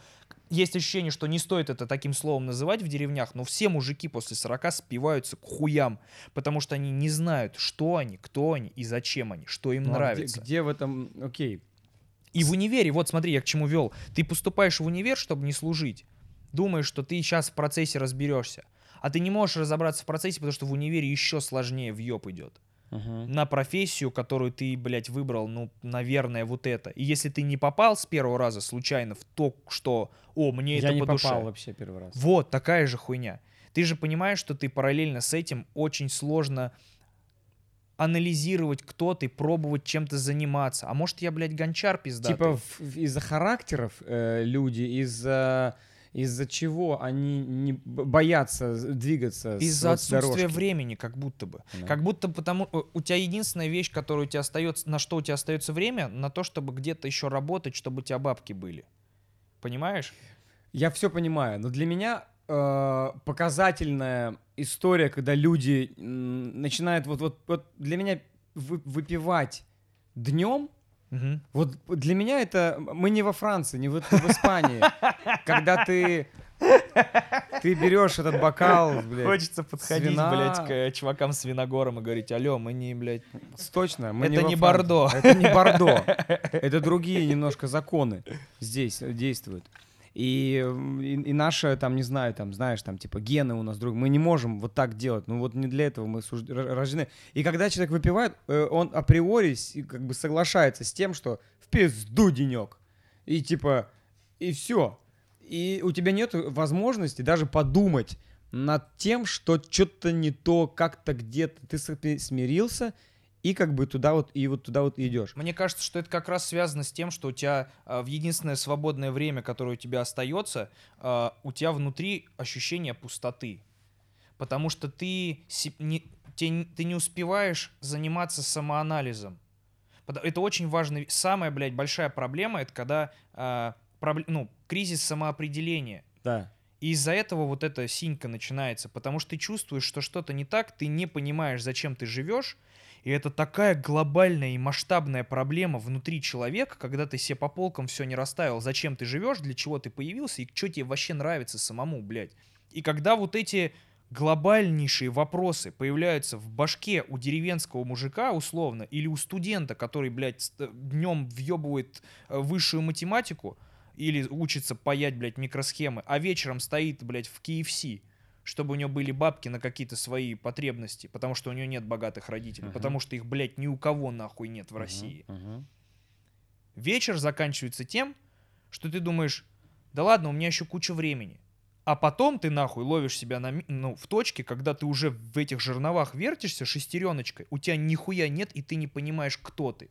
есть ощущение, что не стоит это таким словом называть в деревнях, но все мужики после 40 спиваются к хуям, потому что они не знают, что они, кто они и зачем они, что им Ну, а где- нравится. Где, в этом, окей, И в универе, вот смотри, я к чему вел. Ты поступаешь в универ, чтобы не служить. Думаешь, что ты сейчас в процессе разберешься. А ты не можешь разобраться в процессе, потому что в универе еще сложнее въеб идет на профессию, которую ты, блядь, выбрал, ну, наверное, вот это. И если ты не попал с первого раза случайно в то, что, о, мне я это не по попал душе. вообще первый раз. Вот, такая же хуйня. Ты же понимаешь, что ты параллельно с этим очень сложно анализировать, кто ты, пробовать чем-то заниматься. А может, я, блядь, гончар пиздатый? Типа из-за характеров э, люди, из-за из-за чего они не боятся двигаться Из-за вот отсутствия дорожки. времени, как будто бы. Да. Как будто потому э, у тебя единственная вещь, которая у тебя остается, на что у тебя остается время, на то, чтобы где-то еще работать, чтобы у тебя бабки были. Понимаешь? Я все понимаю, но для меня э, показательная история, когда люди начинают вот вот вот для меня вы- выпивать днем. Мгм. Вот для меня это мы не во Франции, не в, в Испании, когда ты ты берешь этот бокал, блядь, Хочется подходить, свина. блядь, к э, чувакам с виногором и говорить, алло, мы не, блядь, Точно, мы Это не Франции. Бордо. Это не Бордо. Это другие немножко законы здесь действуют. И, и, и наши, там, не знаю, там, знаешь, там, типа, гены у нас друг. Мы не можем вот так делать. Ну, вот не для этого мы суж- рождены. И когда человек выпивает, э, он априори как бы соглашается с тем, что в пизду денек. И типа, и все. И у тебя нет возможности даже подумать над тем, что что-то не то, как-то где-то ты смирился, и как бы туда вот и вот туда вот идешь. Мне кажется, что это как раз связано с тем, что у тебя э, в единственное свободное время, которое у тебя остается, э, у тебя внутри ощущение пустоты, потому что ты не, ты, ты не успеваешь заниматься самоанализом. Это очень важно. Самая, блядь, большая проблема это когда проб, ну кризис самоопределения. Да. И из-за этого вот эта синька начинается, потому что ты чувствуешь, что что-то не так, ты не понимаешь, зачем ты живешь, и это такая глобальная и масштабная проблема внутри человека, когда ты себе по полкам все не расставил, зачем ты живешь, для чего ты появился и что тебе вообще нравится самому, блядь. И когда вот эти глобальнейшие вопросы появляются в башке у деревенского мужика, условно, или у студента, который, блядь, днем въебывает э, высшую математику, или учится паять, блядь, микросхемы, а вечером стоит, блядь, в KFC, чтобы у него были бабки на какие-то свои потребности, потому что у него нет богатых родителей, uh-huh. потому что их, блядь, ни у кого нахуй нет в uh-huh. России. Uh-huh. Вечер заканчивается тем, что ты думаешь, да ладно, у меня еще куча времени. А потом ты нахуй ловишь себя на, ну, в точке, когда ты уже в этих жерновах вертишься шестереночкой, у тебя нихуя нет, и ты не понимаешь, кто ты.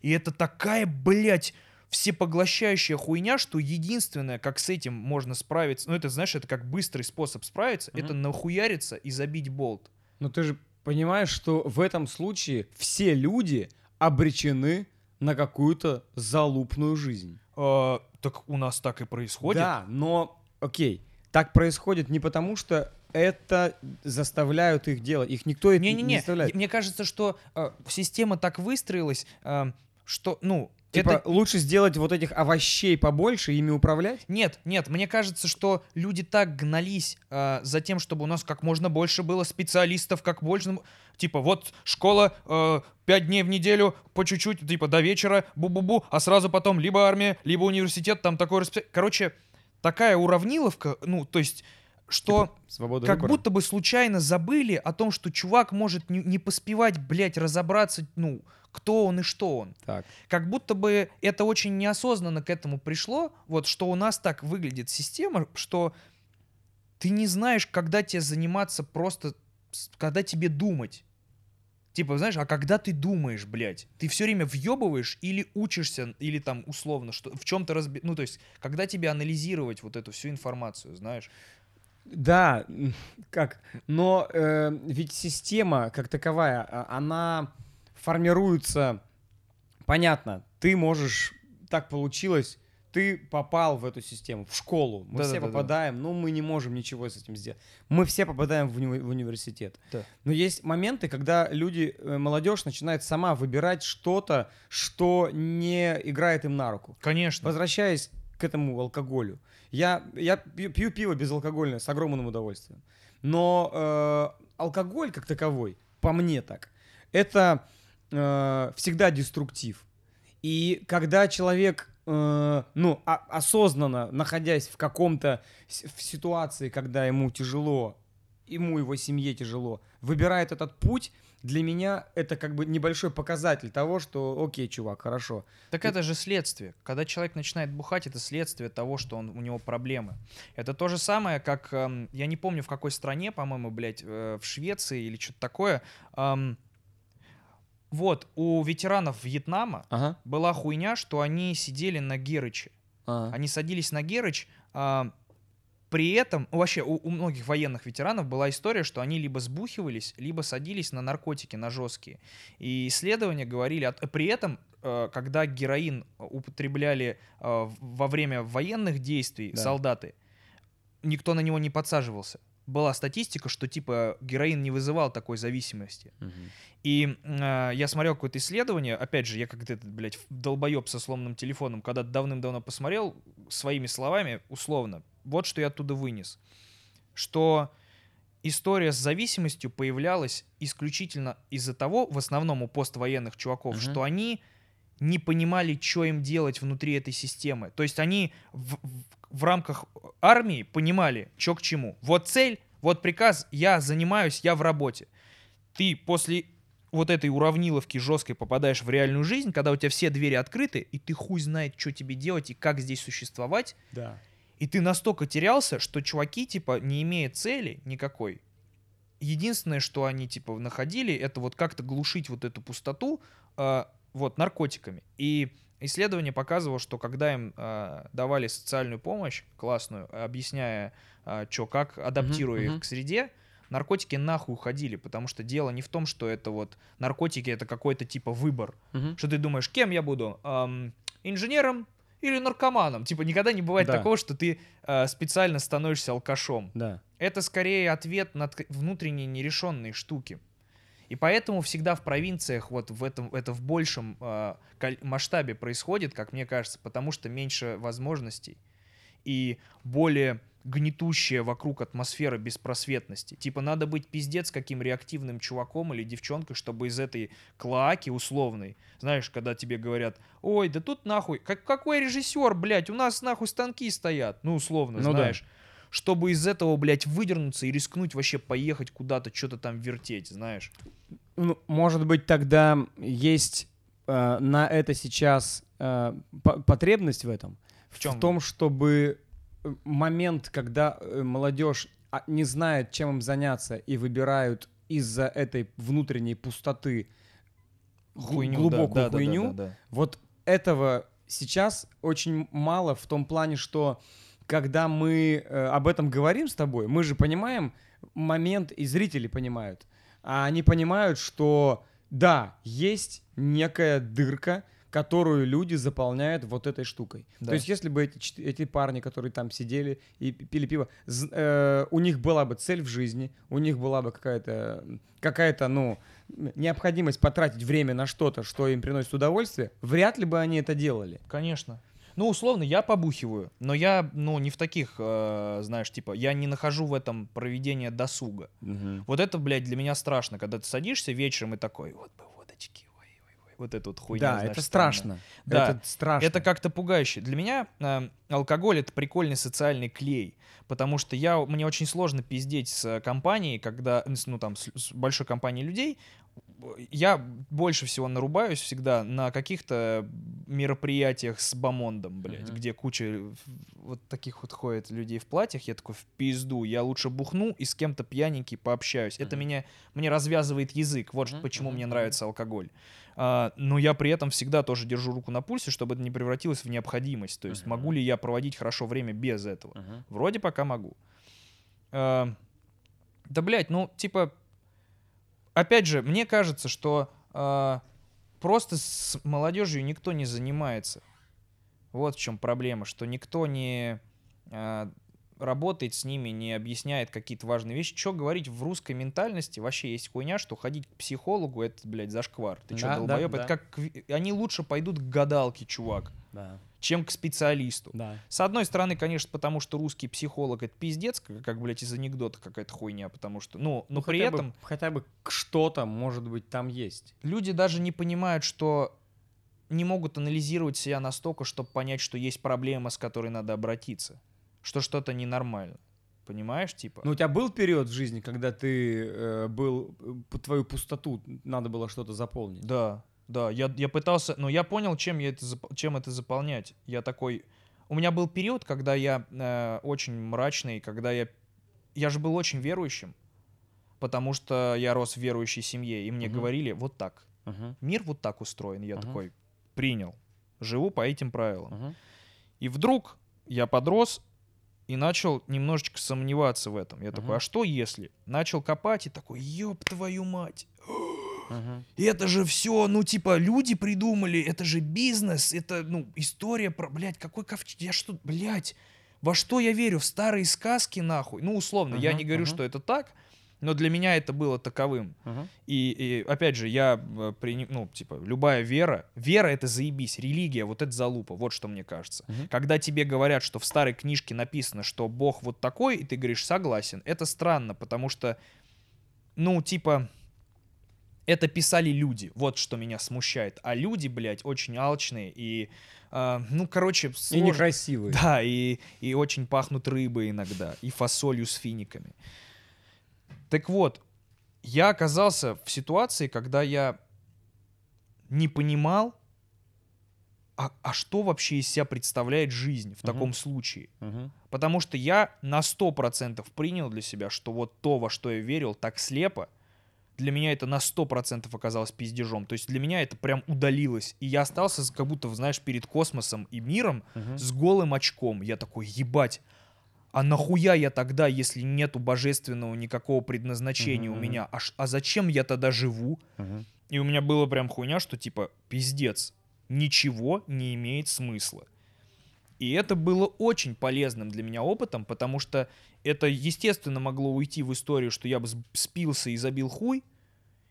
И это такая, блядь, всепоглощающая хуйня, что единственное, как с этим можно справиться, ну это, знаешь, это как быстрый способ справиться, mm-hmm. это нахуяриться и забить болт. Но ты же понимаешь, что в этом случае все люди обречены на какую-то залупную жизнь. А, так у нас так и происходит. Да, но, окей, так происходит не потому, что это заставляют их делать. Их никто не, не, не заставляет. Мне кажется, что э, система так выстроилась, э, что, ну, Типа это... лучше сделать вот этих овощей побольше, ими управлять? Нет, нет, мне кажется, что люди так гнались э, за тем, чтобы у нас как можно больше было специалистов, как больше... Типа, вот школа э, дней в неделю, по чуть-чуть, типа до вечера, бу-бу-бу, а сразу потом либо армия, либо университет, там такое расписание. Короче, такая уравниловка, ну, то есть что типа, как выбора. будто бы случайно забыли о том, что чувак может не, не поспевать, блядь, разобраться, ну, кто он и что он. Так. Как будто бы это очень неосознанно к этому пришло, вот что у нас так выглядит система, что ты не знаешь, когда тебе заниматься просто, когда тебе думать. Типа, знаешь, а когда ты думаешь, блядь, ты все время въебываешь или учишься, или там условно, что в чем-то разби... Ну, то есть, когда тебе анализировать вот эту всю информацию, знаешь? Да, как? Но э, ведь система как таковая, а, она формируется, понятно, ты можешь, так получилось, ты попал в эту систему, в школу. Мы да, все да, попадаем, да. но мы не можем ничего с этим сделать. Мы все попадаем в, уни- в университет. Да. Но есть моменты, когда люди, э, молодежь начинает сама выбирать что-то, что не играет им на руку. Конечно. Возвращаясь к этому алкоголю. Я, я пью, пью пиво безалкогольное с огромным удовольствием. Но э, алкоголь как таковой, по мне так, это э, всегда деструктив. И когда человек, э, ну, а, осознанно, находясь в каком-то в ситуации, когда ему тяжело, ему его семье тяжело, выбирает этот путь, для меня это как бы небольшой показатель того, что окей, чувак, хорошо. Так Ты... это же следствие. Когда человек начинает бухать, это следствие того, что он, у него проблемы. Это то же самое, как, эм, я не помню в какой стране, по-моему, блядь, э, в Швеции или что-то такое, эм, вот, у ветеранов Вьетнама ага. была хуйня, что они сидели на Герыче. Ага. Они садились на Герыч, а, при этом, вообще, у, у многих военных ветеранов была история, что они либо сбухивались, либо садились на наркотики, на жесткие. И исследования говорили, от, при этом, э, когда героин употребляли э, во время военных действий да. солдаты, никто на него не подсаживался была статистика, что типа героин не вызывал такой зависимости. Угу. И э, я смотрел какое-то исследование, опять же, я как этот, блядь, долбоеб со сломанным телефоном, когда давным-давно посмотрел, своими словами, условно, вот что я оттуда вынес. Что история с зависимостью появлялась исключительно из-за того, в основном у поствоенных чуваков, угу. что они не понимали, что им делать внутри этой системы. То есть они в, в, в рамках армии понимали, что к чему. Вот цель, вот приказ, я занимаюсь, я в работе. Ты после вот этой уравниловки жесткой попадаешь в реальную жизнь, когда у тебя все двери открыты, и ты хуй знает, что тебе делать и как здесь существовать. Да. И ты настолько терялся, что чуваки, типа, не имея цели никакой, единственное, что они, типа, находили, это вот как-то глушить вот эту пустоту, э, вот, наркотиками. И исследование показывало, что когда им э, давали социальную помощь классную, объясняя, э, что, как, адаптируя Мгм, их к среде, наркотики нахуй уходили, потому что дело не в том, что это вот наркотики, это какой-то типа выбор, Мгм. что ты думаешь, кем я буду, Ам, инженером или наркоманом? Типа никогда не бывает Да. такого, что ты э, специально становишься алкашом. Да. Это скорее ответ на внутренние нерешенные штуки. И поэтому всегда в провинциях вот в этом это в большем э, масштабе происходит, как мне кажется, потому что меньше возможностей и более гнетущая вокруг атмосфера беспросветности. Типа надо быть пиздец каким реактивным чуваком или девчонкой, чтобы из этой клоаки условной, знаешь, когда тебе говорят, ой, да тут нахуй, как, какой режиссер, блядь, у нас нахуй станки стоят, ну условно, Ну да. Чтобы из этого, блядь, выдернуться и рискнуть вообще поехать куда-то, что-то там вертеть, знаешь. Ну, может быть, тогда есть э, на это сейчас э, по- потребность в этом? В чем? В том, чтобы э, момент, когда э, молодежь а, не знает, чем им заняться, и выбирают из-за этой внутренней пустоты Хуйню, да, глубокую да, да, да, хуйню, да, да. вот этого сейчас очень мало в том плане, что когда мы э, об этом говорим с тобой, мы же понимаем момент, и зрители понимают. А они понимают, что да, есть некая дырка, которую люди заполняют вот этой штукой. Да. То есть, если бы эти, эти парни, которые там сидели и пи- пили пиво, э, у них была бы цель в жизни, у них была бы какая-то, какая-то, ну, необходимость потратить время на что-то, что им приносит удовольствие, вряд ли бы они это делали. Конечно. Ну, условно, я побухиваю, но я, ну, не в таких, э, знаешь, типа, я не нахожу в этом проведение досуга. Вот это, блядь, для меня страшно, когда ты садишься вечером и такой, вот бы водочки, ой, ой, ой, вот эту вот хуйню. да, знаешь, это страшно. Да, это страшно. Это как-то пугающе. Для меня э, алкоголь это прикольный социальный клей, потому что я мне очень сложно пиздеть с э, компанией, когда с, ну там с, с большой компанией людей. Я больше всего нарубаюсь всегда на каких-то мероприятиях с бомондом, блядь, Мгм. где куча вот таких вот ходит людей в платьях. Я такой в пизду. Я лучше бухну и с кем-то пьяненький пообщаюсь. Это Мгм. мне развязывает язык. Вот Мгм, почему мгм, мне нравится алкоголь. А, но я при этом всегда тоже держу руку на пульсе, чтобы это не превратилось в необходимость. То есть Мгм. могу ли я проводить хорошо время без этого? Мгм. Вроде пока могу. А, да, блядь, ну, типа, опять же, мне кажется, что а, просто с молодежью никто не занимается. Вот в чем проблема, что никто не а, работает с ними, не объясняет какие-то важные вещи. Что говорить в русской ментальности? Вообще есть хуйня, что ходить к психологу это, блядь, зашквар. Ты что, Да, да, долбоеб? да. Это как... Они лучше пойдут к гадалке, чувак, Да, чем к специалисту. да. С одной стороны, конечно, потому что русский психолог это пиздец, как, как блядь, из анекдота какая-то хуйня, потому что, ну, но Ну, при хотя бы- этом хотя бы что-то, может быть, там есть. люди даже не понимают, что не могут анализировать себя настолько, чтобы понять, что есть проблема, с которой надо обратиться, что что-то ненормально. Понимаешь, типа? Ну, у тебя был период в жизни, когда ты э, был, э, твою пустоту надо было что-то заполнить? Да, да, я, я пытался, но я понял, чем, я это, чем это заполнять. Я такой... У меня был период, когда я э, очень мрачный, когда я... Я же был очень верующим, потому что я рос в верующей семье, и мне Мгм. говорили вот так. Мгм, Мир вот так устроен. Я Ага. такой принял. Живу по этим правилам. мгм. И вдруг я подрос и начал немножечко сомневаться в этом. Я такой, Мгм. а что если? Начал копать и такой, ёб твою мать. Мгм. Это же все, ну, типа, люди придумали, это же бизнес, это, ну, история про, блядь, какой ковчег, я что, блядь, во что я верю? В старые сказки, нахуй? Ну, условно, я Ага, не говорю, ага. что это так, но для меня это было таковым. Мгм. И, и, опять же, я, э, прини- ну, типа, любая вера, вера — это заебись, религия — вот это залупа, вот что мне кажется. Мгм. Когда тебе говорят, что в старой книжке написано, что Бог вот такой, и ты говоришь «согласен», это странно, потому что, ну, типа, это писали люди, вот что меня смущает. А люди, блядь, очень алчные и, а, ну, короче, И сложно. некрасивые. Да, и, и очень пахнут рыбой иногда, и фасолью с финиками. Так вот, я оказался в ситуации, когда я не понимал, а, а что вообще из себя представляет жизнь в Мгм. таком случае? Мгм. Потому что я на 100% принял для себя, что вот то, во что я верил так слепо, для меня это на 100% оказалось пиздежом. То есть для меня это прям удалилось. И я остался как будто, знаешь, перед космосом и миром Мгм. с голым очком. Я такой, ебать, а нахуя я тогда, если нету божественного никакого предназначения Мгм, у меня? А, а зачем я тогда живу? Мгм. И у меня было прям хуйня, что типа, пиздец, ничего не имеет смысла. И это было очень полезным для меня опытом, потому что это, естественно, могло уйти в историю, что я бы спился и забил хуй,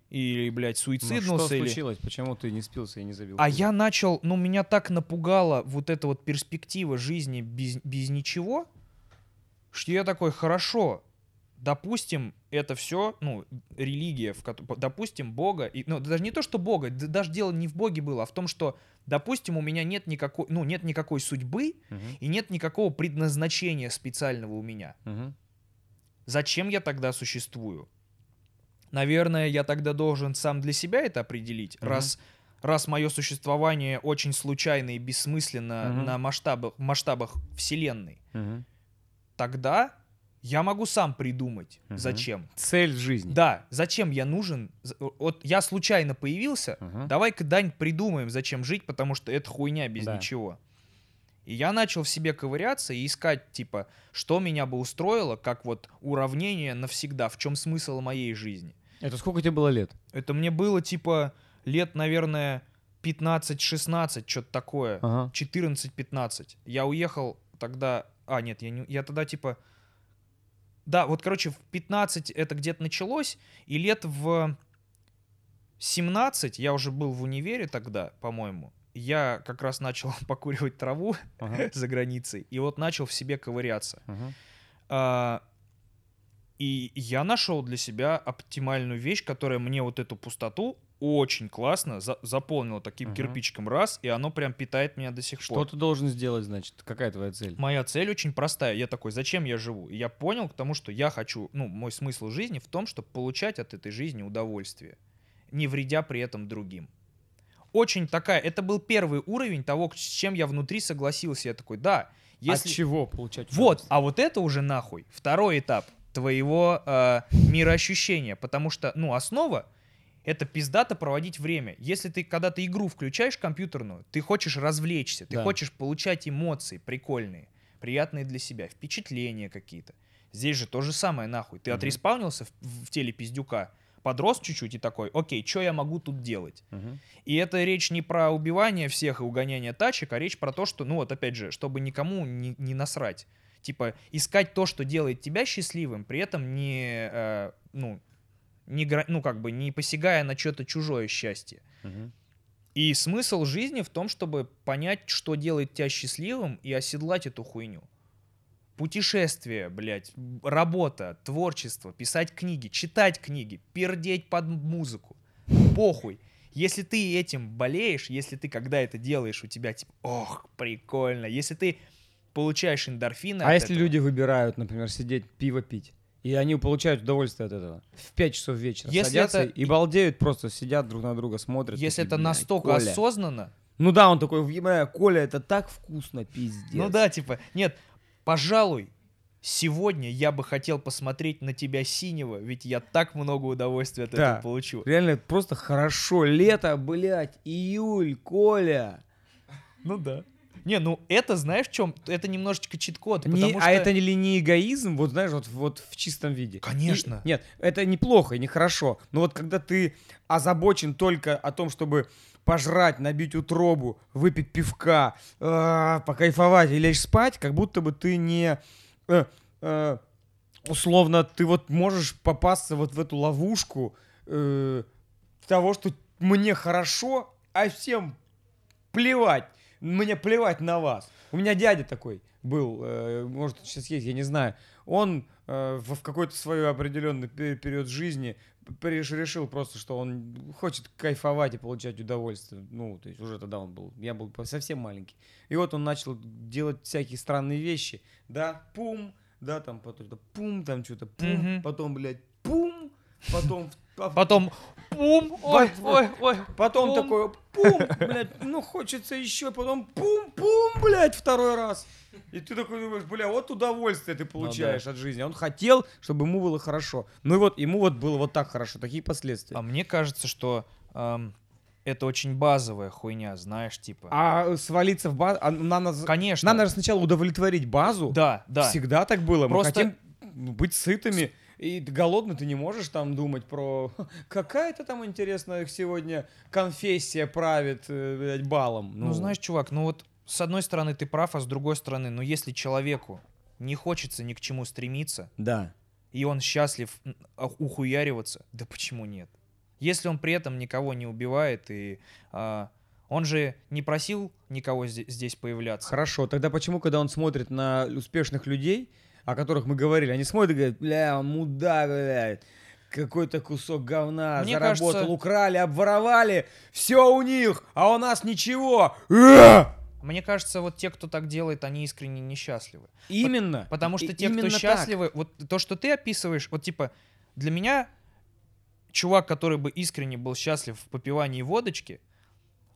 или, блядь, Ну, что суициднулся, или... случилось? Почему ты не спился и не забил? А хуй? я начал, ну, меня так напугала вот эта вот перспектива жизни без, без ничего, что я такой, хорошо, допустим, это все, ну, религия, в кото- допустим, Бога, и, ну, даже не то, что Бога, даже дело не в Боге было, а в том, что, допустим, у меня нет никакой, ну, нет никакой судьбы Мгм. и нет никакого предназначения специального у меня. Мгм. Зачем я тогда существую? Наверное, я тогда должен сам для себя это определить, Мгм. раз, раз мое существование очень случайно и бессмысленно Мгм. на масштабах, масштабах Вселенной. Мгм. Тогда я могу сам придумать, Мгм. зачем. Цель жизни. Да, зачем я нужен? Вот я случайно появился, Мгм. давай-ка, Дань, придумаем, зачем жить, потому что это хуйня без Да. ничего. И я начал в себе ковыряться и искать, типа, что меня бы устроило, как вот уравнение навсегда, в чем смысл моей жизни. Это сколько тебе было лет? Это мне было, типа, лет, наверное, 15-16, что-то такое. Ага. 14-15. Я уехал тогда... А, нет, я, не... я тогда, типа... Да, вот, короче, в 15 это где-то началось, и лет в 17, я уже был в универе тогда, по-моему, я как раз начал покуривать траву Ага. за границей, и вот начал в себе ковыряться. Ага. А, И я нашел для себя оптимальную вещь, которая мне вот эту пустоту очень классно за- заполнила таким Мгм. кирпичиком раз, и оно прям питает меня до сих Что пор. ты должен сделать, значит? Какая твоя цель? Моя цель очень простая. Я такой, зачем я живу? И я понял к тому, что я хочу, ну, мой смысл жизни в том, чтобы получать от этой жизни удовольствие, не вредя при этом другим. Очень такая, это был первый уровень того, с чем я внутри согласился. Я такой, да, если... От чего получать Вот, а вот это уже нахуй второй этап твоего э, мироощущения, потому что, ну, основа это пиздато проводить время. Если ты, когда ты игру включаешь компьютерную, ты хочешь развлечься, ты Да. хочешь получать эмоции прикольные, приятные для себя, впечатления какие-то. Здесь же то же самое, нахуй. Ты Мгм. отреспаунился в, в теле пиздюка, подрос чуть-чуть и такой, окей, что я могу тут делать? Мгм. И это речь не про убивание всех и угоняние тачек, а речь про то, что, ну вот опять же, чтобы никому не, не насрать. Типа искать то, что делает тебя счастливым, при этом не, э, ну, не, ну как бы не посягая на что-то чужое счастье. Мгм. И смысл жизни в том, чтобы понять, что делает тебя счастливым и оседлать эту хуйню. Путешествие, блядь, работа, творчество, писать книги, читать книги, пердеть под музыку. Похуй. Если ты этим болеешь, если ты когда это делаешь, у тебя типа, ох, прикольно. Если ты получаешь эндорфины А если этого- люди выбирают, например, сидеть пиво пить, и они получают удовольствие от этого, в 5 часов вечера Если садятся это- и балдеют, просто сидят друг на друга, смотрят. Если такие, это «Блядь, настолько Коля». осознанно, Ну да, он такой, «Ебля, Коля, это так вкусно, пиздец. Ну да, типа, нет, пожалуй, сегодня я бы хотел посмотреть на тебя синего, ведь я так много удовольствия от Да. этого получу. Реально, просто хорошо. Лето, блядь, июль, Коля. Ну да. Не, ну это знаешь в чем? Это немножечко чит-код, Не- а что... это ли не эгоизм, вот знаешь, вот, вот в чистом виде? Конечно. И- нет, это неплохо и нехорошо. Но вот когда ты озабочен только о том, чтобы пожрать, набить утробу, выпить пивка, э, покайфовать и лечь спать, как будто бы ты не... э, э, условно, ты вот можешь попасться вот в эту ловушку э, того, что мне хорошо, а всем плевать. Мне плевать на вас. У меня дядя такой был, э, может, сейчас есть, я не знаю. Он э, в, какой-то свой определенный пе- период жизни решил просто, что он хочет кайфовать и получать удовольствие. Ну, то есть уже тогда он был, я был совсем маленький. И вот он начал делать всякие странные вещи. Да, пум, да, там потом пум, там что-то пум, Мгм. потом, блядь, пум, потом Потом пум, ой, ой, ой. Потом пум. такой пум, блядь, ну хочется еще, потом пум-пум, блядь, второй раз. И ты такой думаешь, бля, вот удовольствие ты получаешь от жизни. Он хотел, чтобы ему было хорошо. Ну и вот, ему вот было вот так хорошо, такие последствия. А мне кажется, что эм, это очень базовая хуйня, знаешь, типа. А свалиться в базу, а надо, Конечно. нам надо сначала удовлетворить базу. Да, да. Всегда так было. Мы Просто- хотим быть сытыми. И голодный ты не можешь там думать про какая-то там интересная сегодня конфессия правит э, блядь, балом. Ну, знаешь, чувак, ну вот с одной стороны ты прав, а с другой стороны, ну если человеку не хочется ни к чему стремиться, Да. и он счастлив а, ухуяриваться, да почему нет? Если он при этом никого не убивает, и а, он же не просил никого зде- здесь появляться. Хорошо, тогда почему, когда он смотрит на успешных людей, о которых мы говорили, они смотрят и говорят, бля, мудак, блядь, какой-то кусок говна, Мне заработал, кажется- украли, обворовали, все у них, а у нас ничего. Мне кажется, вот те, кто так делает, они искренне несчастливы. Именно. Потому что И- те, кто именно так. счастливы, вот то, что ты описываешь, вот типа, для меня чувак, который бы искренне был счастлив в попивании водочки,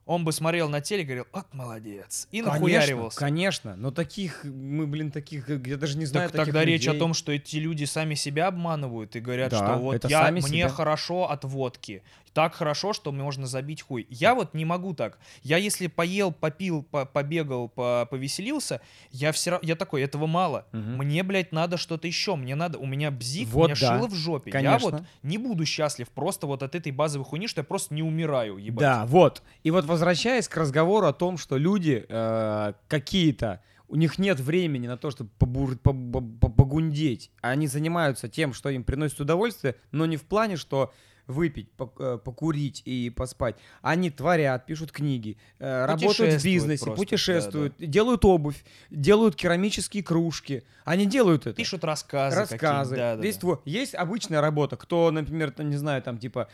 он бы смотрел на теле и говорил, вот молодец, и Конечно, нахуяривался. конечно, но таких, мы, блин, таких, я даже не знаю Так таких тогда речь о людей. том, что эти люди сами себя обманывают и говорят, Да, что вот я, мне себя. хорошо от водки. Так хорошо, что можно забить хуй. Я вот не могу так. Я если поел, попил, по- побегал, по- повеселился, я все равно, я такой, этого мало. Мгм. Мне, блядь, надо что-то еще. Мне надо, у меня бзик, Вот у меня да, шило в жопе. Я конечно. вот не буду счастлив просто вот от этой базовой хуйни, что я просто не умираю, ебать. Да, вот. И вот возвращаясь к разговору о том, что люди э, какие-то, у них нет времени на то, чтобы побур- по- по- по- погундеть. Они занимаются тем, что им приносит удовольствие, но не в плане, что выпить, э, покурить и поспать. Они творят, пишут книги, э, работают в бизнесе, просто, путешествуют, делают обувь, делают керамические кружки. Они делают это. Пишут рассказы. рассказы. да, да, Есть, да. есть обычная работа. Кто, например, там, не знаю, там типа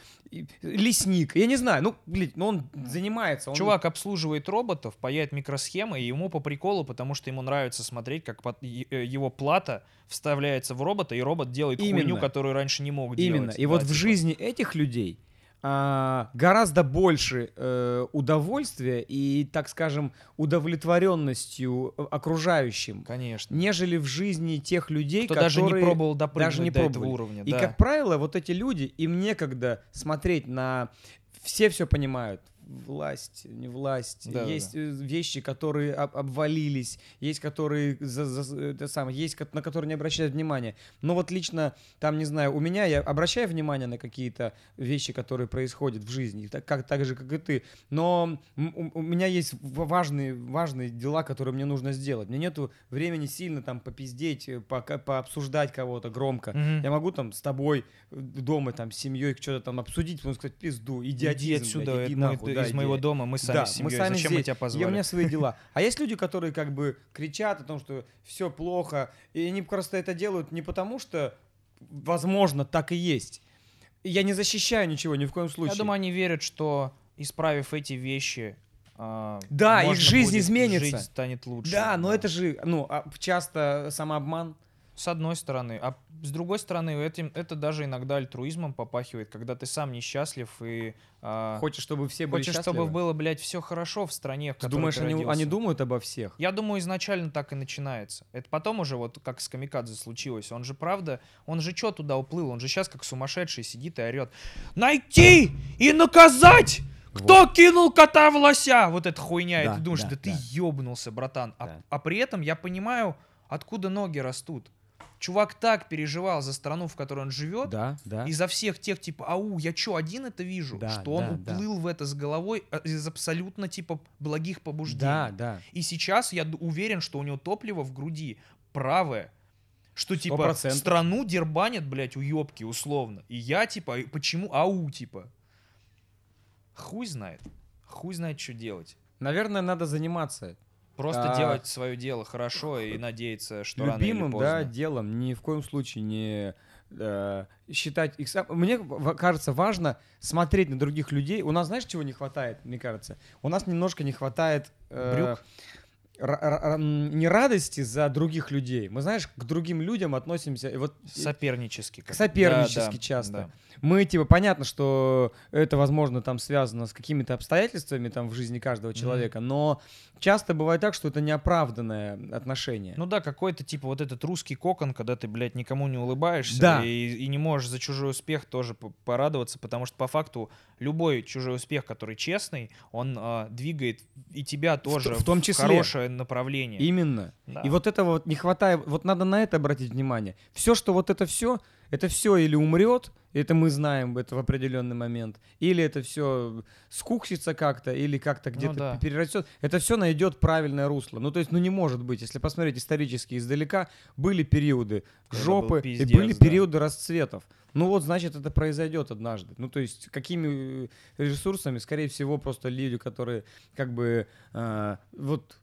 лесник. Я не знаю, ну, блин, ну он занимается. Он... Чувак обслуживает роботов, паяет микросхемы, и ему по приколу, потому что ему нравится смотреть, как э, его плата вставляется в робота, и робот делает хуйню, Именно. которую раньше не мог Именно. делать. И Да, вот в типа. жизни этих людей а, гораздо больше э, удовольствия и, так скажем, удовлетворенностью э, окружающим, Конечно. нежели в жизни тех людей, Кто которые... даже не пробовал допрыгнуть даже не до этого пробовали. уровня. И, да. как правило, вот эти люди, им некогда смотреть на... Все все понимают. Власть, не власть. Да-да-да. есть э, вещи, которые об- обвалились, есть которые за, за- это самое, есть на которые не обращают внимания. Но вот лично там, не знаю, у меня я обращаю внимание на какие-то вещи, которые происходят в жизни, так, как, так же, как и ты. Но у, у меня есть важные, важные дела, которые мне нужно сделать. Мне нету времени сильно там попиздеть, э, пока- пообсуждать кого-то громко. Мгм. Я могу там с тобой э, дома, там, с семьей что-то там обсудить, потом сказать, пизду, идиотизм, Иди отсюда, блядь, иди это нахуй, ты да, из моего иди». дома, мы сами Да, с мы семьей. сами Зачем мы здесь. тебя И позвали? у меня свои дела. А есть люди, которые как бы кричат о том, что все плохо, и они просто это делают не потому, что, возможно, так и есть. Я не защищаю ничего ни в коем случае. Я думаю, они верят, что исправив эти вещи, а, Да, их жизнь будет- изменится. Жизнь станет лучше. Да, но это же, ну, а, часто самообман. С одной стороны. А с другой стороны, этим, это даже иногда альтруизмом попахивает, когда ты сам несчастлив и а, Хочешь, чтобы все были хочешь, счастливы? чтобы было, блядь, все хорошо в стране, в Ты думаешь, ты они, родился. они думают обо всех? Я думаю, изначально так и начинается. Это потом уже, вот как с Камикадзе случилось. Он же, правда, он же что туда уплыл? Он же сейчас как сумасшедший сидит и орет. Найти и наказать! Кто кинул кота в лося? Вот эта хуйня. Да, и ты думаешь, да, да, ты да. ёбнулся, братан. А, Да. а при этом я понимаю, откуда ноги растут. Чувак так переживал за страну, в которой он живет, Да, да. из-за всех тех, типа, ау, я что, один это вижу? Да, что он да, да. уплыл в это с головой а, из абсолютно, типа, благих побуждений. Да, да. И сейчас я уверен, что у него топливо в груди правое. Что, типа, процентов. страну дербанят, блядь, уебки, условно. И я, типа, и почему ау, типа? Хуй знает. Хуй знает, что делать. Наверное, надо заниматься Просто А, делать свое дело хорошо и надеяться, что рано или любимым поздно. да, делом ни в коем случае не э, считать их сам- Мне кажется важно смотреть на других людей. У нас, знаешь, чего не хватает, мне кажется? У нас немножко не хватает... э, Брюк? Не радости за других людей. Мы, знаешь, к другим людям относимся... и Вот Сопернически. как- Сопернически Да, часто. да. мы, типа, понятно, что это, возможно, там связано с какими-то обстоятельствами там в жизни каждого человека, но часто бывает так, что это неоправданное отношение. Ну да, какой-то типа вот этот русский кокон, когда ты, блядь, никому не улыбаешься Да. и, и не можешь за чужой успех тоже порадоваться, потому что по факту любой чужой успех, который честный, он а, двигает и тебя тоже в том числе. хорошее направление. Именно. Да. И вот этого вот не хватает, вот надо на это обратить внимание. Все, что вот это все, это все или умрет, это мы знаем это в определенный момент, или это все скуксится как-то, или как-то где-то Ну да. перерастет. Это все найдет правильное русло. Ну, то есть, ну не может быть. Если посмотреть исторически издалека, были периоды Когда жопы, был и пиздец, были да. периоды расцветов. Ну вот, значит, это произойдет однажды. Ну, то есть, какими э, ресурсами, скорее всего, просто люди, которые как бы э, вот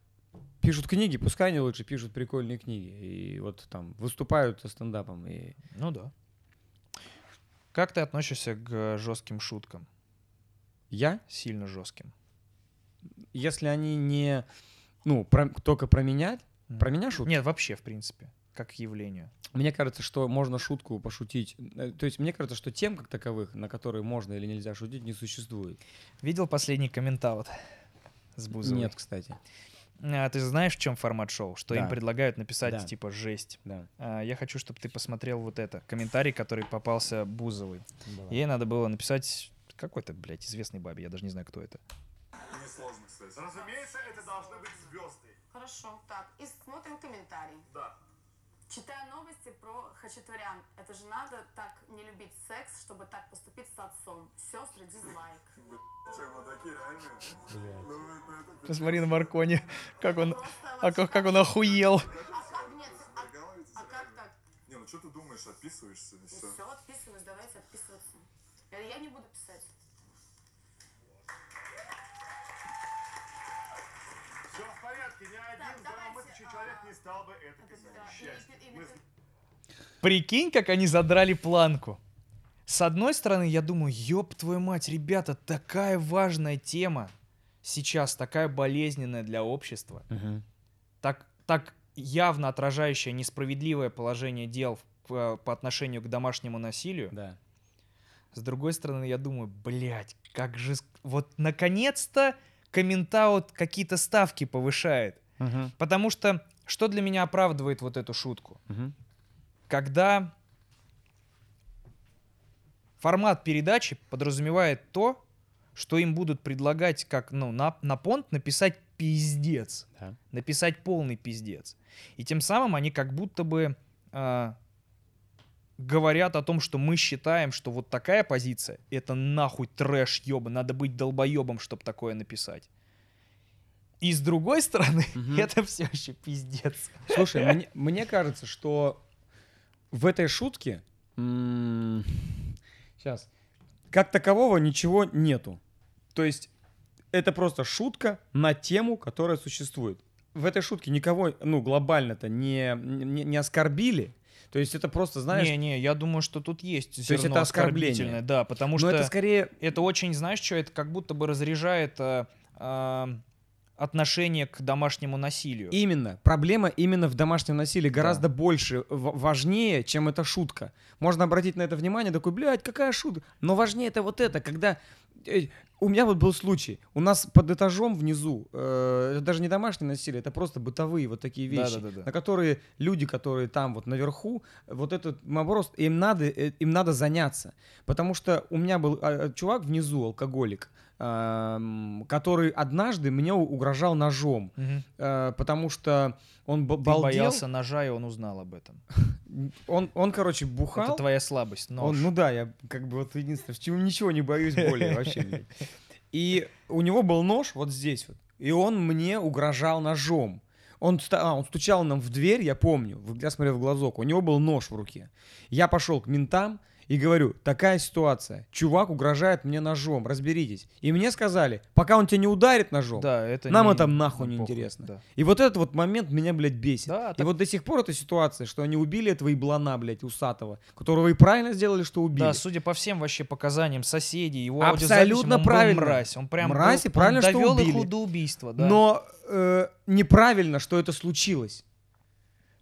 пишут книги, пускай они лучше пишут прикольные книги. И вот там выступают со стендапом. И... Ну да. Как ты относишься к жестким шуткам? Я, Сильно жестким. если они не, ну, про- только про меня, Мгм. про меня шутки, Нет, вообще, в принципе, как к явлению. мне кажется, что можно шутку пошутить. Э, То есть мне кажется, что тем, как таковых, на которые можно или нельзя шутить, не существует. Видел последний комментаут с Бузовой? Нет, кстати. А, ты знаешь, в чем формат шоу? Что им Да. предлагают написать, Да. типа, жесть. Да. А, я хочу, чтобы ты посмотрел вот это. Комментарий, который попался Бузовой. Давай. Ей надо было написать какой-то, блядь, известный бабе, я даже не знаю, кто это. Несложно, кстати. Разумеется, это должны быть звезды. Хорошо, так, и смотрим комментарий. Да. Читаю новости про Хачатурян. Это же надо так не любить секс, чтобы так поступить с отцом. Сестры, дизлайк. Посмотри на Маркони, как он, а как, как он охуел. А как, нет, а, а как так? Не, ну что ты думаешь, отписываешься Ну все? все, отписываюсь, давайте отписываться. Я не буду писать. Все в порядке, ни один Так, здравомыслящий человек не стал бы это писать. Прикинь, как они задрали планку. С одной стороны, я думаю, ёб твою мать, ребята, такая важная тема сейчас, такая болезненная для общества, Мгм. так, так явно отражающая несправедливое положение дел в- э, по отношению к домашнему насилию. Да. С другой стороны, я думаю, блядь, как же... Вот наконец-то комментаут какие-то ставки повышает. Мгм. Потому что что для меня оправдывает вот эту шутку? Мгм. Когда формат передачи подразумевает то, что им будут предлагать как, ну, на, на понт написать пиздец. Да. Написать полный пиздец. И тем самым они как будто бы а, говорят о том, что мы считаем, что вот такая позиция — это нахуй трэш ёба, надо быть долбоебом, чтобы такое написать. И с другой стороны, Мгм. это все еще пиздец. Слушай, мне, мне кажется, что в этой шутке сейчас как такового ничего нету. То есть это просто шутка на тему, которая существует. В этой шутке никого, ну, глобально-то не, не, не оскорбили. То есть это просто, знаешь, Не-не, я думаю, что тут есть есть зерно это оскорбление. Да, потому но что это это, скорее... очень, знаешь, что это как будто бы разряжает а, а, отношение к домашнему насилию. Именно. Проблема именно в домашнем насилии гораздо больше, в- важнее, чем эта шутка. Можно обратить на это внимание, такой, блядь, какая шутка. Но важнее это вот это, когда... э, У меня вот был случай. У нас под этажом внизу, э, это даже не домашнее насилие, это просто бытовые вот такие вещи, Да-да-да-да. на которые люди, которые там вот наверху, вот этот вопрос, им надо, э, им надо заняться. Потому что у меня был э, чувак внизу, алкоголик, который однажды мне угрожал ножом. Э, потому что он б- Ты балдел. боялся ножа, и он узнал об этом. Он, он, короче, Это бухал. твоя слабость, нож. Он, ну да, я как бы вот единственное, чего ничего не боюсь более вообще. И у него был нож вот здесь вот. И он мне угрожал ножом. Он, а, он стучал нам в дверь, я помню, в- я смотрел в глазок, у него был нож в руке. Я пошел к ментам, и говорю, такая ситуация, чувак угрожает мне ножом, разберитесь. И мне сказали, пока он тебя не ударит ножом, Да, это нам не- это нахуй не интересно. да. И вот этот вот момент меня, блядь, бесит. Да, и так- вот до сих пор эта ситуация, что они убили этого еблана, блядь, усатого, которого и правильно сделали, что убили. Да, судя по всем вообще показаниям соседей, его Абсолютно правильно. мразь. Он прям Мразь, был- и правильно, он что довел их убили. до убийства, да. Но э, неправильно, что это случилось.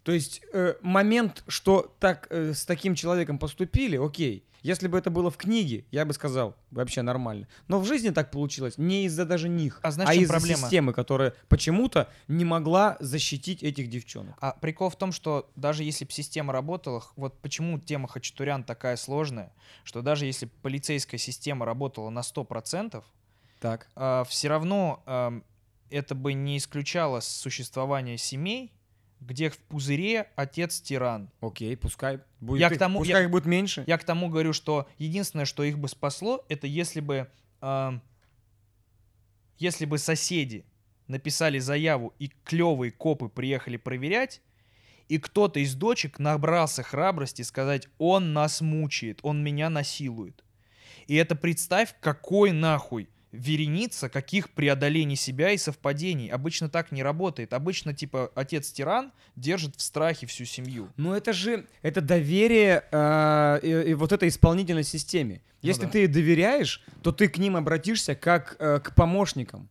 То есть э, момент, что так э, с таким человеком поступили, окей. Если бы это было в книге, я бы сказал, вообще нормально. Но в жизни так получилось не из-за даже них, А знаешь, чем из-за проблема? системы, которая почему-то не могла защитить этих девчонок. А прикол в том, что даже если бы система работала, вот почему тема Хачатурян такая сложная, что даже если полицейская система работала на 100%, Так. все равно ам, это бы не исключало существование семей, где в пузыре отец тиран. Окей, пускай будет, Я к тому- пускай я- их будет меньше. Я к тому говорю, что единственное, что их бы спасло, это если бы, ам, если бы соседи написали заяву и клевые копы приехали проверять, и кто-то из дочек набрался храбрости сказать, он нас мучает, он меня насилует. И это представь, какой нахуй вереница каких преодолений себя и совпадений. Обычно так не работает. Обычно, типа, отец-тиран держит в страхе всю семью. Ну это же, это доверие э, и, и вот этой исполнительной системе. Ну Если да. ты доверяешь, то ты к ним обратишься как э, к помощникам.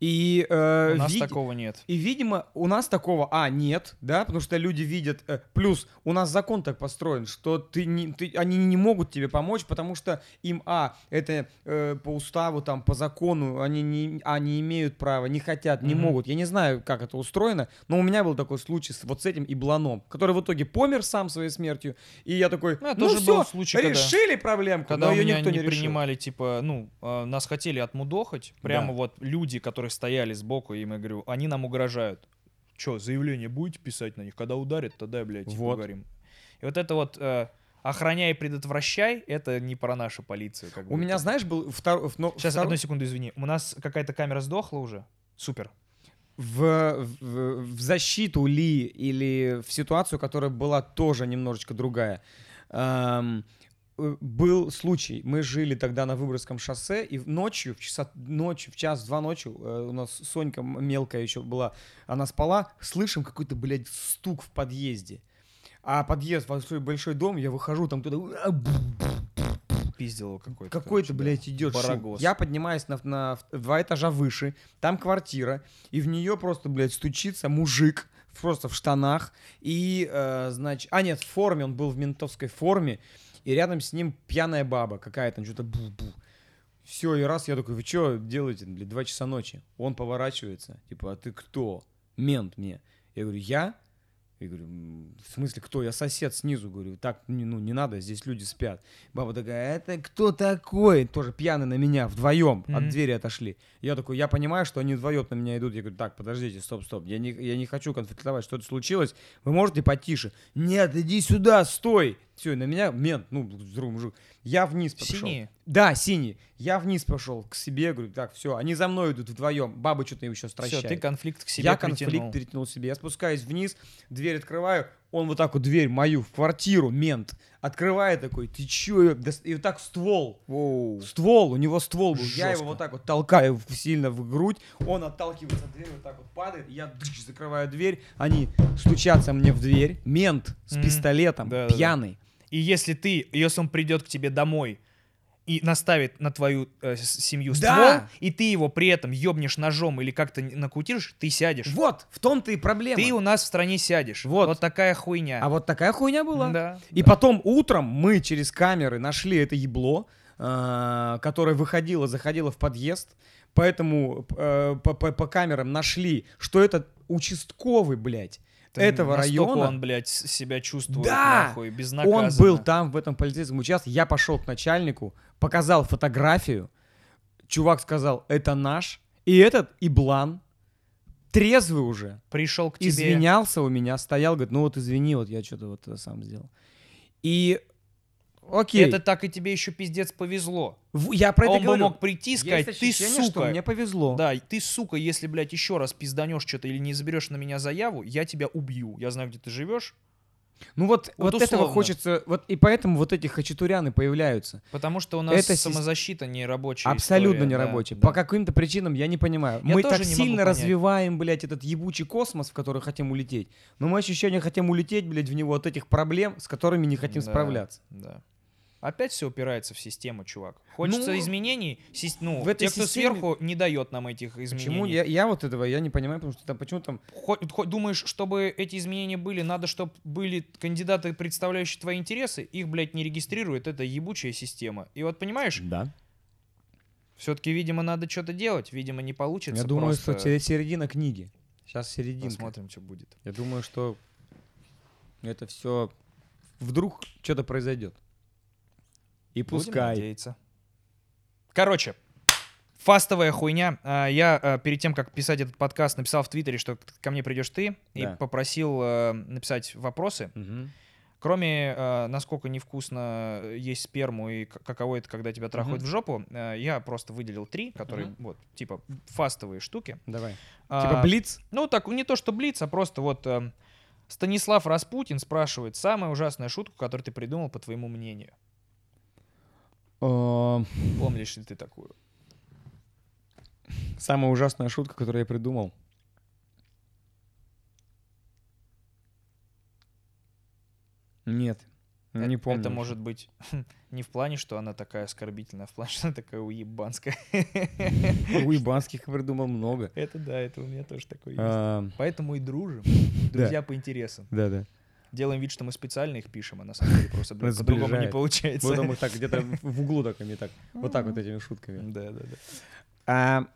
И, э, У нас вид- такого нет. и, видимо, у нас такого, а, нет, да, потому что люди видят, э, плюс у нас закон так построен, что ты не, ты, они не могут тебе помочь, потому что им, а, это э, по уставу, там, по закону, они не, а, не имеют права, не хотят, не Мгм. могут. Я не знаю, как это устроено, но у меня был такой случай с, вот с этим Ибланом, который в итоге помер сам своей смертью, и я такой, Ну, ну все, случай, когда- решили проблемку, Когда но ее никто не, не, решил. принимали, типа, ну, э, нас хотели отмудохать, прямо Да. вот люди, которые стояли сбоку, им я говорю, они нам угрожают. Че, заявление будете писать на них? Когда ударят, тогда, блядь, типа, Вот. говорим. И вот это вот э, охраняй и предотвращай, это не про нашу полицию. Как У будто. меня, знаешь, был второй... Сейчас, одну секунду, извини. У нас какая-то камера сдохла уже? Супер. в, в, в защиту Ли или в ситуацию, которая была тоже немножечко другая. Эм, был случай, мы жили тогда на Выборгском шоссе, и ночью, в, часа, ночью, в час-два ночи, э, у нас Сонька мелкая еще была, она спала, слышим какой-то, блядь, стук в подъезде. А подъезд, большой, большой дом, я выхожу, там туда... Пиздил его какой-то. Какой-то, блядь, идет шум. Барагос. Я поднимаюсь на, на два этажа выше, там квартира, и в нее просто, блядь, стучится мужик, просто в штанах, и, э, значит... А, нет, в форме, он был в ментовской форме, и рядом с ним пьяная баба какая-то, что-то бу-бу. Все, и раз я такой, вы что делаете, блядь, два часа ночи? Он поворачивается, типа, а ты кто? Мент мне. Я говорю, я? Я говорю, «М, в смысле, кто? Я сосед снизу, говорю, так, ну, не надо, здесь люди спят. Баба такая, это кто такой? Тоже пьяный на меня, вдвоем от Мгм. двери отошли. Я такой, я понимаю, что они вдвоем на меня идут. Я говорю, так, подождите, стоп, стоп, я не, я не хочу конфликтовать, что-то случилось, вы можете потише? Нет, иди сюда, стой! Все, на меня мент, ну, взрыв, мужик. Я вниз пошел. Синие? Да, синий. Я вниз пошел к себе, говорю, так, все, они за мной идут вдвоем. Бабы что-то еще Все, стращают. ты конфликт к себе Я притянул. конфликт перетянул себе. Я спускаюсь вниз, дверь открываю, он вот так вот дверь мою в квартиру, мент, открывает такой, ты чё? её?» дос- И вот так ствол. Воу. Ствол, у него ствол был. Я Жёстко. его вот так вот толкаю сильно в грудь, он отталкивается от двери, вот так вот падает, я дыч, закрываю дверь, они стучатся мне в дверь, мент с Мгм. пистолетом, Да-да-да. пьяный. И если ты, если он придет к тебе домой и наставит на твою э, семью Да! ствол, и ты его при этом ёбнешь ножом или как-то накутишь, ты сядешь. Вот, в том-то и проблема. Ты у нас в стране сядешь. Вот. Вот такая хуйня. А вот такая хуйня была. Да. И потом утром мы через камеры нашли это ебло, э, которое выходило, заходило в подъезд. Поэтому э, по, по- по камерам нашли, что это участковый, блядь, этого района. он, блядь, себя чувствует Да! нахуй, Он безнаказанно. был там, в этом полицейском участке. Я пошел к начальнику, показал фотографию. Чувак сказал, это наш. И этот Иблан, трезвый уже, Пришел к тебе. извинялся у меня, стоял, говорит, ну вот извини, вот я что-то вот сам сделал. И окей, Это так и тебе еще пиздец повезло. В- я про это он бы говорю. мог прийти и Есть сказать, ты ощущение, что сука. мне повезло. Да, и ты, сука, если, блядь, еще раз пизданешь что-то или не заберешь на меня заяву, я тебя убью. Я знаю, где ты живешь. Ну вот, Вот вот, этого хочется, вот и поэтому вот эти хачатуряны появляются. Потому что у нас Это самозащита не рабочая. Абсолютно история, не да, рабочий. да. По каким-то причинам я не понимаю. Я мы тоже так сильно развиваем, блядь, этот ебучий космос, в который хотим улететь. Но мы ощущение хотим улететь, блядь, в него от этих проблем, с которыми не хотим Да, справляться. Да. Опять все упирается в систему, чувак. Хочется Ну, изменений, сис- ну, в этой те, кто системе- сверху, не дает нам этих изменений. Почему я, я вот этого я не понимаю, потому что там почему там Хо- хо- думаешь, чтобы эти изменения были, надо, чтобы были кандидаты, представляющие твои интересы, их, блядь, не регистрирует, это ебучая система. И вот понимаешь, да. все-таки, видимо, надо что-то делать, видимо, не получится. Я думаю, просто. что се- середина книги. Сейчас серединка. Посмотрим, что будет. Я думаю, что это все вдруг что-то произойдет. И Будем пускай. надеяться. Короче, фастовая хуйня. А, Я а, перед тем, как писать этот подкаст, написал в Твиттере, что ко мне придешь ты, и Да. попросил э, написать вопросы. Мгм. Кроме, э, насколько невкусно есть сперму и каково это, когда тебя трахают Мгм. в жопу, э, я просто выделил три, которые, Мгм. вот, типа, фастовые штуки. Давай. А, Типа блиц? Ну, так, не то, что блиц, а просто вот э, Станислав Распутин спрашивает, самая ужасная шутка, которую ты придумал, по твоему мнению. Э, Помнишь ли ты такую? Самая ужасная шутка, которую я придумал. Нет. Не Э- помню. Это может быть не в плане, что она такая оскорбительная, а в плане, что она такая уебанская. У ибанских придумал много. Это да, это у меня тоже такое есть. А, Поэтому и дружим. Друзья по интересам. Да-да. Делаем вид, что мы специально их пишем, а на самом деле просто, по-другому не получается. Мы так где-то в углу такими так. Вот так вот этими шутками. Да, да, да. А,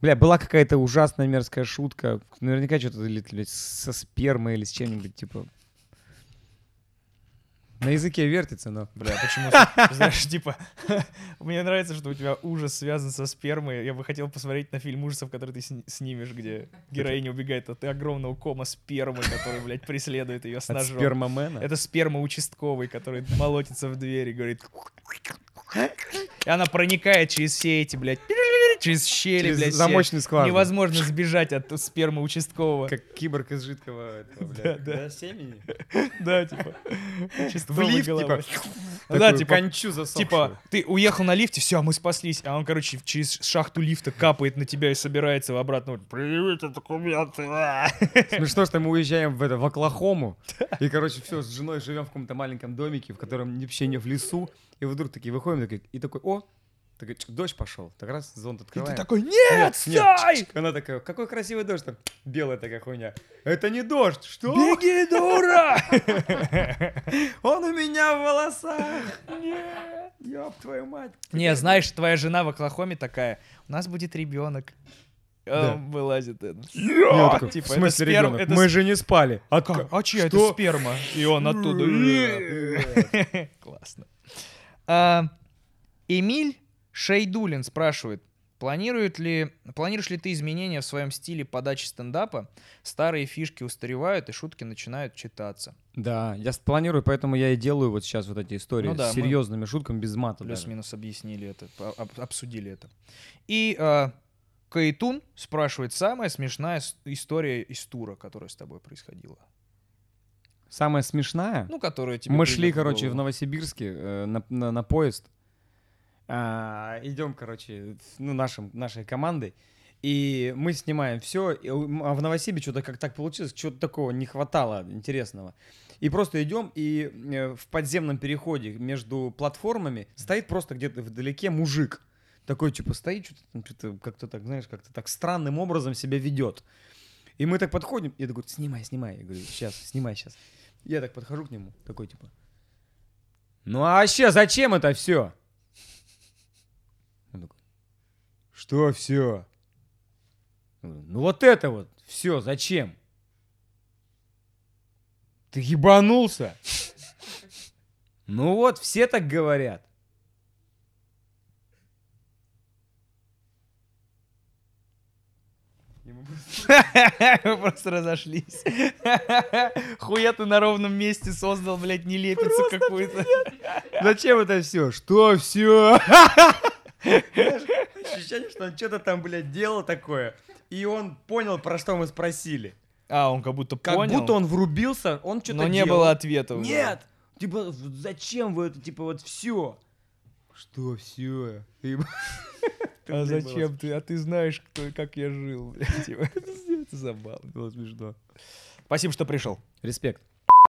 Бля, была какая-то ужасная мерзкая шутка. Наверняка что-то со спермой или с чем-нибудь, типа. На языке вертится, но. Бля, почему, знаешь, типа, мне нравится, что у тебя ужас связан со спермой. Я бы хотел посмотреть на фильм ужасов, который ты сни- снимешь, где героиня убегает от огромного кома спермы, который, блядь, преследует ее с От ножом. спермомена. Это сперма участковый, который молотится в дверь и говорит... И она проникает через все эти, блядь, через щели, Через блядь, все. замочный скважину. Невозможно сбежать от спермы участкового. Как киборг из жидкого этого, Да, блядь, да. да, семени. Да, типа. В лифт, типа. Да, типа, кончу засохшую. Типа, ты уехал на лифте, все, мы спаслись. А он, короче, через шахту лифта капает на тебя и собирается в обратно. Привет, документы. а». Смешно, что мы уезжаем в, это, в Оклахому, и, короче, все, с женой живем в каком-то маленьком домике, в котором вообще не в лесу, и вдруг такие выходим, такие, и такой, о, такой, дождь пошел, так раз зонт И ты такой, нет, нет, стой! чик. Она такая, какой красивый дождь, там, белая такая хуйня. Это не дождь, что? Беги, дура! Он у меня в волосах. Нет, ёб твою мать. Не, знаешь, твоя жена в Оклахоме такая, у нас будет ребенок. Да. Он вылазит. этот, Я такой, типа, в это смысле сперм- ребенок? это Мы же не спали. Как? А чья это сперма? И он оттуда. Классно. А, Эмиль Шейдулин спрашивает, планирует ли, планируешь ли ты изменения в своем стиле подачи стендапа? Старые фишки устаревают, и шутки начинают читаться. Да, я планирую, поэтому я и делаю вот сейчас вот эти истории Ну да, с серьезными шутками без мата. Плюс-минус объяснили это, об- обсудили это. И а, Каэтун спрашивает, самая смешная история из тура, которая с тобой происходила? Самая смешная. Ну, которая тебе Мы шли, в короче, в. Новосибирске э, на, на- на поезд. А, идем, короче, ну, нашим, нашей командой. И мы снимаем все. А в Новосибе что-то как так получилось, чего-то такого не хватало интересного. И просто идем, и э, в подземном переходе между платформами стоит просто где-то вдалеке мужик. Такой, типа, стоит, что-то что-то как-то так, знаешь, как-то так странным образом себя ведет. И мы так подходим, я такой, снимай, снимай. Я говорю, сейчас, снимай сейчас. Я так подхожу к нему, такой, типа, ну а вообще зачем это все? Он такой, что все? Ну вот это вот, все, зачем? Ты ебанулся? Ну вот, все так говорят. Мы просто разошлись. Хуя ты на ровном месте создал, блядь, нелепицу какую-то. Зачем это все? Что все? Ощущение, что он что-то там, блядь, делал такое. И он понял, про что мы спросили. А, он как будто Как понял, будто он врубился, он что-то но не было ответа. уже. Нет! Типа, зачем вы это, типа, вот все? Что все? А зачем ты? А ты знаешь, кто, как я жил, блядь. типа. Это забавно. Было смешно. Спасибо, что пришел. Респект.